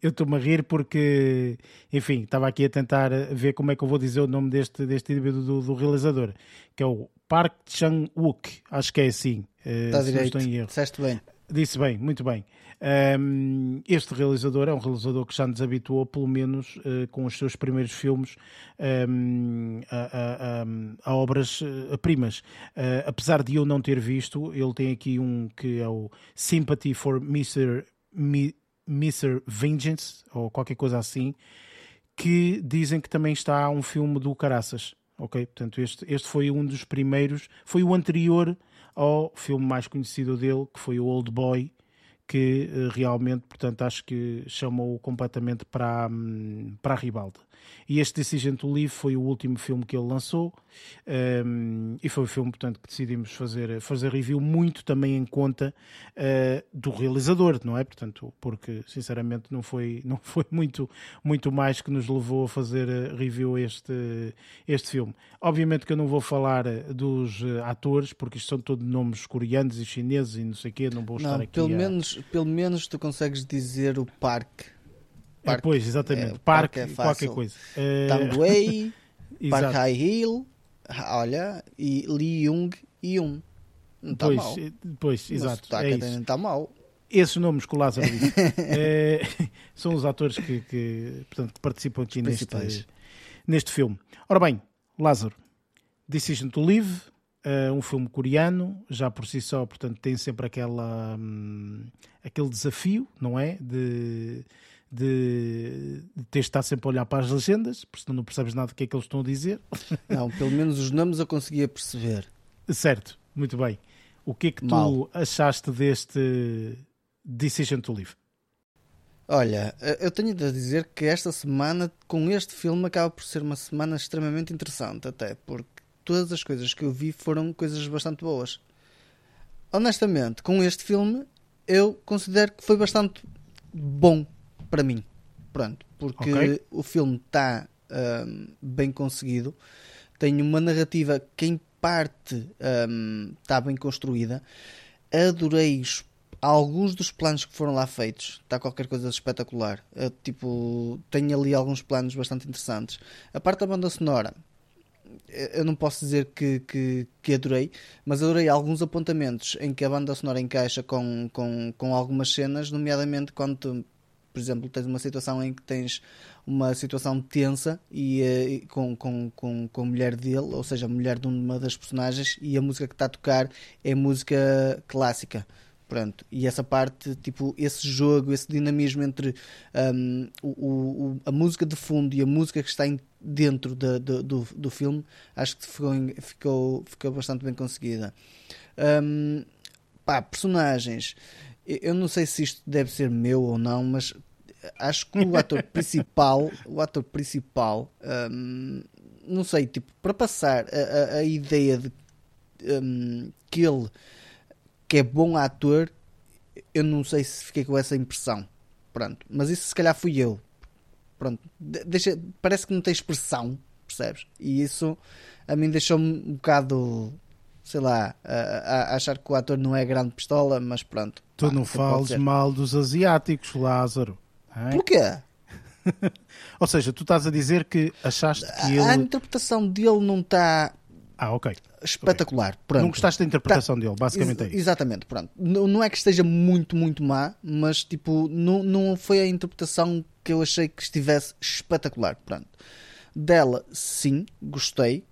S1: eu estou-me a rir porque, enfim, estava aqui a tentar ver como é que eu vou dizer o nome deste, deste indivíduo do, do realizador, que é o Park Chan-wook, acho que é assim. eh,
S2: Está
S1: se não
S2: direito. Disseste bem.
S1: Disse bem, muito bem. Um, este realizador é um realizador que já nos habituou, pelo menos uh, com os seus primeiros filmes, um, a, a- a- obras uh, primas. Uh, apesar de eu não ter visto, ele tem aqui um que é o Sympathy for Mr. Mi- Mr. Vengeance, ou qualquer coisa assim, que dizem que também está um filme do Caraças. Ok? Portanto, este, este foi um dos primeiros, foi o anterior ao filme mais conhecido dele, que foi o Old Boy, que eh, realmente, portanto, acho que chamou completamente para, hum, para a ribalda. E este Decision to Live foi o último filme que ele lançou um, e foi o filme, portanto, que decidimos fazer, fazer review muito também em conta eh, do realizador, não é? Portanto, porque sinceramente não foi, não foi muito, muito mais que nos levou a fazer eh, review a este, este filme. Obviamente que eu não vou falar eh, dos atores, porque isto são todos nomes coreanos e chineses e não sei o quê, não vou estar
S2: Não,
S1: aqui
S2: pelo,
S1: a...
S2: menos, pelo menos tu consegues dizer o parque.
S1: É,
S2: Parque.
S1: pois, exatamente.
S2: É,
S1: parque,
S2: parque é
S1: qualquer coisa.
S2: Tangwei,
S1: exato.
S2: Park High Hill, olha, e Lee Jung Yun. Não está mal.
S1: eh, pois,
S2: O
S1: exato.
S2: sotaque
S1: É
S2: não está mal.
S1: Esses nomes que o Lázaro disse eh, são os atores que, que, portanto, que participam aqui neste, neste filme. Ora bem, Lázaro, Decision to Live, eh, um filme coreano, já por si só, portanto, tem sempre aquela, hum, aquele desafio, não é? De, de, de ter de estar sempre a olhar para as legendas, porque senão não percebes nada do que é que eles estão a dizer.
S2: Não, pelo menos os nomes eu conseguia perceber.
S1: Certo, muito bem. O que é que tu
S2: Mal.
S1: achaste deste Decision to Live?
S2: Olha, eh, eu tenho de dizer que esta semana, com este filme, acaba por ser uma semana extremamente interessante, até porque todas as coisas que eu vi foram coisas bastante boas. Honestamente, com este filme, eu considero que foi bastante bom para mim. Pronto, porque
S1: Ok.
S2: o filme está ahm, bem conseguido, tem uma narrativa que, em parte, está bem construída. Adorei os alguns dos planos que foram lá feitos está qualquer coisa de espetacular Eu, tipo tem ali alguns planos bastante interessantes a parte da banda sonora eh, eu não posso dizer que, que, que adorei mas adorei alguns apontamentos em que a banda sonora encaixa com, com, com algumas cenas nomeadamente quando por exemplo tens uma situação em que tens uma situação tensa eh, e com, com, com, com a mulher dele, ou seja, a mulher de uma das personagens, e a música que está a tocar é música clássica. Pronto, e essa parte, tipo, esse jogo, esse dinamismo entre um, o, o- a música de fundo e a música que está em- dentro da- do, do, do filme, acho que ficou, ficou, ficou bastante bem conseguida. Um, pá, personagens, eu não sei se isto deve ser meu ou não, mas acho que o ator principal, o ator principal, hum, não sei, tipo, para passar a, a- a ideia de hum, que ele que é bom ator, eu não sei se fiquei com essa impressão. Pronto, mas isso se calhar fui eu. Pronto, de- deixa, parece que não tem expressão, percebes? E isso a mim deixou-me um bocado, sei lá, a, a- a achar que o ator não é grande pistola, mas pronto.
S1: Tu
S2: pá,
S1: não
S2: pode
S1: fales mal dos asiáticos, Lázaro. hein?
S2: Porquê?
S1: Ou seja, tu estás a dizer que achaste que
S2: A, a
S1: ele.
S2: interpretação dele não está
S1: Ah, ok.
S2: espetacular. Pronto.
S1: Não gostaste da interpretação dele, basicamente é
S2: Ex-
S1: isso.
S2: Exatamente, pronto. Não, não é que esteja muito, muito má, mas tipo, não, não foi a interpretação que eu achei que estivesse espetacular. Pronto. Dela, sim, gostei.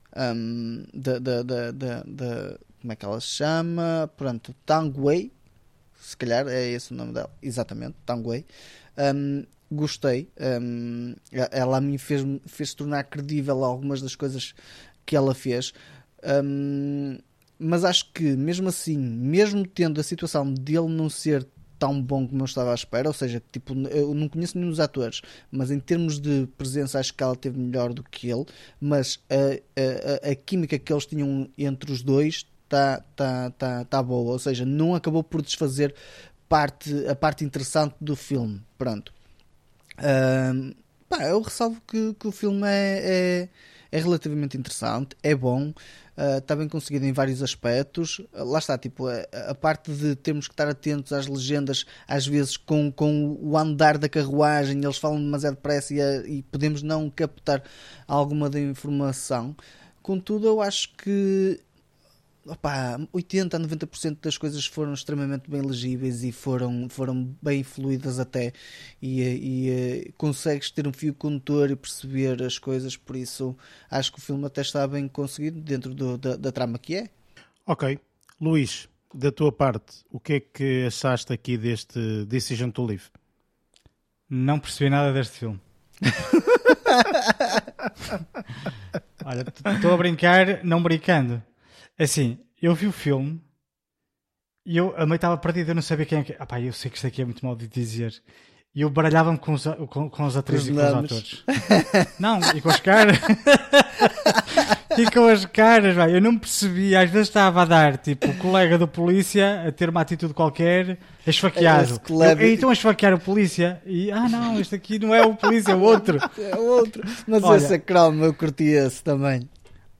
S2: da, da, da, da, da- como é que ela se chama? Pronto, Tang Wei. Se calhar é esse o nome dela. Exatamente, Wei. Hum, gostei. Hum, ela a mim fez, fez tornar credível algumas das coisas que ela fez. Hum, mas acho que mesmo assim, mesmo tendo a situação dele não ser tão bom como eu estava à espera, ou seja, tipo, eu não conheço nenhum dos atores, mas em termos de presença acho que ela teve melhor do que ele, mas a, a, a química que eles tinham entre os dois está tá, tá, tá boa, ou seja, não acabou por desfazer parte, a parte interessante do filme. Pronto. Um, pá, eu ressalvo que, que o filme é, é, é, relativamente interessante, é bom, uh, está bem conseguido em vários aspectos. Uh, lá está, tipo, a, a, parte de termos que estar atentos às legendas, às vezes com, com o andar da carruagem, eles falam demasiado depressa e, e podemos não captar alguma da informação. Contudo, eu acho que opa, 80 a 90% das coisas foram extremamente bem legíveis e foram, foram bem fluídas até e, e, e consegues ter um fio condutor e perceber as coisas, por isso acho que o filme até está bem conseguido dentro do, da, da trama que é.
S1: Ok. Luís, da tua parte, o que é que achaste aqui deste Decision to Live?
S3: Não percebi nada deste filme. Olha, estou a brincar, não brincando. É assim, eu vi o filme e eu, a mãe estava perdida, eu não sabia quem é que. Ah, pá, eu sei que isto aqui é muito mal de dizer. E eu baralhava-me com os, com, com os atrizes e com os atores. Não, e com as caras. e com as caras, vai. Eu não percebi. Às vezes estava a dar, tipo, o colega do polícia a ter uma atitude qualquer, esfaqueado. Eu, então a esfaquear o polícia. E, ah, não, este aqui não é o polícia, é o outro.
S2: É o outro. Mas Olha, esse croma eu curti esse também.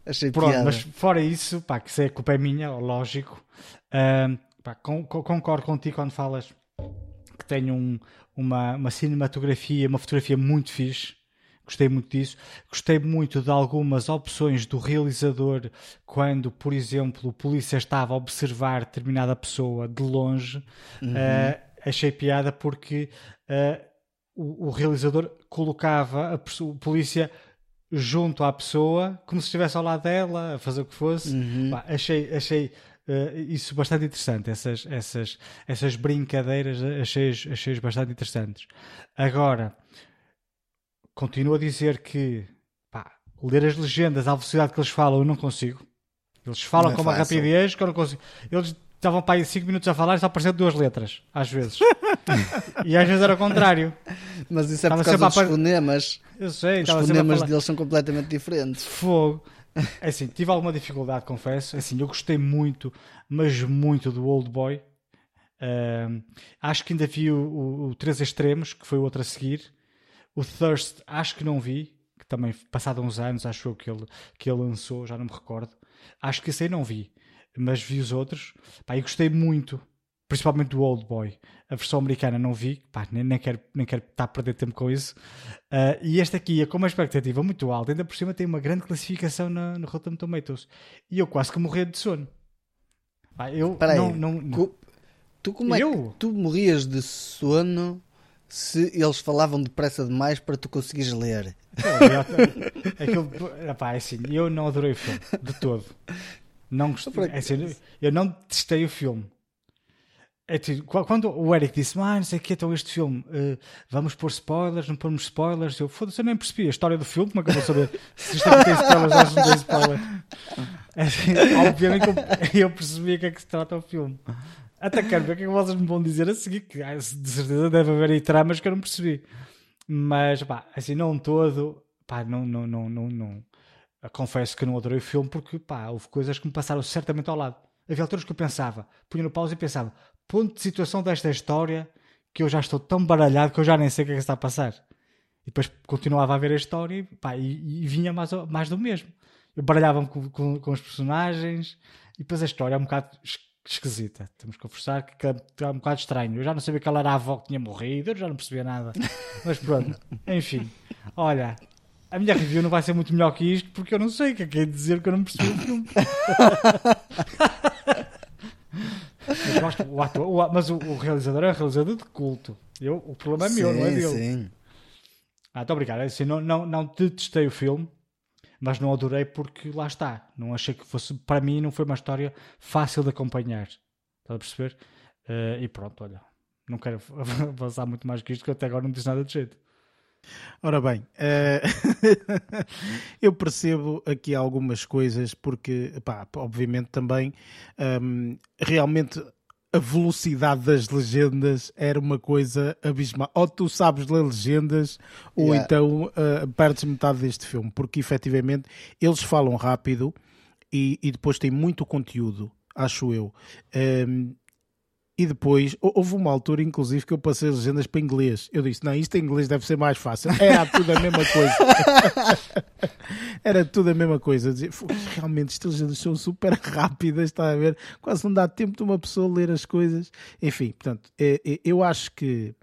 S2: Achei
S3: Pronto,
S2: piada.
S3: mas fora isso, pá, que isso é culpa é minha, lógico. Uh, pá, concordo contigo quando falas que tem um, uma, uma cinematografia, uma fotografia muito fixe. Gostei muito disso. Gostei muito de algumas opções do realizador quando, por exemplo, o polícia estava a observar determinada pessoa de longe. Uhum. Uh, achei piada porque uh, o, o, realizador colocava a, o polícia junto à pessoa, como se estivesse ao lado dela, a fazer o que fosse. Uhum. Bah, achei achei uh, isso bastante interessante, essas, essas, essas brincadeiras, achei, achei bastante interessantes. Agora, continuo a dizer que pá, ler as legendas à velocidade que eles falam, eu não consigo. Eles falam é com uma rapidez que eu não consigo. Eles estavam para aí 5 minutos a falar e só apareciam duas letras, às vezes. e às vezes era o contrário.
S2: Mas isso é por causa dos fonemas.
S3: Eu sei,
S2: Os fonemas deles são completamente diferentes.
S3: Fogo. É assim, tive alguma dificuldade, confesso. É assim, eu gostei muito, mas muito do Old Boy. Acho que ainda vi o, o, o Três Extremos, que foi o outro a seguir. O Thirst, acho que não vi. Que também, passado uns anos, acho que ele, que ele lançou, já não me recordo. Acho que esse aí não vi mas vi os outros pá, e gostei muito, principalmente do Old Boy. A versão americana não vi, pá, nem, nem, quero, nem quero estar a perder tempo com isso. Uh, e este aqui é com uma expectativa muito alta, ainda por cima tem uma grande classificação no, no Rotten Tomatoes. E eu quase que morria de sono. Pá, eu
S2: Peraí,
S3: não, não,
S2: tu como é eu? que tu morrias de sono se eles falavam depressa demais para tu conseguires ler?
S3: Aquilo, epá, é assim, eu não adorei o filme, de todo. Não gostei. É assim, eu não testei o filme. É tipo, quando o Eric disse, ah, não sei o que, então este filme, uh, vamos pôr spoilers, não pormos spoilers, eu foda-se, eu nem percebi a história do filme, como é que eu vou saber se isto aqui tem spoilers ou não tem spoilers? É assim, obviamente eu, eu percebi o que é que se trata o filme. Até quero ver o que é que vocês me vão dizer a seguir, que de certeza deve haver aí tramas que eu não percebi. Mas, pá, assim, não todo, pá, não, não, não, não, não confesso que não adorei o filme porque pá, houve coisas que me passaram certamente ao lado. Havia alturas que eu pensava, punha no pausa e pensava, ponto de situação desta história que eu já estou tão baralhado que eu já nem sei o que é que está a passar. E depois continuava a ver a história e, pá, e, e vinha mais, mais do mesmo. Eu baralhava-me com, com, com, os personagens e depois a história é um bocado esquisita. Temos que conversar que é um bocado estranho. Eu já não sabia que ela era a avó que tinha morrido, eu já não percebia nada. Mas pronto, enfim. Olha, a minha review não vai ser muito melhor que isto porque eu não sei o que é que é dizer que eu não percebi o filme. mas, gosto, o ator, o, mas o, o, realizador é um realizador de culto. Eu, o problema é meu, sim, não é dele. Sim. Ah, muito obrigado. É assim, não, não, não detestei o filme, mas não adorei porque lá está. Não achei que fosse, para mim, não foi uma história fácil de acompanhar. Estás a perceber? Uh, e pronto, olha. Não quero avançar muito mais que isto, que até agora não disse nada de jeito.
S1: Ora bem, eh, eu percebo aqui algumas coisas porque, pá, obviamente também hum, realmente a velocidade das legendas era uma coisa abismal. Ou tu sabes ler legendas, ou
S2: Yeah.
S1: então uh, perdes metade deste filme, porque efetivamente eles falam rápido e, e depois tem muito conteúdo, acho eu. Um, e depois, hou- houve uma altura, inclusive, que eu passei as legendas para inglês. Eu disse: Não, isto em inglês deve ser mais fácil. Era tudo a mesma coisa. Era tudo a mesma coisa. Dizer, "Pô, Realmente, estas legendas são super rápidas, está a ver? Quase não dá tempo de uma pessoa ler as coisas. Enfim, portanto, é- é- eu acho que.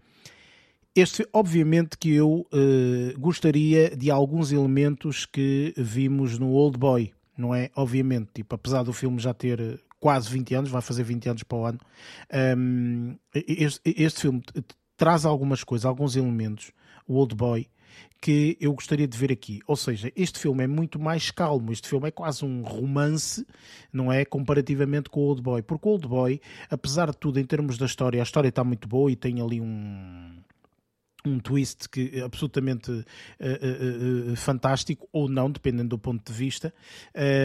S1: Este, obviamente que eu eh, gostaria de alguns elementos que vimos no Old Boy, não é? Obviamente, tipo, apesar do filme já ter quase 20 anos, vai fazer 20 anos para o ano, hum, este, este filme traz algumas coisas, alguns elementos, o Old Boy, que eu gostaria de ver aqui. Ou seja, este filme é muito mais calmo, este filme é quase um romance, não é? Comparativamente com o Old Boy, porque o Old Boy, apesar de tudo, em termos da história, a história está muito boa e tem ali um um twist que é absolutamente eh, eh, eh, fantástico ou não, dependendo do ponto de vista.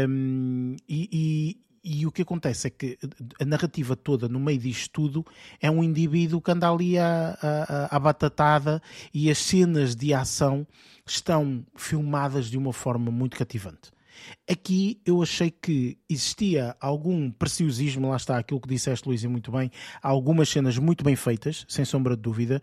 S1: Um, e, e- o que acontece é que a narrativa toda, no meio disto tudo, é um indivíduo que anda ali à, à, à batatada e as cenas de ação estão filmadas de uma forma muito cativante. Aqui eu achei que existia algum preciosismo, lá está aquilo que disseste, Luís, e muito bem. Há algumas cenas muito bem feitas, sem sombra de dúvida.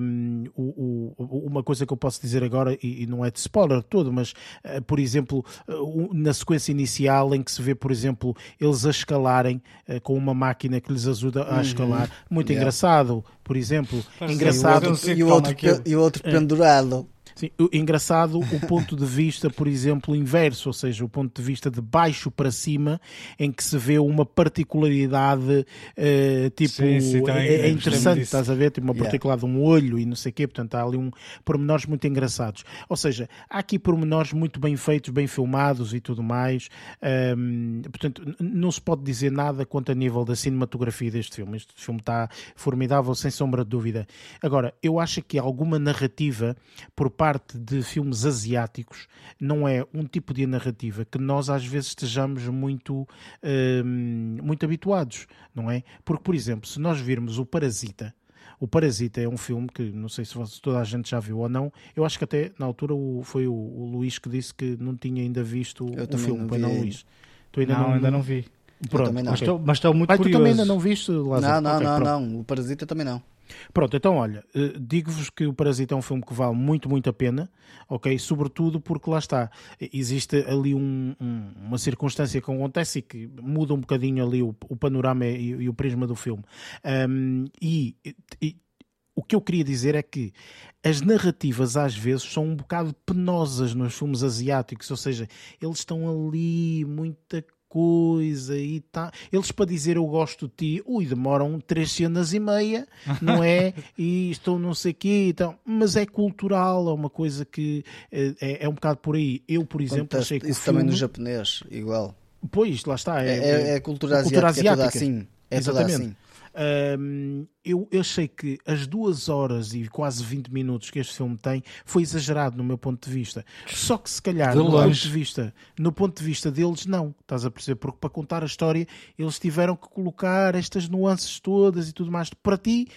S1: Um, o- o- uma coisa que eu posso dizer agora, e, e não é de spoiler todo, mas, uh, por exemplo, uh, na sequência inicial, em que se vê, por exemplo, eles a escalarem uh, com uma máquina que lhes ajuda a escalar, muito
S2: Yeah.
S1: engraçado, por exemplo.
S3: Parece
S1: engraçado.
S2: E o outro,
S3: aquilo.
S2: pe- e o outro pendurado.
S1: Sim, engraçado o ponto de vista, por exemplo, inverso, ou seja, o ponto de vista de baixo para cima, em que se vê uma particularidade, eh, tipo,
S3: Sim, sim, também
S1: é, é
S3: gostei
S1: interessante, estás a ver? Tipo, uma
S2: Yeah.
S1: particularidade de um olho e não sei o quê, portanto, há ali um pormenores muito engraçados. Ou seja, há aqui pormenores muito bem feitos, bem filmados e tudo mais. Ahm, portanto, n- não se pode dizer nada quanto a nível da cinematografia deste filme. Este filme está formidável, sem sombra de dúvida. Agora, eu acho que alguma narrativa por parte de filmes asiáticos não é um tipo de narrativa que nós às vezes estejamos muito, hum, muito habituados, não é? Porque, por exemplo, se nós virmos o Parasita, o Parasita é um filme que não sei se toda a gente já viu ou não. Eu acho que até na altura o- foi o, o Luís que disse que não tinha ainda visto
S2: Eu
S1: o filme,
S2: não
S1: pois não,
S2: ainda.
S1: Luís? Tu ainda
S3: Não,
S1: não,
S3: ainda não vi.
S1: Pronto,
S2: também não.
S3: Mas estou, mas estou muito
S1: Mas tu
S3: curioso.
S1: também ainda não viste, Lázaro?
S2: Não, não,
S1: Ok,
S2: não,
S1: pronto.
S2: não. O Parasita também não.
S1: Pronto, então olha, eh, digo-vos que o Parasita é um filme que vale muito, muito a pena, ok? Sobretudo porque lá está, existe ali um- um- uma circunstância que acontece e que muda um bocadinho ali o, o panorama e, e o prisma do filme. Ahm, e, e o que eu queria dizer é que as narrativas às vezes são um bocado penosas nos filmes asiáticos, ou seja, eles estão ali muita coisa e tá. Eles para dizer eu gosto de ti, ui, demoram três cenas e meia, não é? E estão não sei quê, então, mas é cultural, é uma coisa que eh, é, é um bocado por aí. Eu, por exemplo,
S2: Acontece
S1: achei que
S2: isso
S1: o
S2: também
S1: filme...
S2: no japonês, igual.
S1: Pois, lá está.
S2: É,
S1: É,
S2: é, é a cultura asiática,
S1: cultura
S2: é toda
S1: asiática.
S2: assim. É toda
S1: Exatamente.
S2: assim.
S1: Hum, eu, eu achei que as duas horas e quase 20 minutos que este filme tem foi exagerado no meu ponto de vista. Só que se calhar, no ponto de, vista, no ponto de vista deles, não. Estás a perceber? Porque para contar a história eles tiveram que colocar estas nuances todas e tudo mais. Para ti,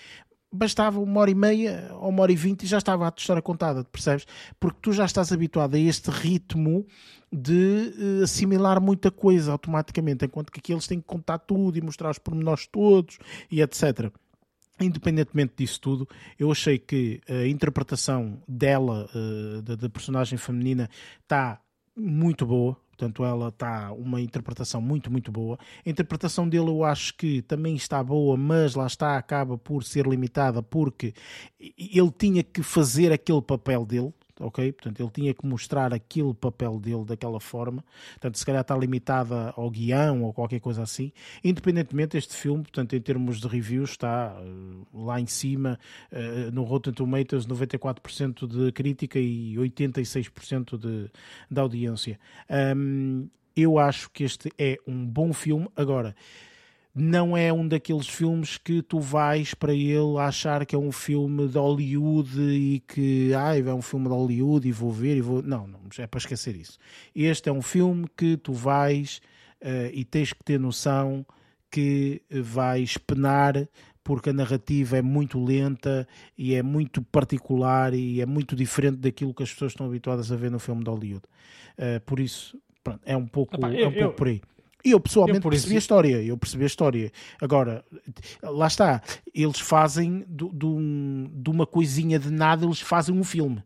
S1: bastava uma hora e meia ou uma hora e vinte e já estava a história contada, percebes? Porque tu já estás habituado a este ritmo de eh, assimilar muita coisa automaticamente, enquanto que aqui eles têm que contar tudo e mostrar os pormenores todos e etc. Independentemente disso tudo, eu achei que a interpretação dela, eh, da, da personagem feminina, está muito boa. Portanto, ela está uma interpretação muito, muito boa. A interpretação dele eu acho que também está boa, mas lá está, acaba por ser limitada porque ele tinha que fazer aquele papel dele, ok? Portanto, ele tinha que mostrar aquele papel dele daquela forma. Portanto, se calhar está limitada ao guião ou qualquer coisa assim. Independentemente, este filme, portanto, em termos de reviews, está eh, lá em cima, eh, no Rotten Tomatoes, 94% de crítica e 86% de, de audiência. Hum, eu acho que este é um bom filme. Agora, não é um daqueles filmes que tu vais para ele achar que é um filme de Hollywood e que ah, é um filme de Hollywood e vou ver e vou. Não, não, é para esquecer isso. Este é um filme que tu vais uh, e tens que ter noção que vais penar porque a narrativa é muito lenta e é muito particular e é muito diferente daquilo que as pessoas estão habituadas a ver no filme de Hollywood. Uh, por isso, pronto, é um pouco,
S3: Epá,
S1: é um
S3: eu-
S1: pouco
S3: eu-
S1: por aí. E eu pessoalmente
S3: eu
S1: percebi
S3: isso-
S1: a história, eu percebi a história. Agora, lá está, eles fazem do- de, um- de uma coisinha de nada, eles fazem um filme.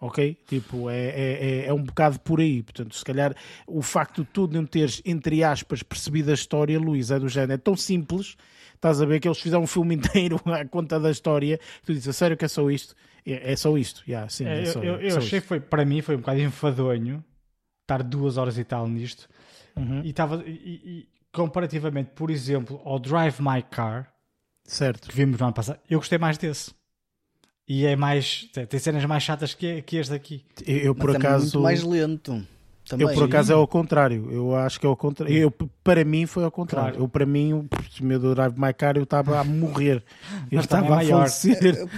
S1: Ok? Tipo, é, é, é- é um bocado por aí. Portanto, se calhar o facto de tu não teres, entre aspas, percebido a história, Luís, é do género, é tão simples, estás a ver que eles fizeram um filme inteiro à conta da história, tu dizes, a sério que é só isto? É, é só isto, yeah, sim,
S3: É,
S1: é
S3: eu,
S1: só,
S3: eu- eu
S1: só
S3: achei
S1: isto.
S3: foi para mim foi um bocado enfadonho estar duas horas e tal nisto
S1: Uhum.
S3: e estava e, e comparativamente por exemplo ao Drive My Car
S1: Certo.
S3: que vimos no ano passado eu gostei mais desse e é mais tem cenas mais chatas que, que este aqui
S1: Eu, eu, por
S2: Mas é
S1: acaso.
S2: muito mais lento. Também.
S1: Eu por acaso é ao contrário, eu acho que é ao contrário. Eu, para mim foi ao contrário.
S3: Claro.
S1: Eu para mim, o meu do Drive My Car, eu estava a morrer. Eu estava a
S3: é maior.
S1: falecer.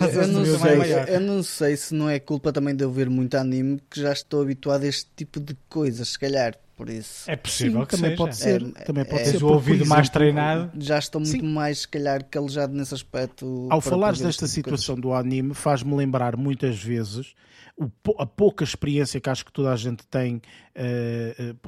S2: Eu, não sei,
S3: é
S2: eu não sei se não é culpa também de eu ver muito anime, que já estou habituado a este tipo de coisas, se calhar, por isso.
S3: é possível
S1: Sim,
S3: que
S1: também
S3: seja.
S1: pode ser.
S2: É,
S1: também pode
S2: é-
S1: ser.
S3: o ouvido mais treinado
S2: Já estou muito
S1: Sim.
S2: mais, se calhar, calejado nesse aspecto.
S1: Ao falares desta
S2: tipo
S1: situação do anime, faz-me lembrar muitas vezes a pouca experiência que acho que toda a gente tem,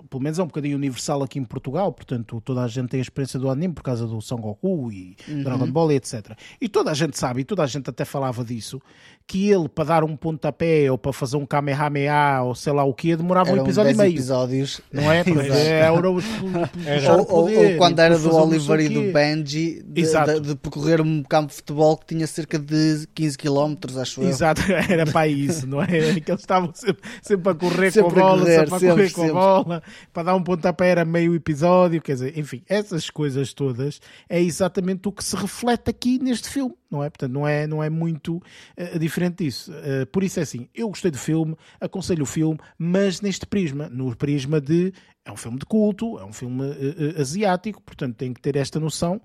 S1: pelo menos é um bocadinho universal aqui em Portugal, portanto toda a gente tem a experiência do anime por causa do Son Goku e
S2: Uhum.
S1: Dragon Ball e etc. E toda a gente sabe, e toda a gente até falava disso, que ele para dar um pontapé ou para fazer um Kamehameha ou sei lá o que demorava um
S2: Eram
S1: episódio e
S2: 10
S1: meio.
S2: episódios.
S1: Não é? Porque
S2: Exato.
S1: era os- puxar
S2: Ou, ou-
S1: poder
S2: ou quando era do
S1: um
S2: Oliver e
S1: o
S2: do Benji de,
S1: Exato.
S2: de- de percorrer um campo de futebol que tinha cerca de 15 km, acho eu.
S1: Exato, era para isso, não é? Que eles estavam sempre, sempre a correr
S2: Sempre
S1: com a
S2: a
S1: bola,
S2: correr,
S1: sempre a correr com a bola, para dar um pontapé era meio episódio, quer dizer, enfim, essas coisas todas é exatamente o que se reflete aqui neste filme, não é? Portanto, não é, não é muito eh, diferente disso. Eh, por isso é assim, eu gostei do filme, aconselho o filme, mas neste prisma, no prisma de é um filme de culto, é um filme eh, asiático, portanto tem que ter esta noção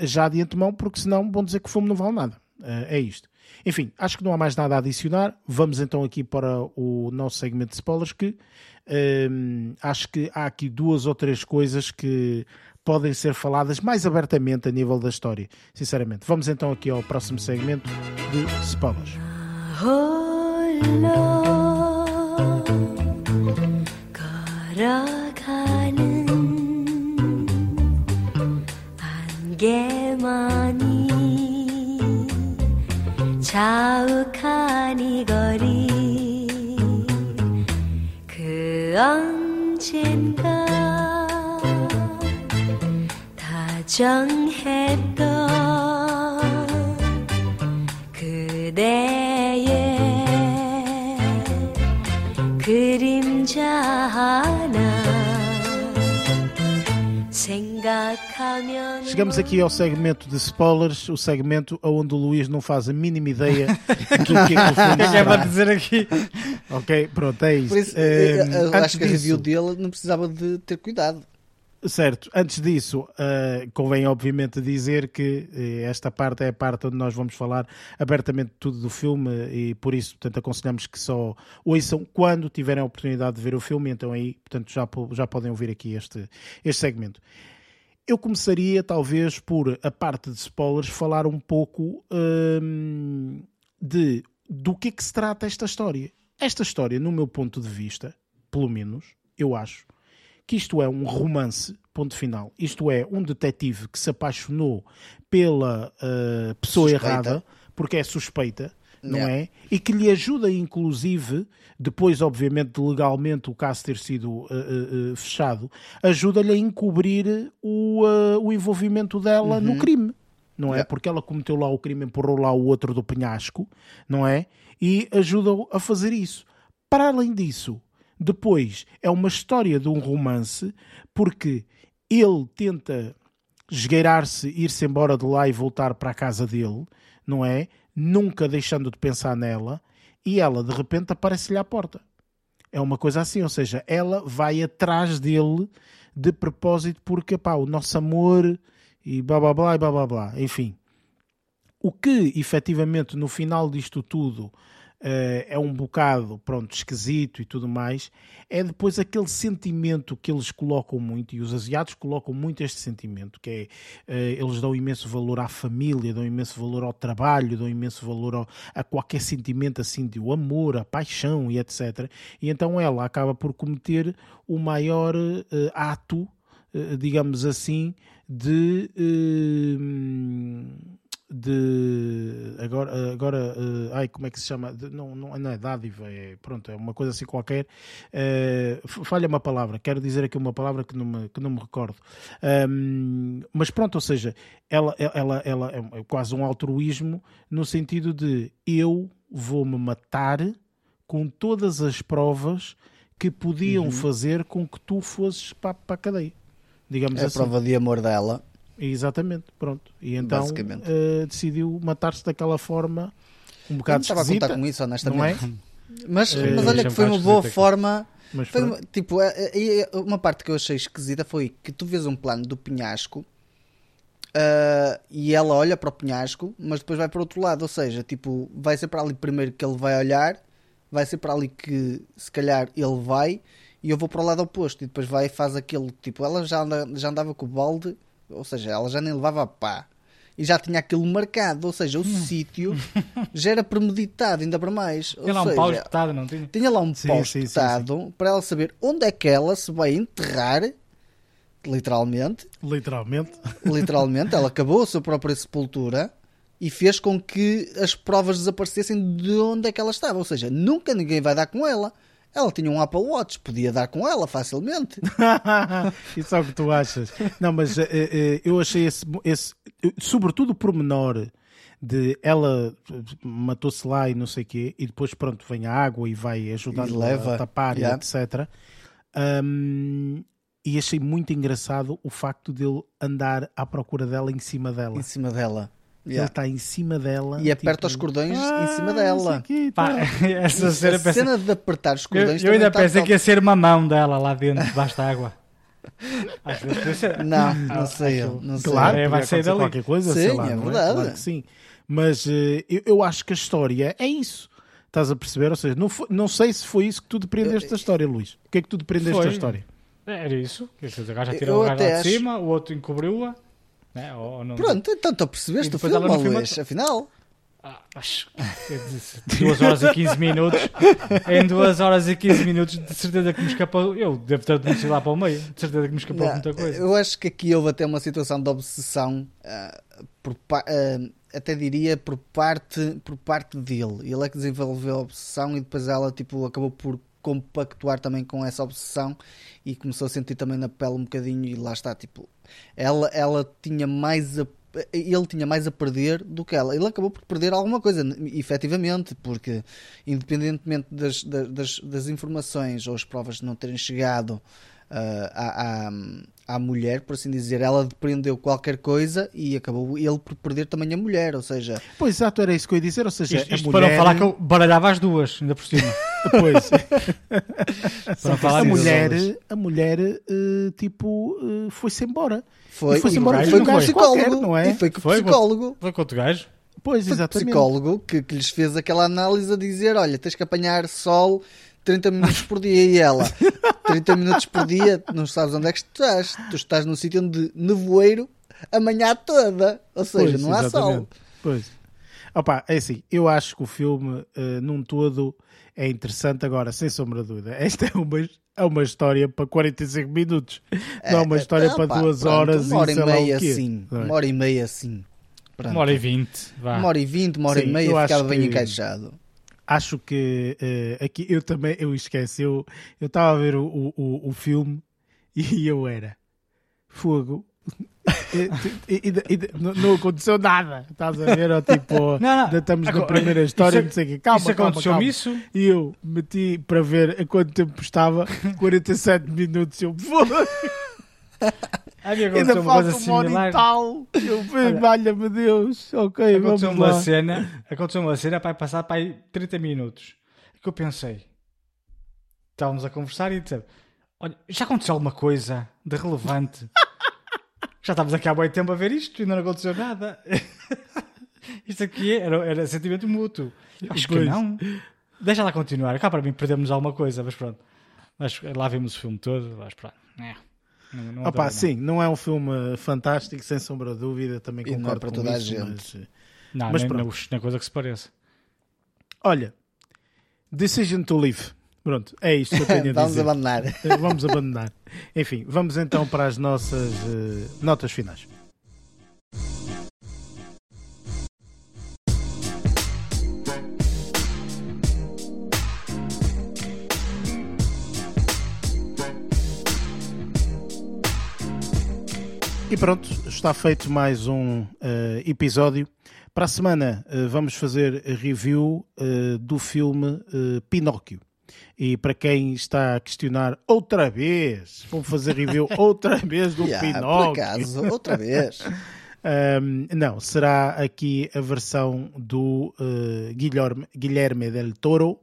S1: já de antemão, porque senão vão dizer que o filme não vale nada. É isto. Enfim, acho que não há mais nada a adicionar. Vamos então aqui para o nosso segmento de spoilers que hum, acho que há aqui duas ou três coisas que podem ser faladas mais abertamente a nível da história, sinceramente. Vamos então aqui ao próximo segmento de spoilers.
S4: 홀 자욱한 이 거리. 그 언젠가 다정했던 그대의 그림자 하나
S1: Chegamos aqui ao segmento de spoilers, o segmento onde o Luís não faz a mínima ideia do que é que o filme
S3: o que é é para dizer aqui
S1: Ok, pronto, é isso.
S2: Por isso, eu- eu
S1: antes
S2: acho que a review
S1: disso-
S2: dele não precisava de ter cuidado.
S1: Certo, antes disso, eh, convém obviamente dizer que eh, esta parte é a parte onde nós vamos falar abertamente tudo do filme e por isso, portanto, aconselhamos que só ouçam quando tiverem a oportunidade de ver o filme, então aí, portanto, já, já podem ouvir aqui este, este segmento. Eu começaria, talvez, por a parte de spoilers, falar um pouco hum, de do que é que se trata esta história. Esta história, no meu ponto de vista, pelo menos, eu acho que isto é um romance, ponto final. Isto é um detetive que se apaixonou pela uh, pessoa
S2: Suspeita.
S1: errada, porque é suspeita, não
S2: Yeah.
S1: é? E que lhe ajuda, inclusive, depois, obviamente, de legalmente o caso ter sido uh, uh, fechado, ajuda-lhe a encobrir o, o envolvimento dela no crime. Não é? Porque ela cometeu lá o crime, empurrou lá o outro do penhasco, não é? E ajuda-o a fazer isso. Para além disso, depois é uma história de um romance, porque ele tenta esgueirar-se, ir-se embora de lá e voltar para a casa dele, não é? Nunca deixando de pensar nela, e ela de repente aparece-lhe à porta. É uma coisa assim, ou seja, ela vai atrás dele de propósito porque pá, o nosso amor e blá blá blá e blá blá blá. Enfim, o que efetivamente no final disto tudo é um bocado, pronto, esquisito e tudo mais, é depois aquele sentimento que eles colocam muito, e os asiáticos colocam muito este sentimento, que é, eh, eles dão imenso valor à família, dão imenso valor ao trabalho, dão imenso valor ao- a qualquer sentimento assim de o amor, a paixão e etc. E então ela acaba por cometer o maior eh, ato, eh, digamos assim, de... eh, de agora agora eh, ai como é que se chama? De- não não, não é dádiva é pronto é uma coisa assim qualquer. F- falha uma palavra quero dizer aqui uma palavra que não me, que não me recordo. Ahm, mas pronto ou seja ela ela ela é é quase um altruísmo no sentido de eu vou-me matar com todas as provas que podiam fazer com que tu fosses para, para a cadeia digamos
S2: É a
S1: assim.
S2: prova de amor dela.
S1: Exatamente, pronto. E então eh, decidiu matar-se daquela forma um
S2: Eu não
S1: bocado
S2: estava a
S1: esquisita.
S2: contar com isso,
S1: não é?
S2: honestamente. Mas,
S1: Eh,
S2: mas olha que foi uma boa
S3: esquisita aqui.
S2: forma.
S1: Mas
S2: Foi uma- tipo, é- é- é- uma parte que eu achei esquisita foi que tu vês um plano do penhasco ah, e ela olha para o penhasco, mas depois vai para o outro lado. Ou seja, tipo, vai ser para ali primeiro que ele vai olhar, vai ser para ali que se calhar ele vai e eu vou para o lado oposto. E depois vai e faz aquele tipo. Ela já, anda- já andava com o balde, ou seja, ela já nem levava pá. E já tinha aquilo marcado, ou seja, o sítio já era premeditado, ainda para mais. Ou
S3: Tinha lá um
S2: seja,
S3: pau espetado, não tinha?
S2: tinha lá um
S1: Sim,
S2: pau
S1: sim, sim,
S2: espetado para ela saber onde é que ela se vai enterrar, literalmente.
S1: Literalmente.
S2: Literalmente, ela acabou a sua própria sepultura e fez com que as provas desaparecessem de onde é que ela estava. Ou seja, nunca ninguém vai dar com ela. Ela tinha um Apple Watch, podia dar com ela facilmente.
S1: Isso é o que tu achas. Não, mas eh, eh, eu achei esse, esse sobretudo o pormenor de ela matou-se lá e não sei o quê, e depois pronto, vem a água e vai ajudar a tapar
S2: yeah.
S1: e etc. Hum, e achei muito engraçado o facto dele andar à procura dela em cima dela.
S2: Em cima dela.
S1: Ele
S2: Yeah.
S1: está em cima dela
S2: E aperta
S1: tipo,
S2: os cordões
S1: "Ah,
S2: em cima dela.
S1: o quê,
S3: Pá,
S1: tá."
S3: essa cena,
S2: A
S3: pensa-
S2: cena de apertar os
S3: Eu,
S2: cordões
S3: eu ainda
S2: também tá
S3: pensei que ia ser uma mão dela lá dentro, debaixo da água. Às vezes ser.
S2: Não, não sei eu. Não sei.
S1: Claro,
S3: É, vai sair dali.
S1: qualquer coisa,
S2: Sim,
S1: sei lá,
S2: é
S1: não
S2: verdade.
S1: Claro que sim. Mas eh, eu, eu acho que a história é isso. Estás a perceber? Ou seja, não, foi- não sei se foi isso que tu depreendeste da história, Luís. O que é que tu depreendeste
S3: Foi.
S1: da história?
S3: Era isso. Quer dizer, o gajo
S2: Eu
S3: tirou o gajo de
S2: acho-
S3: cima, o outro encobriu-a. Né? Ou, não
S2: Pronto, então tu percebeste o filme,
S3: ela filme-
S2: Luís, afinal.
S3: Ah, acho que 2 horas e 15 minutos. Em 2 horas e 15 minutos, de certeza que me escapou. Eu devo ter adormecido lá para o meio. De certeza que me escapou
S2: Não,
S3: muita coisa.
S2: Eu acho que aqui houve até uma situação de obsessão, ah, por ah, até diria por parte, por parte dele. Ele é que desenvolveu a obsessão e depois ela tipo, acabou por compactuar também com essa obsessão e começou a sentir também na pele um bocadinho e lá está, tipo, ela, ela tinha mais a ele tinha mais a perder do que ela. Ele acabou por perder alguma coisa, efetivamente, porque independentemente das, das, das- informações ou as provas não terem chegado ah, à, à, à mulher, por assim dizer, ela depreendeu qualquer coisa e acabou ele por perder também a mulher, ou seja,
S1: Pois, exato, era isso que eu ia dizer. Ou seja,
S3: Isto,
S1: a
S3: isto
S1: mulher...
S3: para não falar que eu baralhava as duas, ainda por cima.
S1: Pois,
S3: Para falar
S1: a mulher, a mulher eh, tipo, eh, foi-se embora.
S2: foi,
S1: E foi-se
S2: e
S1: embora
S2: foi
S3: com um
S2: o psicólogo,
S1: qualquer, não é?
S2: e foi com o
S3: Foi
S2: psicólogo.
S3: Foi com outro gajo.
S1: Pois,
S2: Foi o
S1: exatamente.
S2: psicólogo que, que lhes fez aquela análise a dizer: olha, tens que apanhar sol 30 minutos por dia. E ela, 30 minutos por dia, não sabes onde é que estás. Tu estás num sítio onde nevoeiro a manhã toda. Ou seja,
S1: Pois,
S2: não há sol.
S1: exatamente. Pois. Opa, é assim, eu acho que o filme, eh, num todo, é interessante agora, sem sombra de dúvida. Esta é uma, é uma história para 45 minutos. não é uma história
S2: Ah,
S1: para
S2: pá,
S1: duas
S2: pronto,
S1: horas
S2: uma hora
S1: e
S2: e meia
S1: o quê.
S2: assim.
S1: É?
S2: Uma hora e meia assim. Pronto.
S3: Uma hora e vinte. Vá.
S2: Uma hora e vinte, uma hora
S1: Sim,
S2: e meia ficava bem
S1: que-
S2: encaixado.
S1: Acho que eh, aqui eu também eu esqueci. Eu estava a ver o, o, o- filme e eu era fogo. E- e- e- não, não aconteceu nada, estás a ver? Ou tipo,
S3: Não, não.
S1: ainda estamos na primeira
S3: isso-
S1: história, não sei o quê. Calma,
S3: isso
S1: calma,
S3: aconteceu
S1: calma.
S3: isso?
S1: E eu meti para ver a quanto tempo estava, 47 minutos. Eu, fogo,
S3: A mim
S1: ainda falta hora e
S3: similar.
S1: tal. Eu, valha-me Deus. Ok, vamos
S3: Aconteceu uma
S1: lá.
S3: cena, aconteceu uma cena para passar para aí 30 minutos. Que eu pensei, estávamos a conversar e disse, Olha, já aconteceu alguma coisa de relevante? já estávamos aqui há muito tempo a ver isto e ainda não aconteceu nada. isto aqui era, era sentimento mútuo. Acho que
S1: Pois.
S3: não. Deixa lá continuar. Cá para mim perdemos alguma coisa, mas pronto. Mas lá vimos o filme todo, mas pronto. É. Não, não
S1: Opa, sim, não é um filme fantástico, sem sombra de dúvida, também
S2: E não é
S1: concordo
S2: para
S1: com
S2: toda a gente.
S1: mas, eh,
S3: Não,
S1: Mas
S3: nem,
S1: pronto.
S3: nem, coisa que se pareça.
S1: Olha, Decision to Live. Pronto, é isto que eu tenho a
S2: Vamos
S1: dizer.
S2: abandonar.
S1: Eh, Vamos abandonar. Enfim, vamos então para as nossas eh, notas finais. E pronto, está feito mais um eh, episódio. Para a semana eh, vamos fazer a review eh, do filme Pinóquio. E para quem está a questionar outra vez, vamos fazer review outra vez do
S2: Yeah, por
S1: Pinóquio.
S2: acaso, outra vez.
S1: Um, não, será aqui a versão do uh, Guilherme, Guilherme del Toro,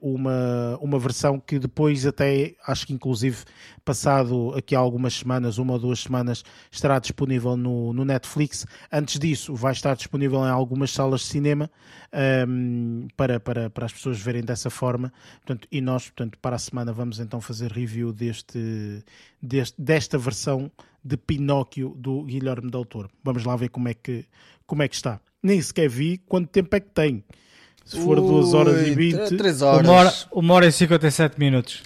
S1: uma, uma versão que depois até, acho que inclusive passado aqui há algumas semanas, uma ou duas semanas, estará disponível no, no Netflix. Antes disso, vai estar disponível em algumas salas de cinema um, para, para, para as pessoas verem dessa forma. Portanto, e nós, portanto, para a semana vamos então fazer review deste, deste, desta versão de Pinóquio do Guilherme Del Toro. Vamos lá ver como é que, como é que está. Nem sequer vi quanto tempo é que tem. Se for 2 horas e
S2: Ui,
S1: 20.
S2: 3 horas.
S3: Uma hora, uma hora e 57 minutos.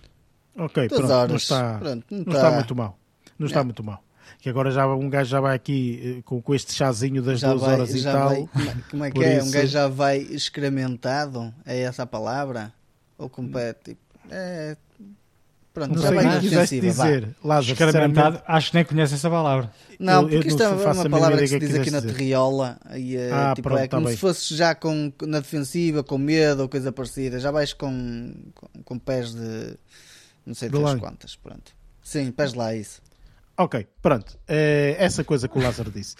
S1: Ok, pronto,
S2: horas.
S1: não está,
S2: Pronto, não
S1: não
S2: está-
S1: está muito mal. Não está
S2: Não.
S1: muito mal. Que agora já um gajo já vai aqui eh, com, com este chazinho das
S2: Já
S1: duas
S2: vai,
S1: horas e tal.
S2: vai, como é- como é que é?
S1: isso-
S2: Um gajo já vai excrementado? É essa a palavra? Ou compete? É... Pronto,
S1: Não
S2: já
S1: sei o que
S2: na
S1: quiseste dizer. Lázaro, sinceramente,
S3: acho que nem conhece essa palavra.
S2: Não,
S1: Eu- eu
S2: porque isto
S1: não
S2: é uma palavra que se
S1: que
S2: diz aqui na terriola e é,
S1: Ah,
S2: tipo,
S1: pronto,
S2: é
S1: tá
S2: como
S1: bem.
S2: se fosses já com, na defensiva, com medo ou coisa parecida. Já vais com, com, com pés de não sei
S1: lã.
S2: quantas. Pronto. Sim, pés lá, isso.
S1: Ok, pronto. É essa coisa que o Lázaro disse.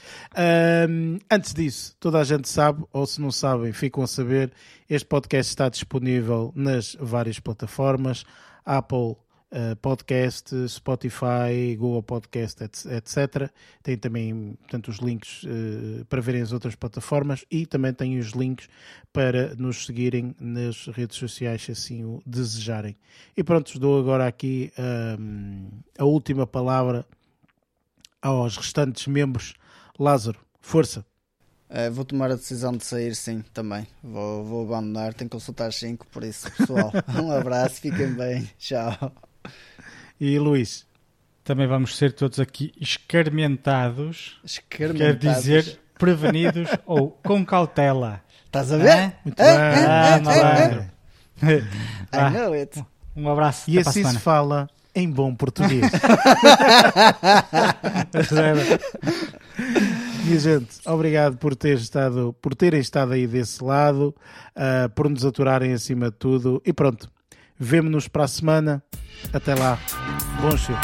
S1: Antes disso, toda a gente sabe, ou se não sabem, ficam a saber, este podcast está disponível nas várias plataformas, Apple eh, Podcast, Spotify, Google Podcast, etc-. Tem também portanto, os links eh, para verem as outras plataformas e também tem os links para nos seguirem nas redes sociais, se assim o desejarem. E pronto, dou agora aqui ahm, a última palavra aos restantes membros. Lázaro, força.
S2: Eh, vou tomar a decisão de sair, sim, também. Vou, vou abandonar, tenho que consultar as 5, por isso, pessoal. um abraço, fiquem bem. Tchau.
S1: E Luís,
S3: Também vamos ser todos aqui escarmentados. Quer
S2: Escarmentados.
S3: dizer prevenidos ou com cautela.
S2: Estás a ver?
S1: Muito
S2: Ah,
S1: bem.
S3: ah, malandro.
S1: bem.
S2: I know it.
S3: um abraço.
S1: E assim se fala em bom português. Minha gente, obrigado por, ter estado, por terem estado aí desse lado, ah, por nos aturarem acima de tudo. E pronto, vemo-nos para a semana. Até lá. Bom show.